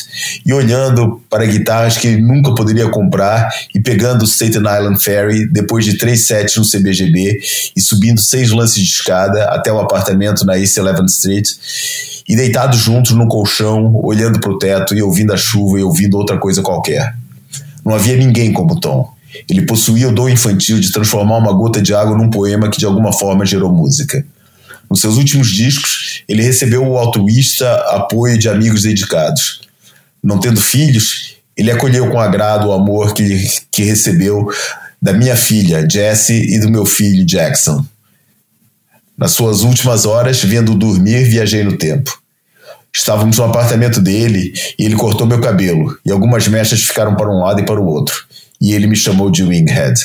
e olhando para guitarras que ele nunca poderia comprar e pegando o Staten Island Ferry depois de três sets no CBGB e subindo seis lances de escada até o apartamento na East 11th Street e deitados juntos no colchão, olhando para o teto e ouvindo a chuva e ouvindo outra coisa qualquer. Não havia ninguém como Tom. Ele possuía o dom infantil de transformar uma gota de água num poema que de alguma forma gerou música. Nos seus últimos discos, ele recebeu o altruísta apoio de amigos dedicados. Não tendo filhos, ele acolheu com agrado o amor que, que recebeu da minha filha, Jessie, e do meu filho, Jackson. Nas suas últimas horas, vendo-o dormir, viajei no tempo. Estávamos no apartamento dele e ele cortou meu cabelo, e algumas mechas ficaram para um lado e para o outro e ele me chamou de Winghead.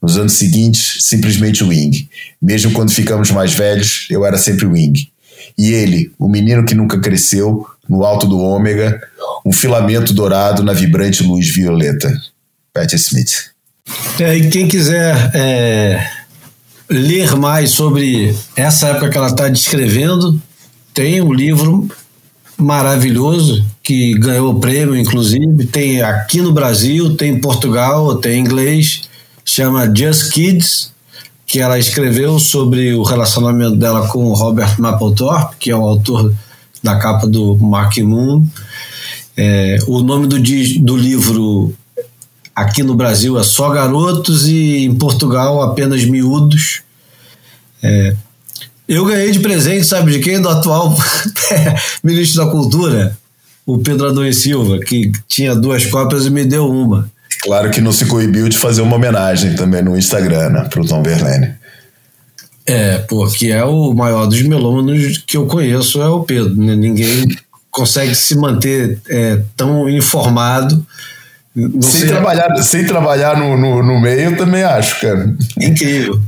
Nos anos seguintes, simplesmente Wing. Mesmo quando ficamos mais velhos, eu era sempre Wing. E ele, o menino que nunca cresceu, no alto do ômega, um filamento dourado na vibrante luz violeta. Pat Smith. É, e quem quiser é, ler mais sobre essa época que ela está descrevendo, tem um livro maravilhoso que ganhou o prêmio, inclusive. Tem aqui no Brasil, tem em Portugal, tem em inglês, chama Just Kids, que ela escreveu sobre o relacionamento dela com o Robert Mapplethorpe, que é o autor da capa do Mark Moon. É, o nome do, do livro aqui no Brasil é Só Garotos e em Portugal apenas Miúdos. É, eu ganhei de presente, sabe de quem? Do atual <laughs> ministro da Cultura, o Pedro Adão Silva, que tinha duas cópias e me deu uma. Claro que não se coibiu de fazer uma homenagem também no Instagram, né, pro Tom Verlaine. É, porque é o maior dos melômanos que eu conheço, é o Pedro. Né? Ninguém consegue se manter é, tão informado. Sem trabalhar, sem trabalhar no, no, no, meio, também acho, cara. Incrível.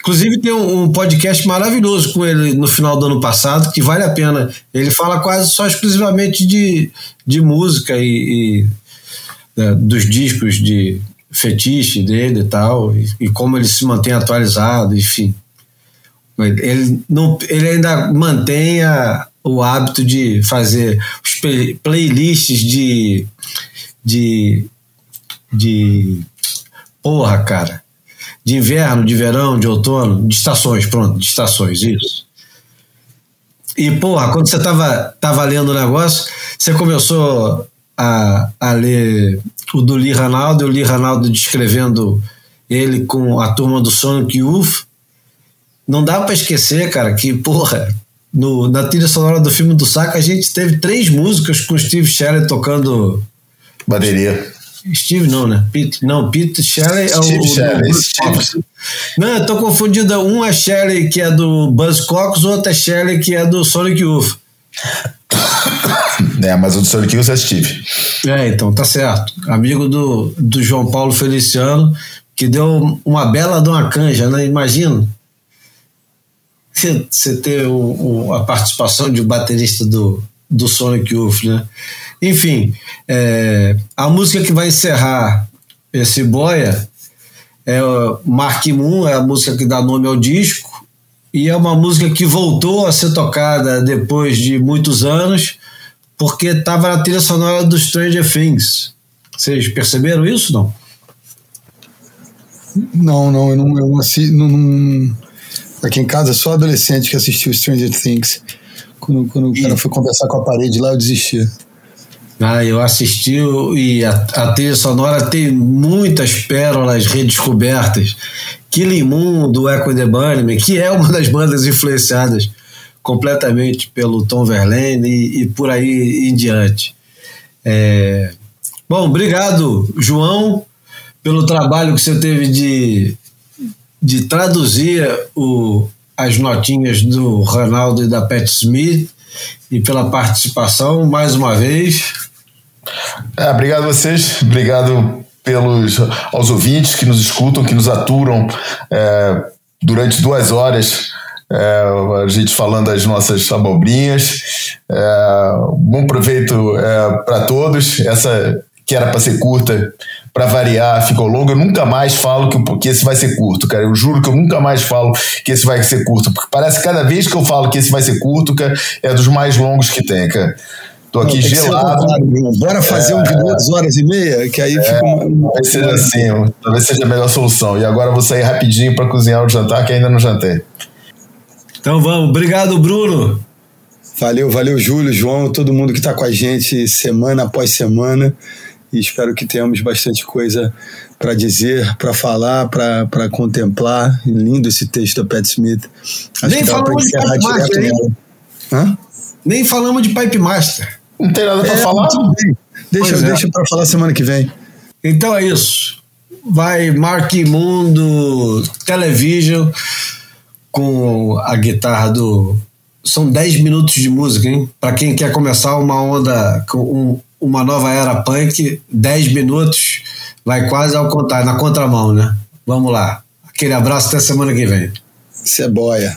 Inclusive tem um, um, podcast maravilhoso com ele no final do ano passado, que vale a pena. Ele fala quase só exclusivamente de, de música e, e é, dos discos de fetiche dele e tal, e, e, como ele se mantém atualizado, enfim. Ele, não, ele ainda mantém a, o hábito de fazer play, playlists de, de, de. Porra, cara. De inverno, de verão, de outono, de estações, pronto, de estações, isso. E, porra, quando você tava, tava lendo o negócio, você começou a, a ler o do Lee Ranaldo, o Lee Ranaldo descrevendo ele com a turma do Sonic Youth. Não dá para esquecer, cara, que, porra, no, na trilha sonora do filme do Saco, a gente teve três músicas com Steve Shelley tocando. Bateria. Steve não, né? Pete, não, Pete Shelley Steve é o. Shelley, Steve. Não, eu tô confundido. Um é Shelley que é do Buzz Cox, outro é Shelley que é do Sonic Youth. <coughs> É, mas o do Sonic Youth é Steve. É, então, tá certo. Amigo do, do João Paulo Feliciano, que deu uma bela de uma canja, né? Imagina. Você ter o, o, a participação de um baterista do, do Sonic Youth, né? Enfim, é, a música que vai encerrar esse boia é Mark Moon, é a música que dá nome ao disco, e é uma música que voltou a ser tocada depois de muitos anos, porque estava na trilha sonora do Stranger Things. Vocês perceberam isso, não? Não, não, eu não, eu não, não aqui em casa só adolescente que assistiu Stranger Things. Quando, quando e... o cara foi conversar com a parede lá, eu desisti. Ah, eu assisti e a, a trilha sonora tem muitas pérolas redescobertas. Killing Moon do Echo the Bunnymen, que é uma das bandas influenciadas completamente pelo Tom Verlaine e, e por aí em diante. É... Bom, obrigado, João, pelo trabalho que você teve de, de traduzir o, as notinhas do Ronaldo e da Pat Smith e pela participação mais uma vez. É, obrigado a vocês, obrigado pelos aos ouvintes que nos escutam, que nos aturam é, durante duas horas. É, a gente falando as nossas abobrinhas. É, bom proveito é, para todos. Essa que era para ser curta, para variar, ficou longa. Eu nunca mais falo que, que esse vai ser curto, cara. Eu juro que eu nunca mais falo que esse vai ser curto, porque parece que cada vez que eu falo que esse vai ser curto, cara, é dos mais longos que tem, cara. Tô aqui gelado. Bora fazer é, um de duas horas e meia, que aí é, fica uma, Talvez seja assim, talvez seja a melhor solução. E agora eu vou sair rapidinho para cozinhar o jantar, que ainda não jantei. Então vamos. Obrigado, Bruno. Valeu, valeu, Júlio, João, todo mundo que está com a gente semana após semana. E espero que tenhamos bastante coisa para dizer, para falar, para contemplar. Lindo esse texto da Pat Smith. Acho Nem falamos de Pipe Master. Hã? Nem falamos de Pipe Master. Não tem nada para é, falar? Deixa, é. deixa para falar semana que vem. Então é isso. Vai Mark Mundo Television com a guitarra do. São 10 minutos de música, hein? Para quem quer começar uma onda, um, uma nova era punk, 10 minutos vai quase ao contrário, na contramão, né? Vamos lá. Aquele abraço até semana que vem. Isso é boia.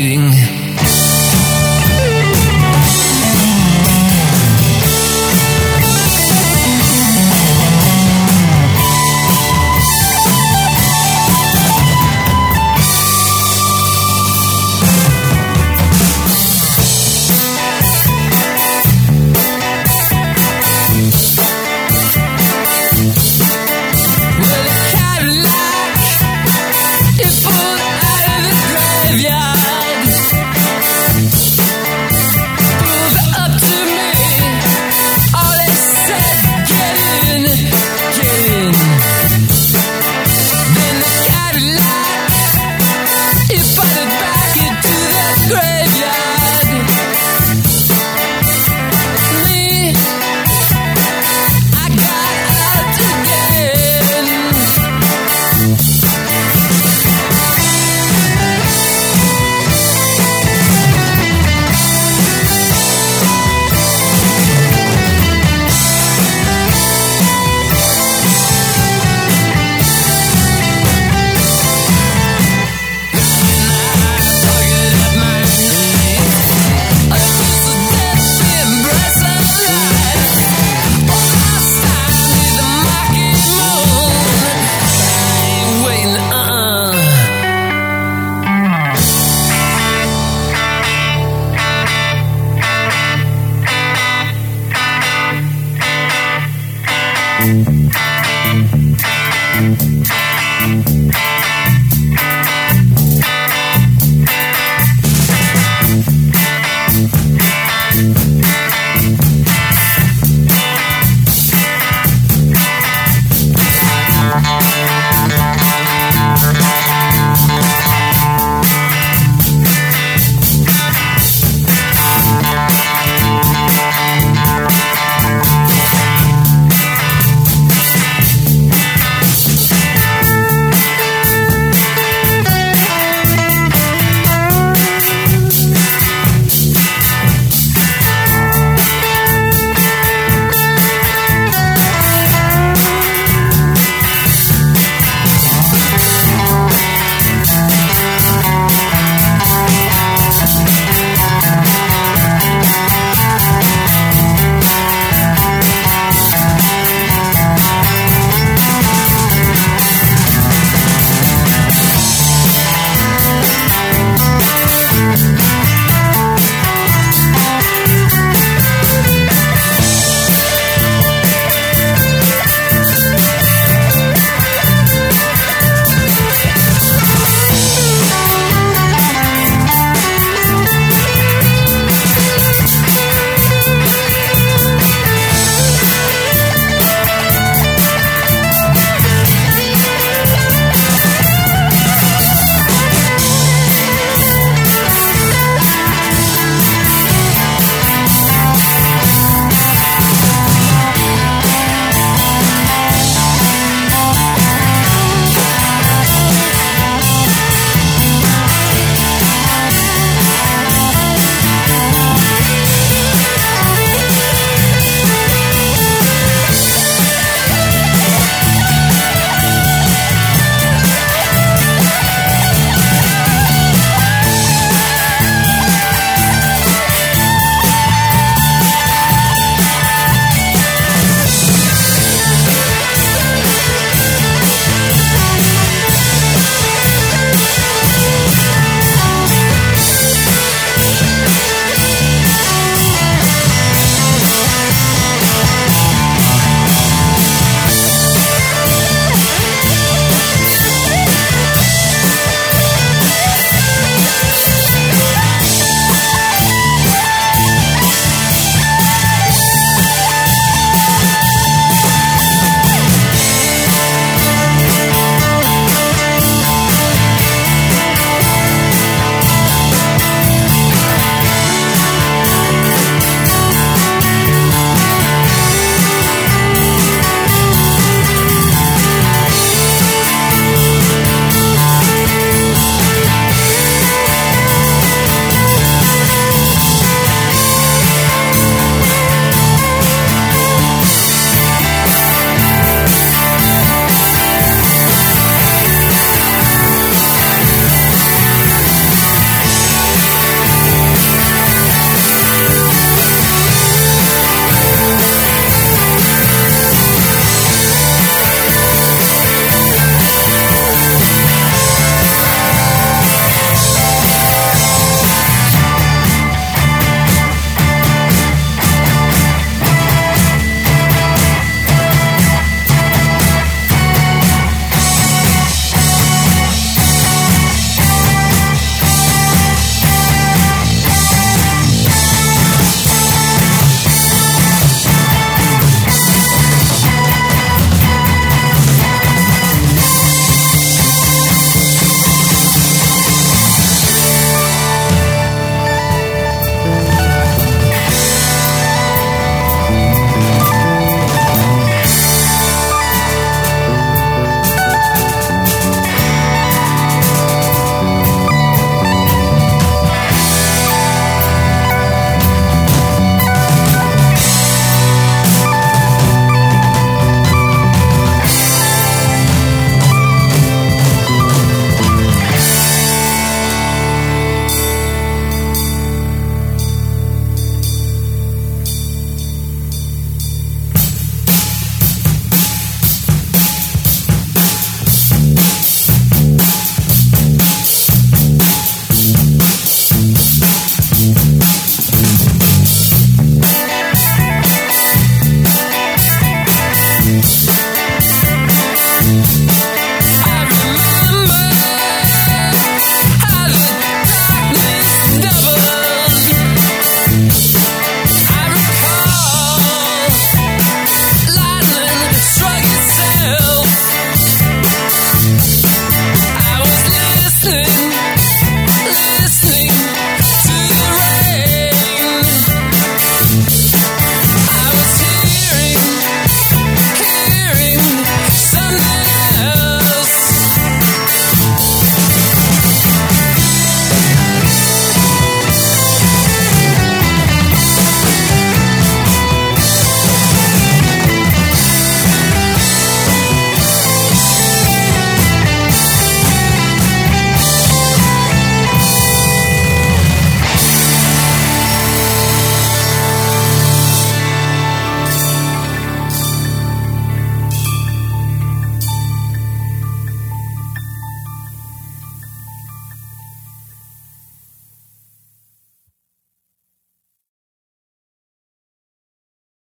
waiting.